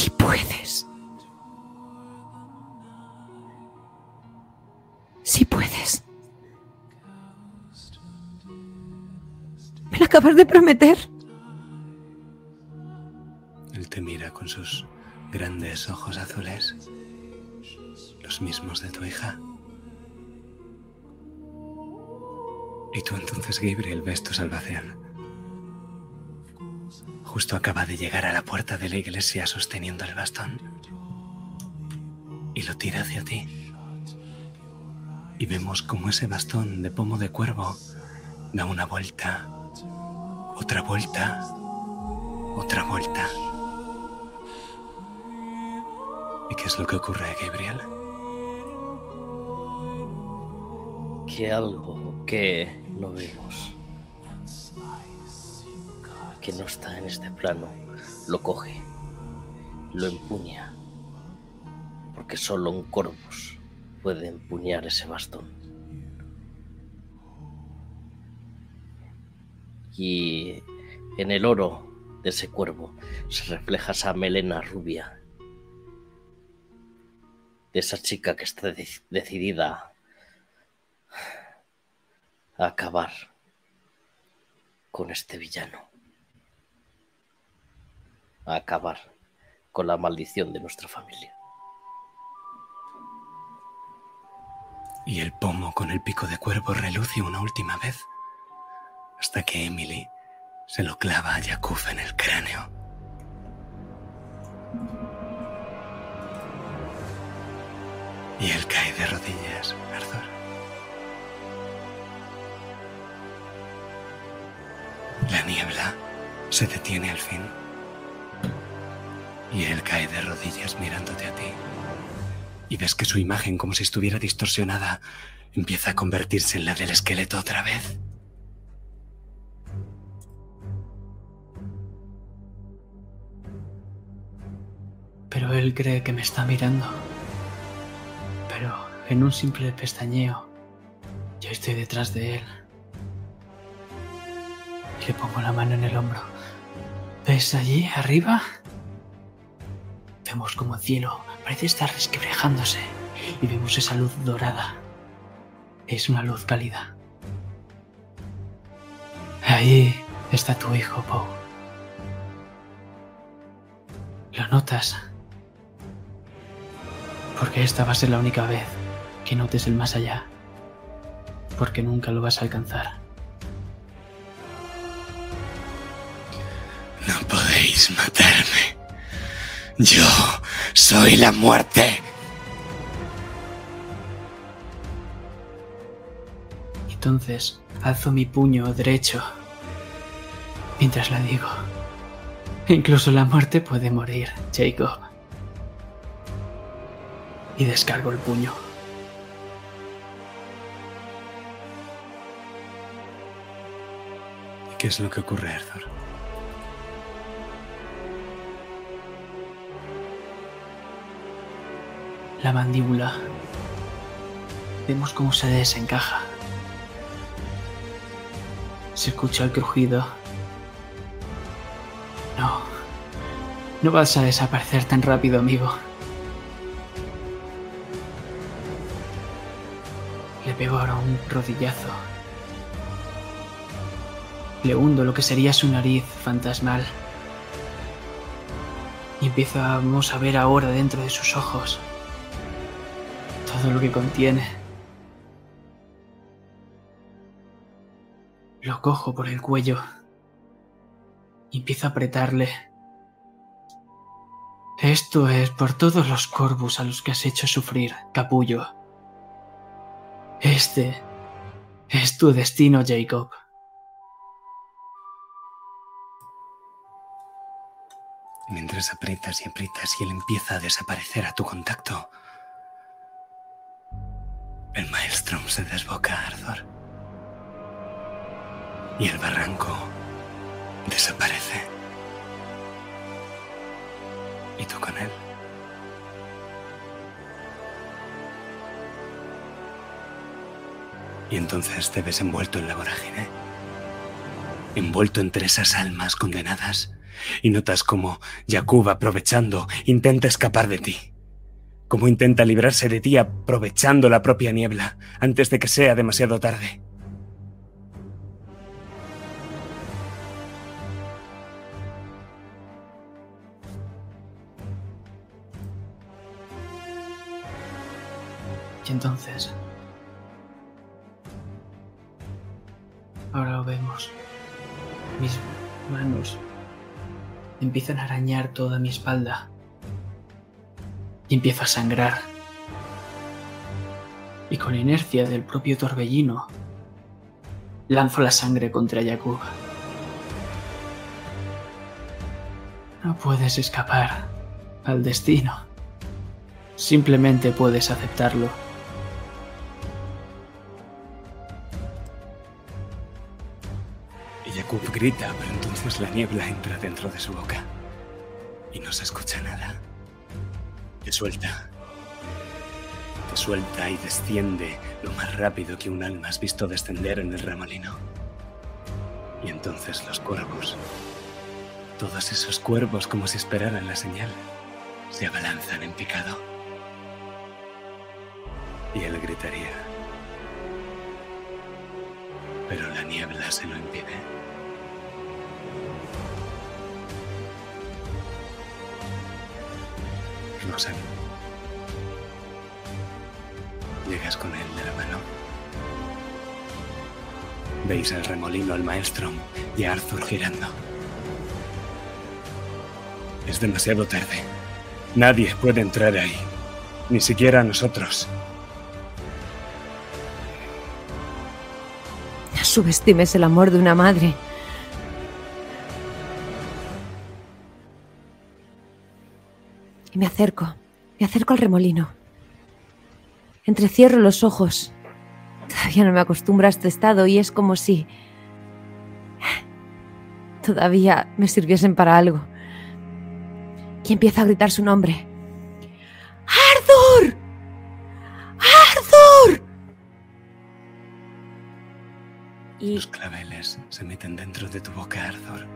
Sí puedes. Sí puedes. Me lo acabas de prometer. Él te mira con sus grandes ojos azules, los mismos de tu hija. Y tú entonces, Gabriel, ves tu salvación. Justo acaba de llegar a la puerta de la iglesia sosteniendo el bastón. Y lo tira hacia ti. Y vemos como ese bastón de pomo de cuervo da una vuelta, otra vuelta, otra vuelta. ¿Y qué es lo que ocurre, Gabriel? que algo que no vemos, que no está en este plano, lo coge, lo empuña, porque solo un corvus puede empuñar ese bastón. Y en el oro de ese cuervo se refleja esa melena rubia, de esa chica que está de- decidida a acabar con este villano. A acabar con la maldición de nuestra familia. Y el pomo con el pico de cuervo reluce una última vez, hasta que Emily se lo clava a Yakuf en el cráneo. Y él cae de rodillas, Arthur. La niebla se detiene al fin. Y él cae de rodillas mirándote a ti. Y ves que su imagen, como si estuviera distorsionada, empieza a convertirse en la del esqueleto otra vez. Pero él cree que me está mirando. Pero en un simple pestañeo, yo estoy detrás de él. Y le pongo la mano en el hombro. ¿Ves allí, arriba? Vemos como el cielo parece estar resquebrajándose y vemos esa luz dorada. Es una luz cálida. Ahí está tu hijo, Poe. ¿Lo notas? Porque esta va a ser la única vez que notes el más allá. Porque nunca lo vas a alcanzar. No podéis matarme. Yo soy la muerte. Entonces alzo mi puño derecho mientras la digo. Incluso la muerte puede morir, Jacob. Y descargo el puño. ¿Y qué es lo que ocurre, Arthur? La mandíbula. Vemos cómo se desencaja. Se escucha el crujido. No. No vas a desaparecer tan rápido, amigo. Le pego ahora un rodillazo. Le hundo lo que sería su nariz fantasmal. Y empezamos a ver ahora dentro de sus ojos todo lo que contiene. Lo cojo por el cuello y empiezo a apretarle. Esto es por todos los corvus a los que has hecho sufrir, capullo. Este es tu destino, Jacob. Mientras aprietas y aprietas y él empieza a desaparecer a tu contacto, el maelstrom se desboca, Arthur. Y el barranco desaparece. Y tú con él. Y entonces te ves envuelto en la vorágine. Envuelto entre esas almas condenadas. Y notas como Jacob, aprovechando, intenta escapar de ti. Como intenta librarse de ti aprovechando la propia niebla antes de que sea demasiado tarde. Y entonces... Ahora lo vemos. Mis manos empiezan a arañar toda mi espalda. Y empiezo a sangrar. Y con inercia del propio torbellino, lanzo la sangre contra Yakub. No puedes escapar al destino. Simplemente puedes aceptarlo. Y Jacob grita, pero entonces la niebla entra dentro de su boca. Y no se escucha nada. Te suelta. Te suelta y desciende lo más rápido que un alma has visto descender en el remolino. Y entonces los cuervos, todos esos cuervos como si esperaran la señal, se abalanzan en picado. Y él gritaría. Pero la niebla se lo impide. Rosen. Llegas con él de la mano. Veis el remolino, el maelstrom y a Arthur girando. Es demasiado tarde. Nadie puede entrar ahí. Ni siquiera nosotros. No subestimes el amor de una madre. Me acerco, me acerco al remolino. Entrecierro los ojos. Todavía no me acostumbro a este estado y es como si todavía me sirviesen para algo. Y empieza a gritar su nombre. ¡Arthur! ¡Arthur! Y Los claveles se meten dentro de tu boca, Arthur,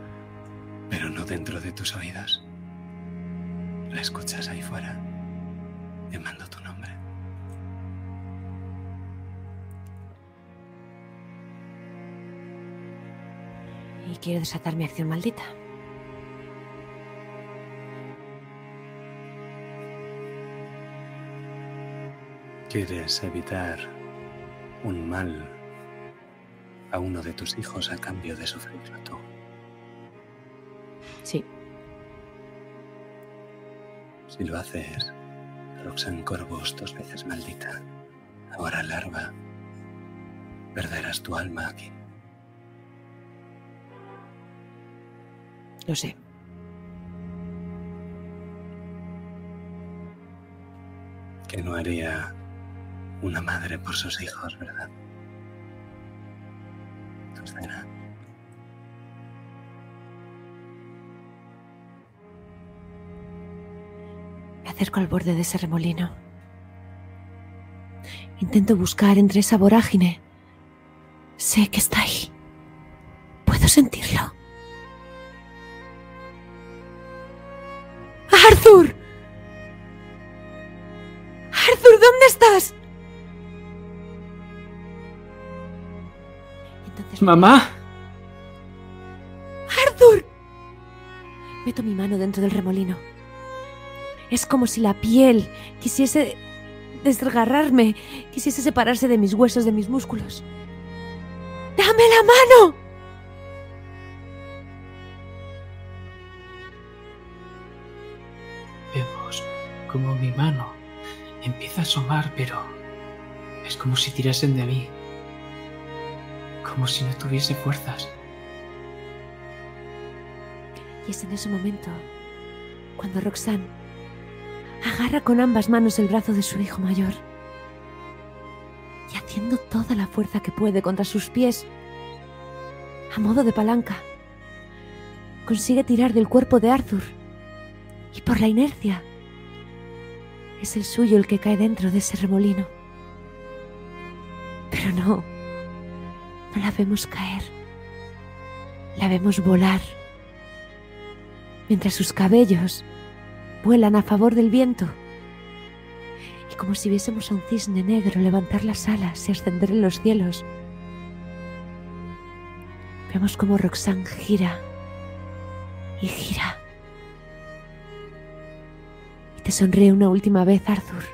pero no dentro de tus oídos. La escuchas ahí fuera, llamando tu nombre. y quiero desatar mi acción maldita. Quieres evitar un mal a uno de tus hijos a cambio de sufrirlo tú. Sí. Si lo haces, Roxanne Corvus, dos veces maldita, ahora larva, perderás tu alma aquí. Lo sé. Que no haría una madre por sus hijos, ¿verdad? Tu. Acerco al borde de ese remolino. Intento buscar entre esa vorágine. Sé que está ahí. Puedo sentirlo. ¡Arthur! ¡Arthur, ¿dónde estás? Entonces, Mamá. ¡Arthur! Meto mi mano dentro del remolino. Es como si la piel quisiese desgarrarme, quisiese separarse de mis huesos, de mis músculos. ¡Dame la mano! Vemos como mi mano empieza a asomar, pero es como si tirasen de mí. Como si no tuviese fuerzas. Y es en ese momento cuando Roxanne agarra con ambas manos el brazo de su hijo mayor. Y haciendo toda la fuerza que puede contra sus pies, a modo de palanca, consigue tirar del cuerpo de Arthur. Y por la inercia es el suyo el que cae dentro de ese remolino. Pero no, no la vemos caer, la vemos volar. Mientras sus cabellos vuelan a favor del viento. Y como si viésemos a un cisne negro levantar las alas y ascender en los cielos, vemos como Roxanne gira y gira. Y te sonríe una última vez, Arthur.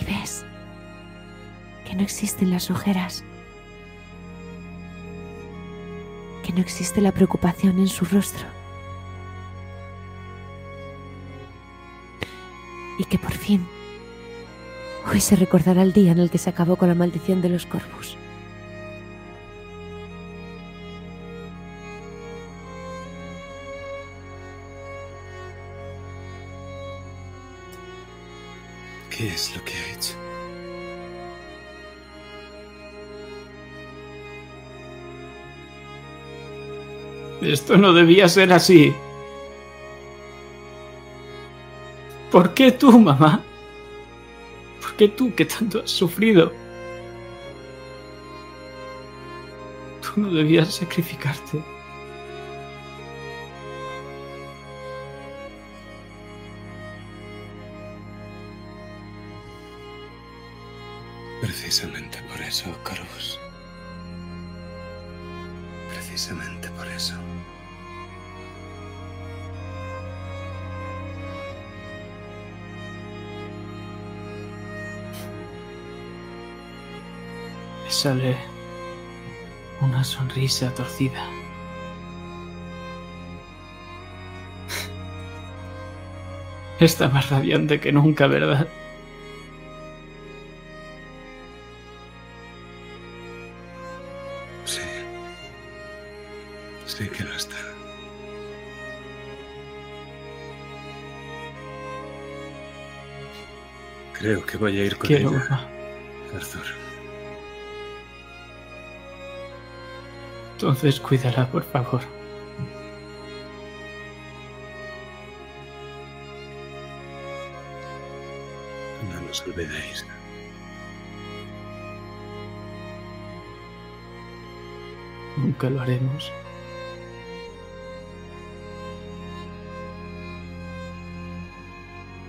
Y ves que no existen las ojeras. que no existe la preocupación en su rostro. Y que por fin hoy se recordará el día en el que se acabó con la maldición de los corvus. ¿Qué es lo que ha hecho? Esto no debía ser así. ¿Por qué tú, mamá? ¿Por qué tú que tanto has sufrido? Tú no debías sacrificarte. Sale una sonrisa torcida. (laughs) Está más radiante que nunca, ¿verdad? Sí. Sí que lo está. Creo que voy a ir con Quiero, ella, mamá. Entonces cuídala, por favor. No nos olvidéis. Nunca lo haremos.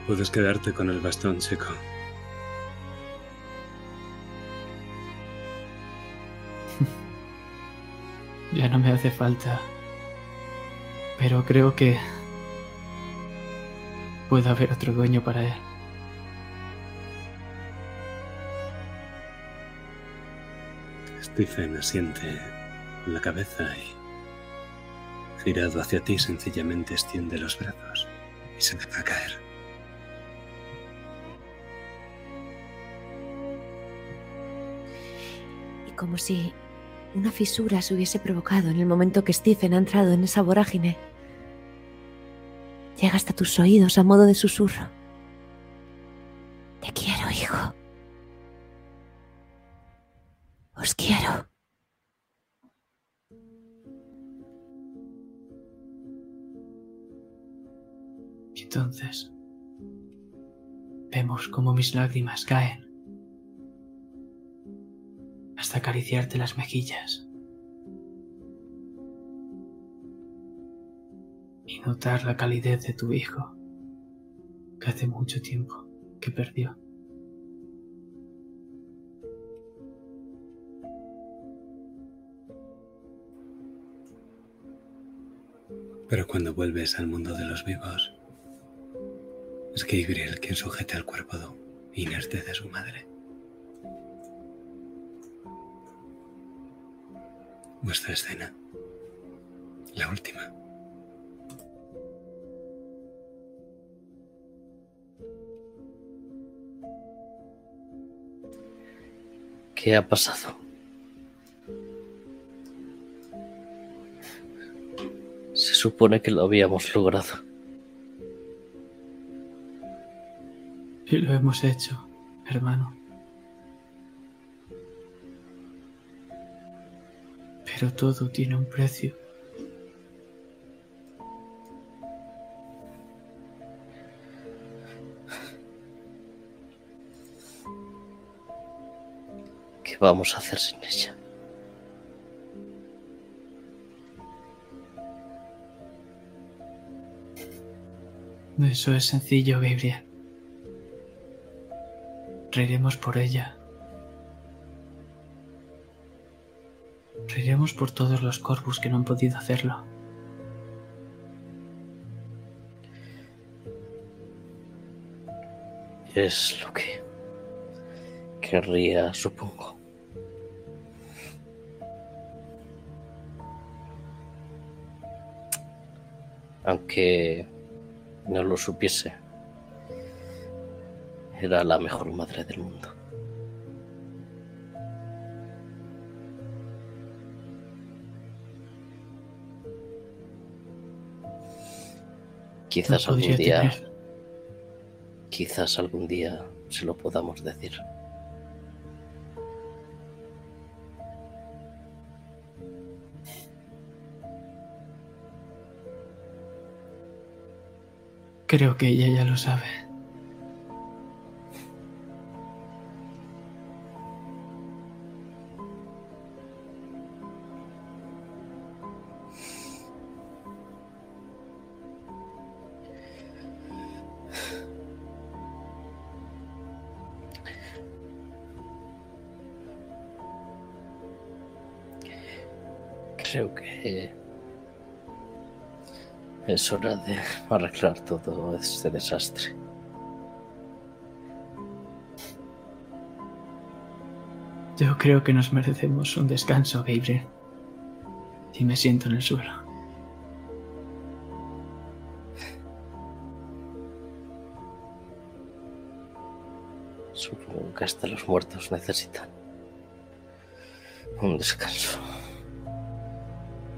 Puedes quedarte con el bastón, chico. ya no me hace falta. Pero creo que puede haber otro dueño para él. Stephen asiente la cabeza y, girado hacia ti, sencillamente extiende los brazos y se deja caer. Y como si una fisura se hubiese provocado en el momento que Stephen ha entrado en esa vorágine, llega hasta tus oídos a modo de susurro. Te quiero, hijo. Os quiero. Entonces, vemos cómo mis lágrimas caen acariciarte las mejillas y notar la calidez de tu hijo que hace mucho tiempo que perdió. Pero cuando vuelves al mundo de los vivos, es Gabriel quien sujeta el cuerpo inerte de su madre. Vuestra escena. La última. ¿Qué ha pasado? Se supone que lo habíamos logrado. Y lo hemos hecho, hermano. Pero todo tiene un precio. ¿Qué vamos a hacer sin ella? Eso es sencillo, Gabriel. Reiremos por ella. Por todos los corpus que no han podido hacerlo. Es lo que querría, supongo. Aunque no lo supiese, era la mejor madre del mundo. Quizás No algún día, tener- quizás algún día se lo podamos decir. Creo que ella ya lo sabe. Creo que es hora de arreglar todo este desastre. Yo creo que nos merecemos un descanso, Gabriel. Y me siento en el suelo. Supongo que hasta los muertos necesitan un descanso.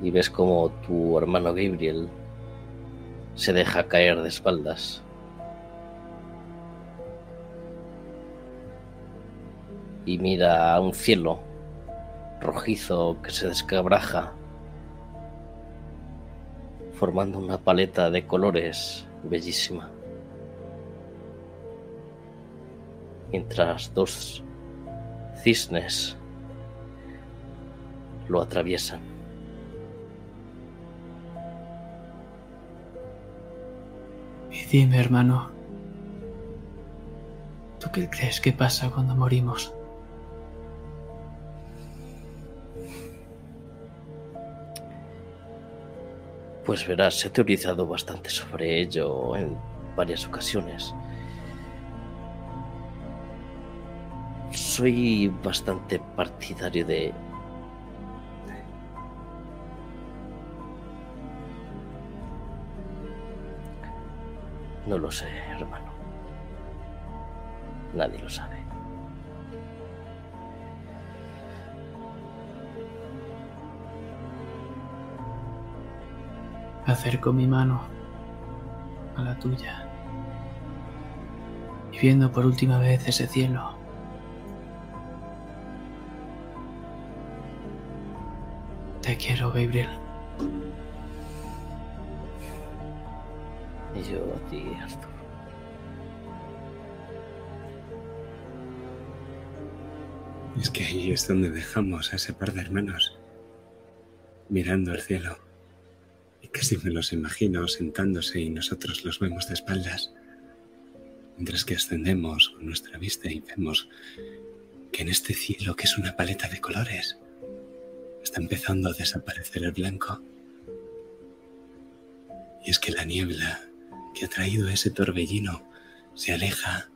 Y ves como tu hermano Gabriel se deja caer de espaldas. Y mira a un cielo rojizo que se descabraja, formando una paleta de colores bellísima. mientras dos cisnes lo atraviesan. Dime, hermano, ¿tú qué crees que pasa cuando morimos? Pues verás, he teorizado bastante sobre ello en varias ocasiones. Soy bastante partidario de No lo sé, hermano. Nadie lo sabe. Acerco mi mano a la tuya y viendo por última vez ese cielo. Te quiero, Gabriel. Es que ahí es donde dejamos a ese par de hermanos, mirando el cielo. Y casi me los imagino sentándose y nosotros los vemos de espaldas, mientras que ascendemos con nuestra vista y vemos que en este cielo, que es una paleta de colores, está empezando a desaparecer el blanco. Y es que la niebla que ha traído ese torbellino se aleja,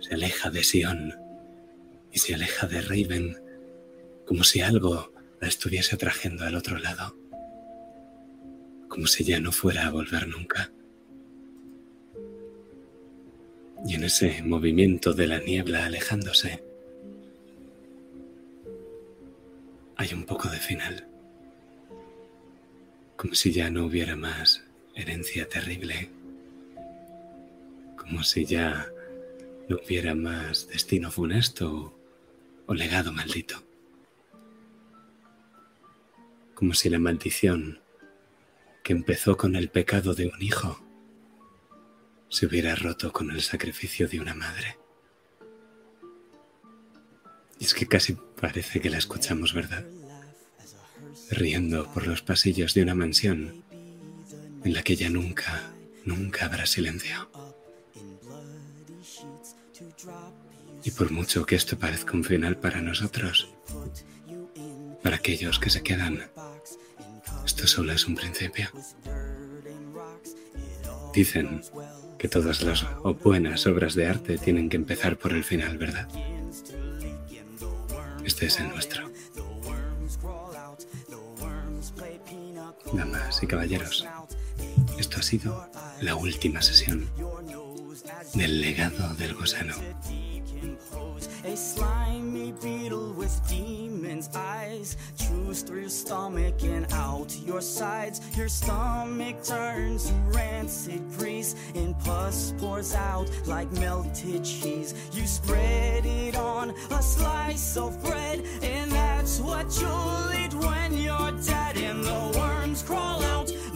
se aleja de Sion y se aleja de Raven como si algo la estuviese atrayendo al otro lado, como si ya no fuera a volver nunca. Y en ese movimiento de la niebla alejándose, hay un poco de final, como si ya no hubiera más herencia terrible, como si ya no hubiera más destino funesto o legado maldito, como si la maldición que empezó con el pecado de un hijo se hubiera roto con el sacrificio de una madre. Y es que casi parece que la escuchamos, ¿verdad? Riendo por los pasillos de una mansión en la que ya nunca, nunca habrá silencio. Y por mucho que esto parezca un final para nosotros, para aquellos que se quedan, esto solo es un principio. Dicen que todas las buenas obras de arte tienen que empezar por el final, ¿verdad? Este es el nuestro. Damas y caballeros, esto ha sido la última sesión del legado del gusano. A slimy beetle with demon's eyes chews through your stomach and out your sides. Your stomach turns to rancid grease, and pus pours out like melted cheese. You spread it on a slice of bread, and that's what you'll eat when you're dead. And the worms crawl out,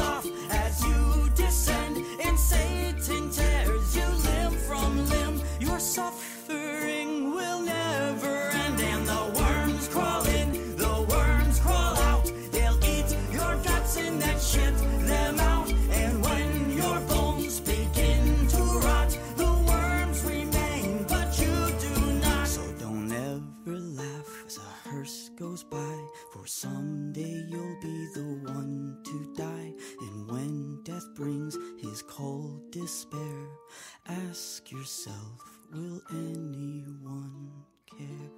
off as you descend, and Satan tears you limb from limb. Your suffering will never end, and the worms crawl in, the worms crawl out. They'll eat your guts and then shit them out. And when your bones begin to rot, the worms remain, but you do not. So don't ever laugh as a hearse goes by, for someday you'll be the one to brings his cold despair, ask yourself, will anyone care?